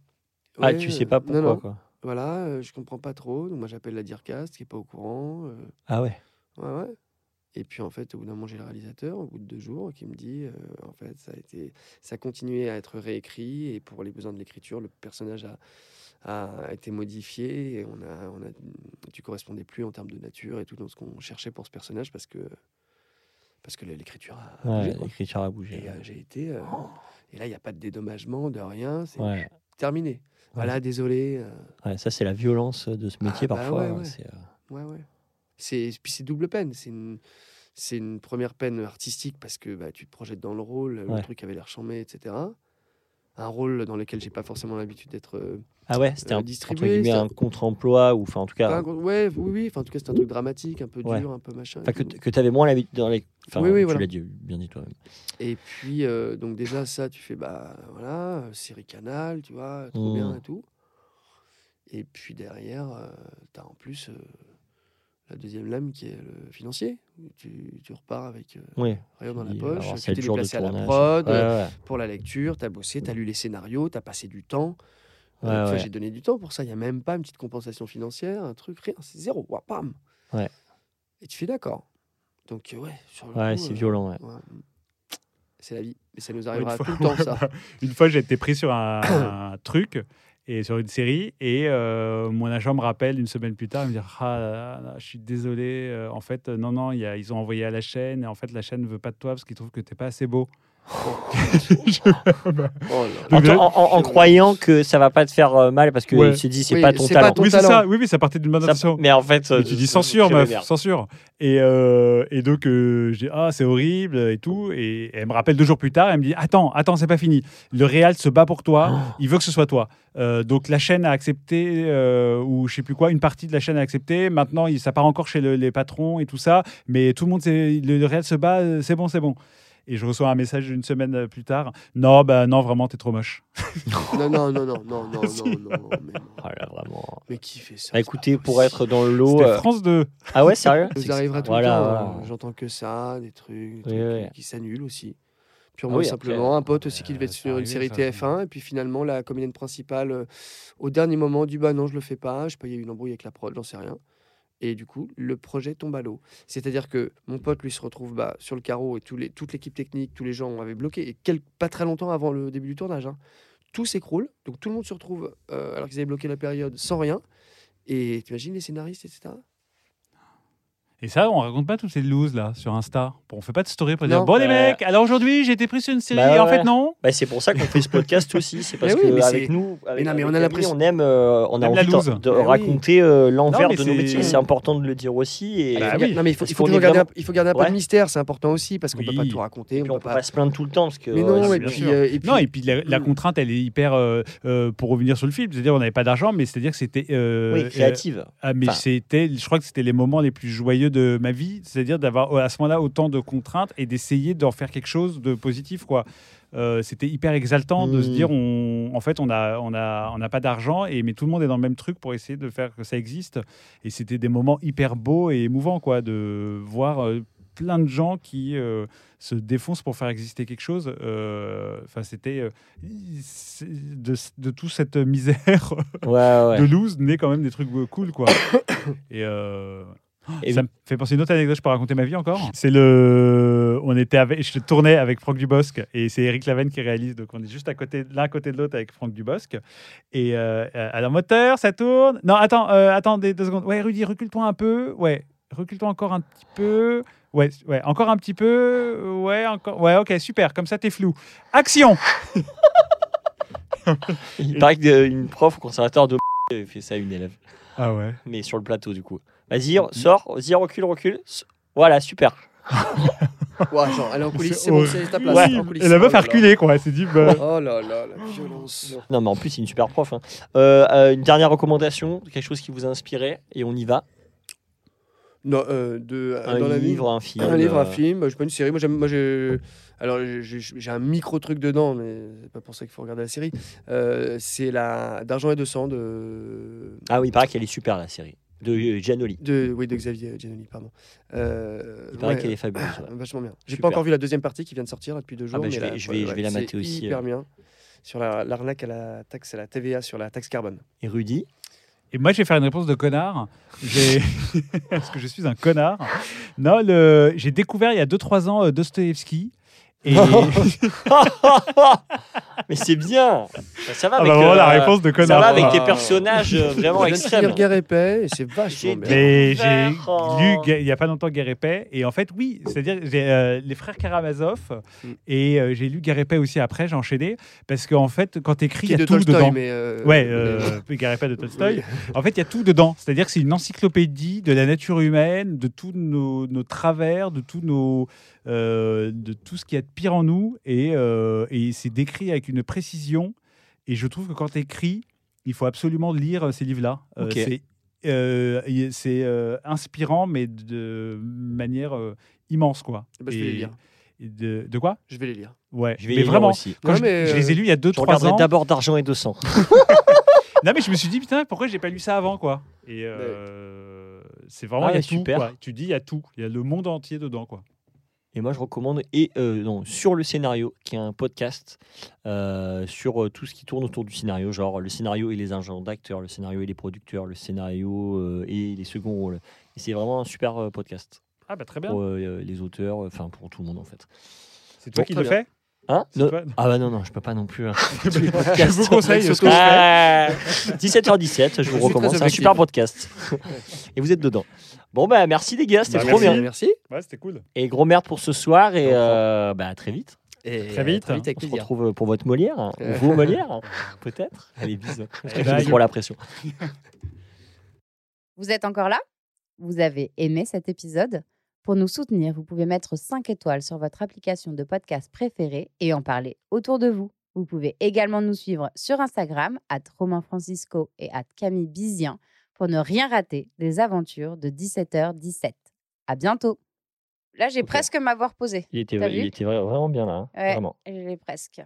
Ah, Ouais, tu sais pas pourquoi, Non, non. quoi. Voilà, je comprends pas trop. Donc, moi, j'appelle la DIRCAST qui est pas au courant. Ah ouais. Ouais, ouais. Et puis en fait, au bout d'un moment, j'ai le réalisateur, au bout de deux jours, qui me dit, euh, en fait, ça a été, ça a continué à être réécrit et pour les besoins de l'écriture, le personnage a, a été modifié et on a, on a, tu correspondais plus en termes de nature et tout dans ce qu'on cherchait pour ce personnage parce que, parce que l'écriture a Ouais, l'écriture a bougé. Et euh, j'ai été, euh, et là, il n'y a pas de dédommagement, de rien, c'est Ouais. terminé. Voilà, désolé. euh, ça, c'est la violence de ce métier Ah, bah parfois. ouais, ouais. c'est, euh. C'est, puis c'est double peine. C'est une, c'est une première peine artistique parce que bah, tu te projettes dans le rôle, le truc avait l'air chambé, etc. Un rôle dans lequel j'ai pas forcément l'habitude d'être. euh, Ah ouais, c'était Euh, un, distribué, un contre-emploi ou enfin en tout cas, un ouais, oui, oui. Enfin, en tout cas, c'est un truc dramatique, un peu Ouais. dur, un peu machin. enfin que, tu avais moins l'habitude dans les. Enfin, Oui, oui, tu voilà. l'as dit, bien dit toi-même. Et puis, euh, donc déjà, ça, tu fais, bah voilà, euh, série Canal, tu vois, trop bien et tout. Et puis derrière, tu as en plus euh, la deuxième lame qui est le financier. Tu, tu repars avec euh, Oui. rien dans la poche, avoir tu t'es déplacé à la prod, Ouais, euh, ouais. pour la lecture, tu as bossé, tu as lu les scénarios, tu as passé du temps. Ouais. J'ai donné du temps pour ça, il n'y a même pas une petite compensation financière, un truc, rien, c'est zéro, Ouah, bam Ouais. Et tu fais d'accord. Donc, euh, ouais, sur le Ouais, coup, c'est euh, violent. ouais. ouais, C'est la vie, mais ça nous arrivera fois- tout le temps, ça. Une fois, j'ai été pris sur un, un truc et sur une série et euh, mon agent me rappelle une semaine plus tard, il me dit ah, je suis désolé, euh, en fait, euh, non, non, ils ont envoyé à la chaîne et en fait, la chaîne ne veut pas de toi parce qu'ils trouvent que t'es pas assez beau. Oh. En, Donc, en- en- en croyant que ça va pas te faire euh, mal parce que Ouais. il dit c'est Oui, pas ton pas talent. ton oui, c'est ça. Oui, oui, ça partait d'une intention. mais en fait, euh, Mais tu dis je- censure, meuf, censure. Et, euh, et donc, euh, je dis, ah, c'est horrible et tout. Et elle me rappelle deux jours plus tard, elle me dit, attends, attends, c'est pas fini. Le Real se bat pour toi, Oh. il veut que ce soit toi. Euh, donc, la chaîne a accepté, euh, ou je sais plus quoi, une partie de la chaîne a accepté. Maintenant, ça part encore chez le- les patrons et tout ça. Mais tout le monde, le, le Real se bat, euh, c'est bon, c'est bon. Et je reçois un message une semaine euh, plus tard. Non, bah non, vraiment, t'es trop moche. Non, non, non, non, non, non, Si. non, non, mais, non. Oh là, vraiment. Mais qui fait ça Bah, écoutez, pour être dans le lot. C'était euh, France 2. Ah ouais, sérieux Ça nous arrivera tout Voilà, le temps. voilà. hein. J'entends que ça, des trucs, des Oui, trucs oui. qui s'annulent aussi. Ah Purement oui, et après, simplement, un pote aussi qui euh, devait être sur une série ça. TF1, et puis finalement, la comédienne principale, euh, au dernier moment, dit Bah non, je le fais pas, je sais pas, il y a eu une embrouille avec la prod, j'en sais rien. Et du coup, le projet tombe à l'eau. C'est-à-dire que mon pote, lui, se retrouve bah, sur le carreau et toute l'équipe technique, tous les gens avaient bloqué. Et pas très longtemps avant le début du tournage, hein. tout s'écroule. Donc tout le monde se retrouve, euh, alors qu'ils avaient bloqué la période, sans rien. Et t'imagines les scénaristes, etc. Et ça, on raconte pas toutes ces looses là sur Insta. Bon, on fait pas de story pour Non. dire bon les Bah, mecs, alors aujourd'hui j'ai été pris sur une série bah et en ouais. fait non. Bah, c'est pour ça qu'on fait ce podcast aussi. C'est parce Mais oui, que mais avec nous, avec, non, mais avec on a l'impression- on aime, euh, on a Aime la envie de, oui. raconter euh, l'envers de nos métiers. C'est important de le dire aussi. Et, Il Bah faut oui. Non, mais il faut, il faut garder, un- il faut garder un peu Ouais. de mystère, c'est important aussi, parce qu'on peut pas Oui. tout raconter. puis on peut pas... pas se plaindre tout le temps parce que. Mais non, et puis, euh, et puis- Non, et puis la, la Mm. contrainte, elle est hyper. pour revenir sur le film, c'est-à-dire on n'avait pas d'argent, mais c'est-à-dire que c'était. oui, créative. ah, mais c'était, je crois que c'était les moments les plus joyeux de ma vie, c'est-à-dire d'avoir à ce moment-là autant de contraintes et d'essayer d'en faire quelque chose de positif, quoi. Euh, c'était hyper exaltant de se Mm. dire, on, en fait, on a, on a, on n'a pas d'argent et mais tout le monde est dans le même truc pour essayer de faire que ça existe. Et c'était des moments hyper beaux et émouvants, quoi, de voir euh, plein de gens qui euh, se défoncent pour faire exister quelque chose. Euh, Enfin, c'était euh, de, de toute cette misère Ouais, ouais. de loose naît quand même des trucs euh, cool, quoi. et euh, Et ça me fait penser à une autre anecdote. Je peux raconter ma vie encore? C'est le, on était avec, je tournais avec Franck Dubosc et c'est Eric Laven qui réalise. Donc on est juste à côté, l'un à côté de l'autre avec Franck Dubosc. Et euh, euh, alors moteur, ça tourne. Non, attends, euh, attendez deux secondes. Ouais, Rudy, recule-toi un peu. Ouais, recule-toi encore un petit peu. Ouais, ouais, encore un petit peu. Ouais, encore. Ouais, ok, super. Comme ça, t'es flou. Action. Il paraît qu'une prof au conservatoire de fait ça à une élève. Ah ouais? Mais sur le plateau, du coup. Vas-y, sors, vas-y, recule, recule. Voilà, super. Ouais, genre, elle est en coulisses, C'est bon, c'est ta place. Ouais. en coulisses. Et la meuf Oh a reculé, quoi. Elle s'est dit, bah, Oh là là, la violence. Non, mais en plus, c'est une super prof. hein. Euh, euh, une dernière recommandation, quelque chose qui vous a inspiré, et on y va. Non, euh, de, Un dans la vie. livre, un film. Un livre, un film. Je pas une série. Moi, j'aime. Moi, j'ai. Alors, j'ai- j'ai j'ai un micro truc dedans, mais c'est pas pour ça qu'il faut regarder la série. Euh, c'est la d'argent et de sang de. Ah oui, il paraît qu'elle est super la série. De euh, Giannoli. De, oui, de Xavier Giannoli, pardon. Euh, Il paraît ouais, qu'elle est fabuleuse. ouais. Vachement bien. J'ai pas encore vu la deuxième partie qui vient de sortir là, depuis deux jours. bah, mais je vais- là, je vais- je vais la mater aussi, Hyper euh. bien. Sur la- l'arnaque à la taxe, à la TVA sur la taxe carbone. Et Rudy? Et moi, je vais faire une réponse de connard. Parce que je suis un connard. Non, le... j'ai découvert il y a 2-3 ans euh, Dostoevsky. Et... Mais c'est bien Ça va Ah avec, bah voilà, la euh, réponse de ça connard. va avec Ah. tes personnages euh, vraiment extrêmes. Guerre et c'est vachement J'ai bien. Mais j'ai lu il n'y a pas longtemps Guerre et en fait, oui, c'est-à-dire j'ai euh, les frères Karamazov. Mm. Et euh, j'ai lu Guerre aussi après, j'ai enchaîné. Parce qu'en fait, quand tu écris, il y a de tout dedans. mais. euh, Ouais, mais- Guerre et Paix de Tolstoï. Oui. En fait, il y a tout dedans. C'est-à-dire que c'est une encyclopédie de la nature humaine, de tous nos, nos travers, de tous nos, euh, de tout ce qu'il y a de pire en nous, et, euh, et c'est décrit avec une précision. Et je trouve que quand tu écris, il faut absolument lire euh, ces livres-là. Euh, Ok. c'est euh, euh, inspirant, mais de manière euh, immense, quoi. Bah, je vais les lire. de, de quoi? Je vais les lire. Ouais. Je vais mais lire vraiment, aussi. quand Ouais, je, mais, je les ai lus il y a Je 2-3 regarderai ans. d'abord d'argent et de sang. Non, mais je me suis dit, putain, pourquoi j'ai pas lu ça avant, quoi? Et euh, c'est vraiment, Ah il y a ouais, tout, super. quoi. Tu dis, il y a tout. Il y a le monde entier dedans, quoi. Et moi, je recommande et euh, non, sur le scénario, qui est un podcast euh, sur euh, tout ce qui tourne autour du scénario, genre le scénario et les agents d'acteurs, le scénario et les producteurs, le scénario euh, et les seconds rôles. Et c'est vraiment un super euh, podcast Ah, bah très bien. pour euh, les auteurs, euh, enfin pour tout le monde en fait. C'est toi Bon, qui le fais Hein Non- Ah bah non, non, je peux pas non plus. hein. Je vous conseille ce que je fais. Ah, 17h17, je vous recommande. C'est un super podcast. et vous êtes dedans. Bon, bah merci les gars, c'était Bah, trop merci. bien. Merci. Ouais, c'était cool. Et gros merde pour ce soir et euh, bah, à très vite. Et Très vite. Très vite avec On se retrouve pour votre Molière, hein, ou vos Molières, hein, peut-être. Allez, bisous. Que Eh je ben, la pression. Vous êtes encore là? Vous avez aimé cet épisode? Pour nous soutenir, vous pouvez mettre 5 étoiles sur votre application de podcast préférée et en parler autour de vous. Vous pouvez également nous suivre sur Instagram, at Romain Francisco et at Camille Bizien, pour ne rien rater des aventures de 17h17. À bientôt Là, j'ai presque m'avoir posé. Il était, il vraiment bien là. hein, Ouais. Vraiment. Je l'ai presque.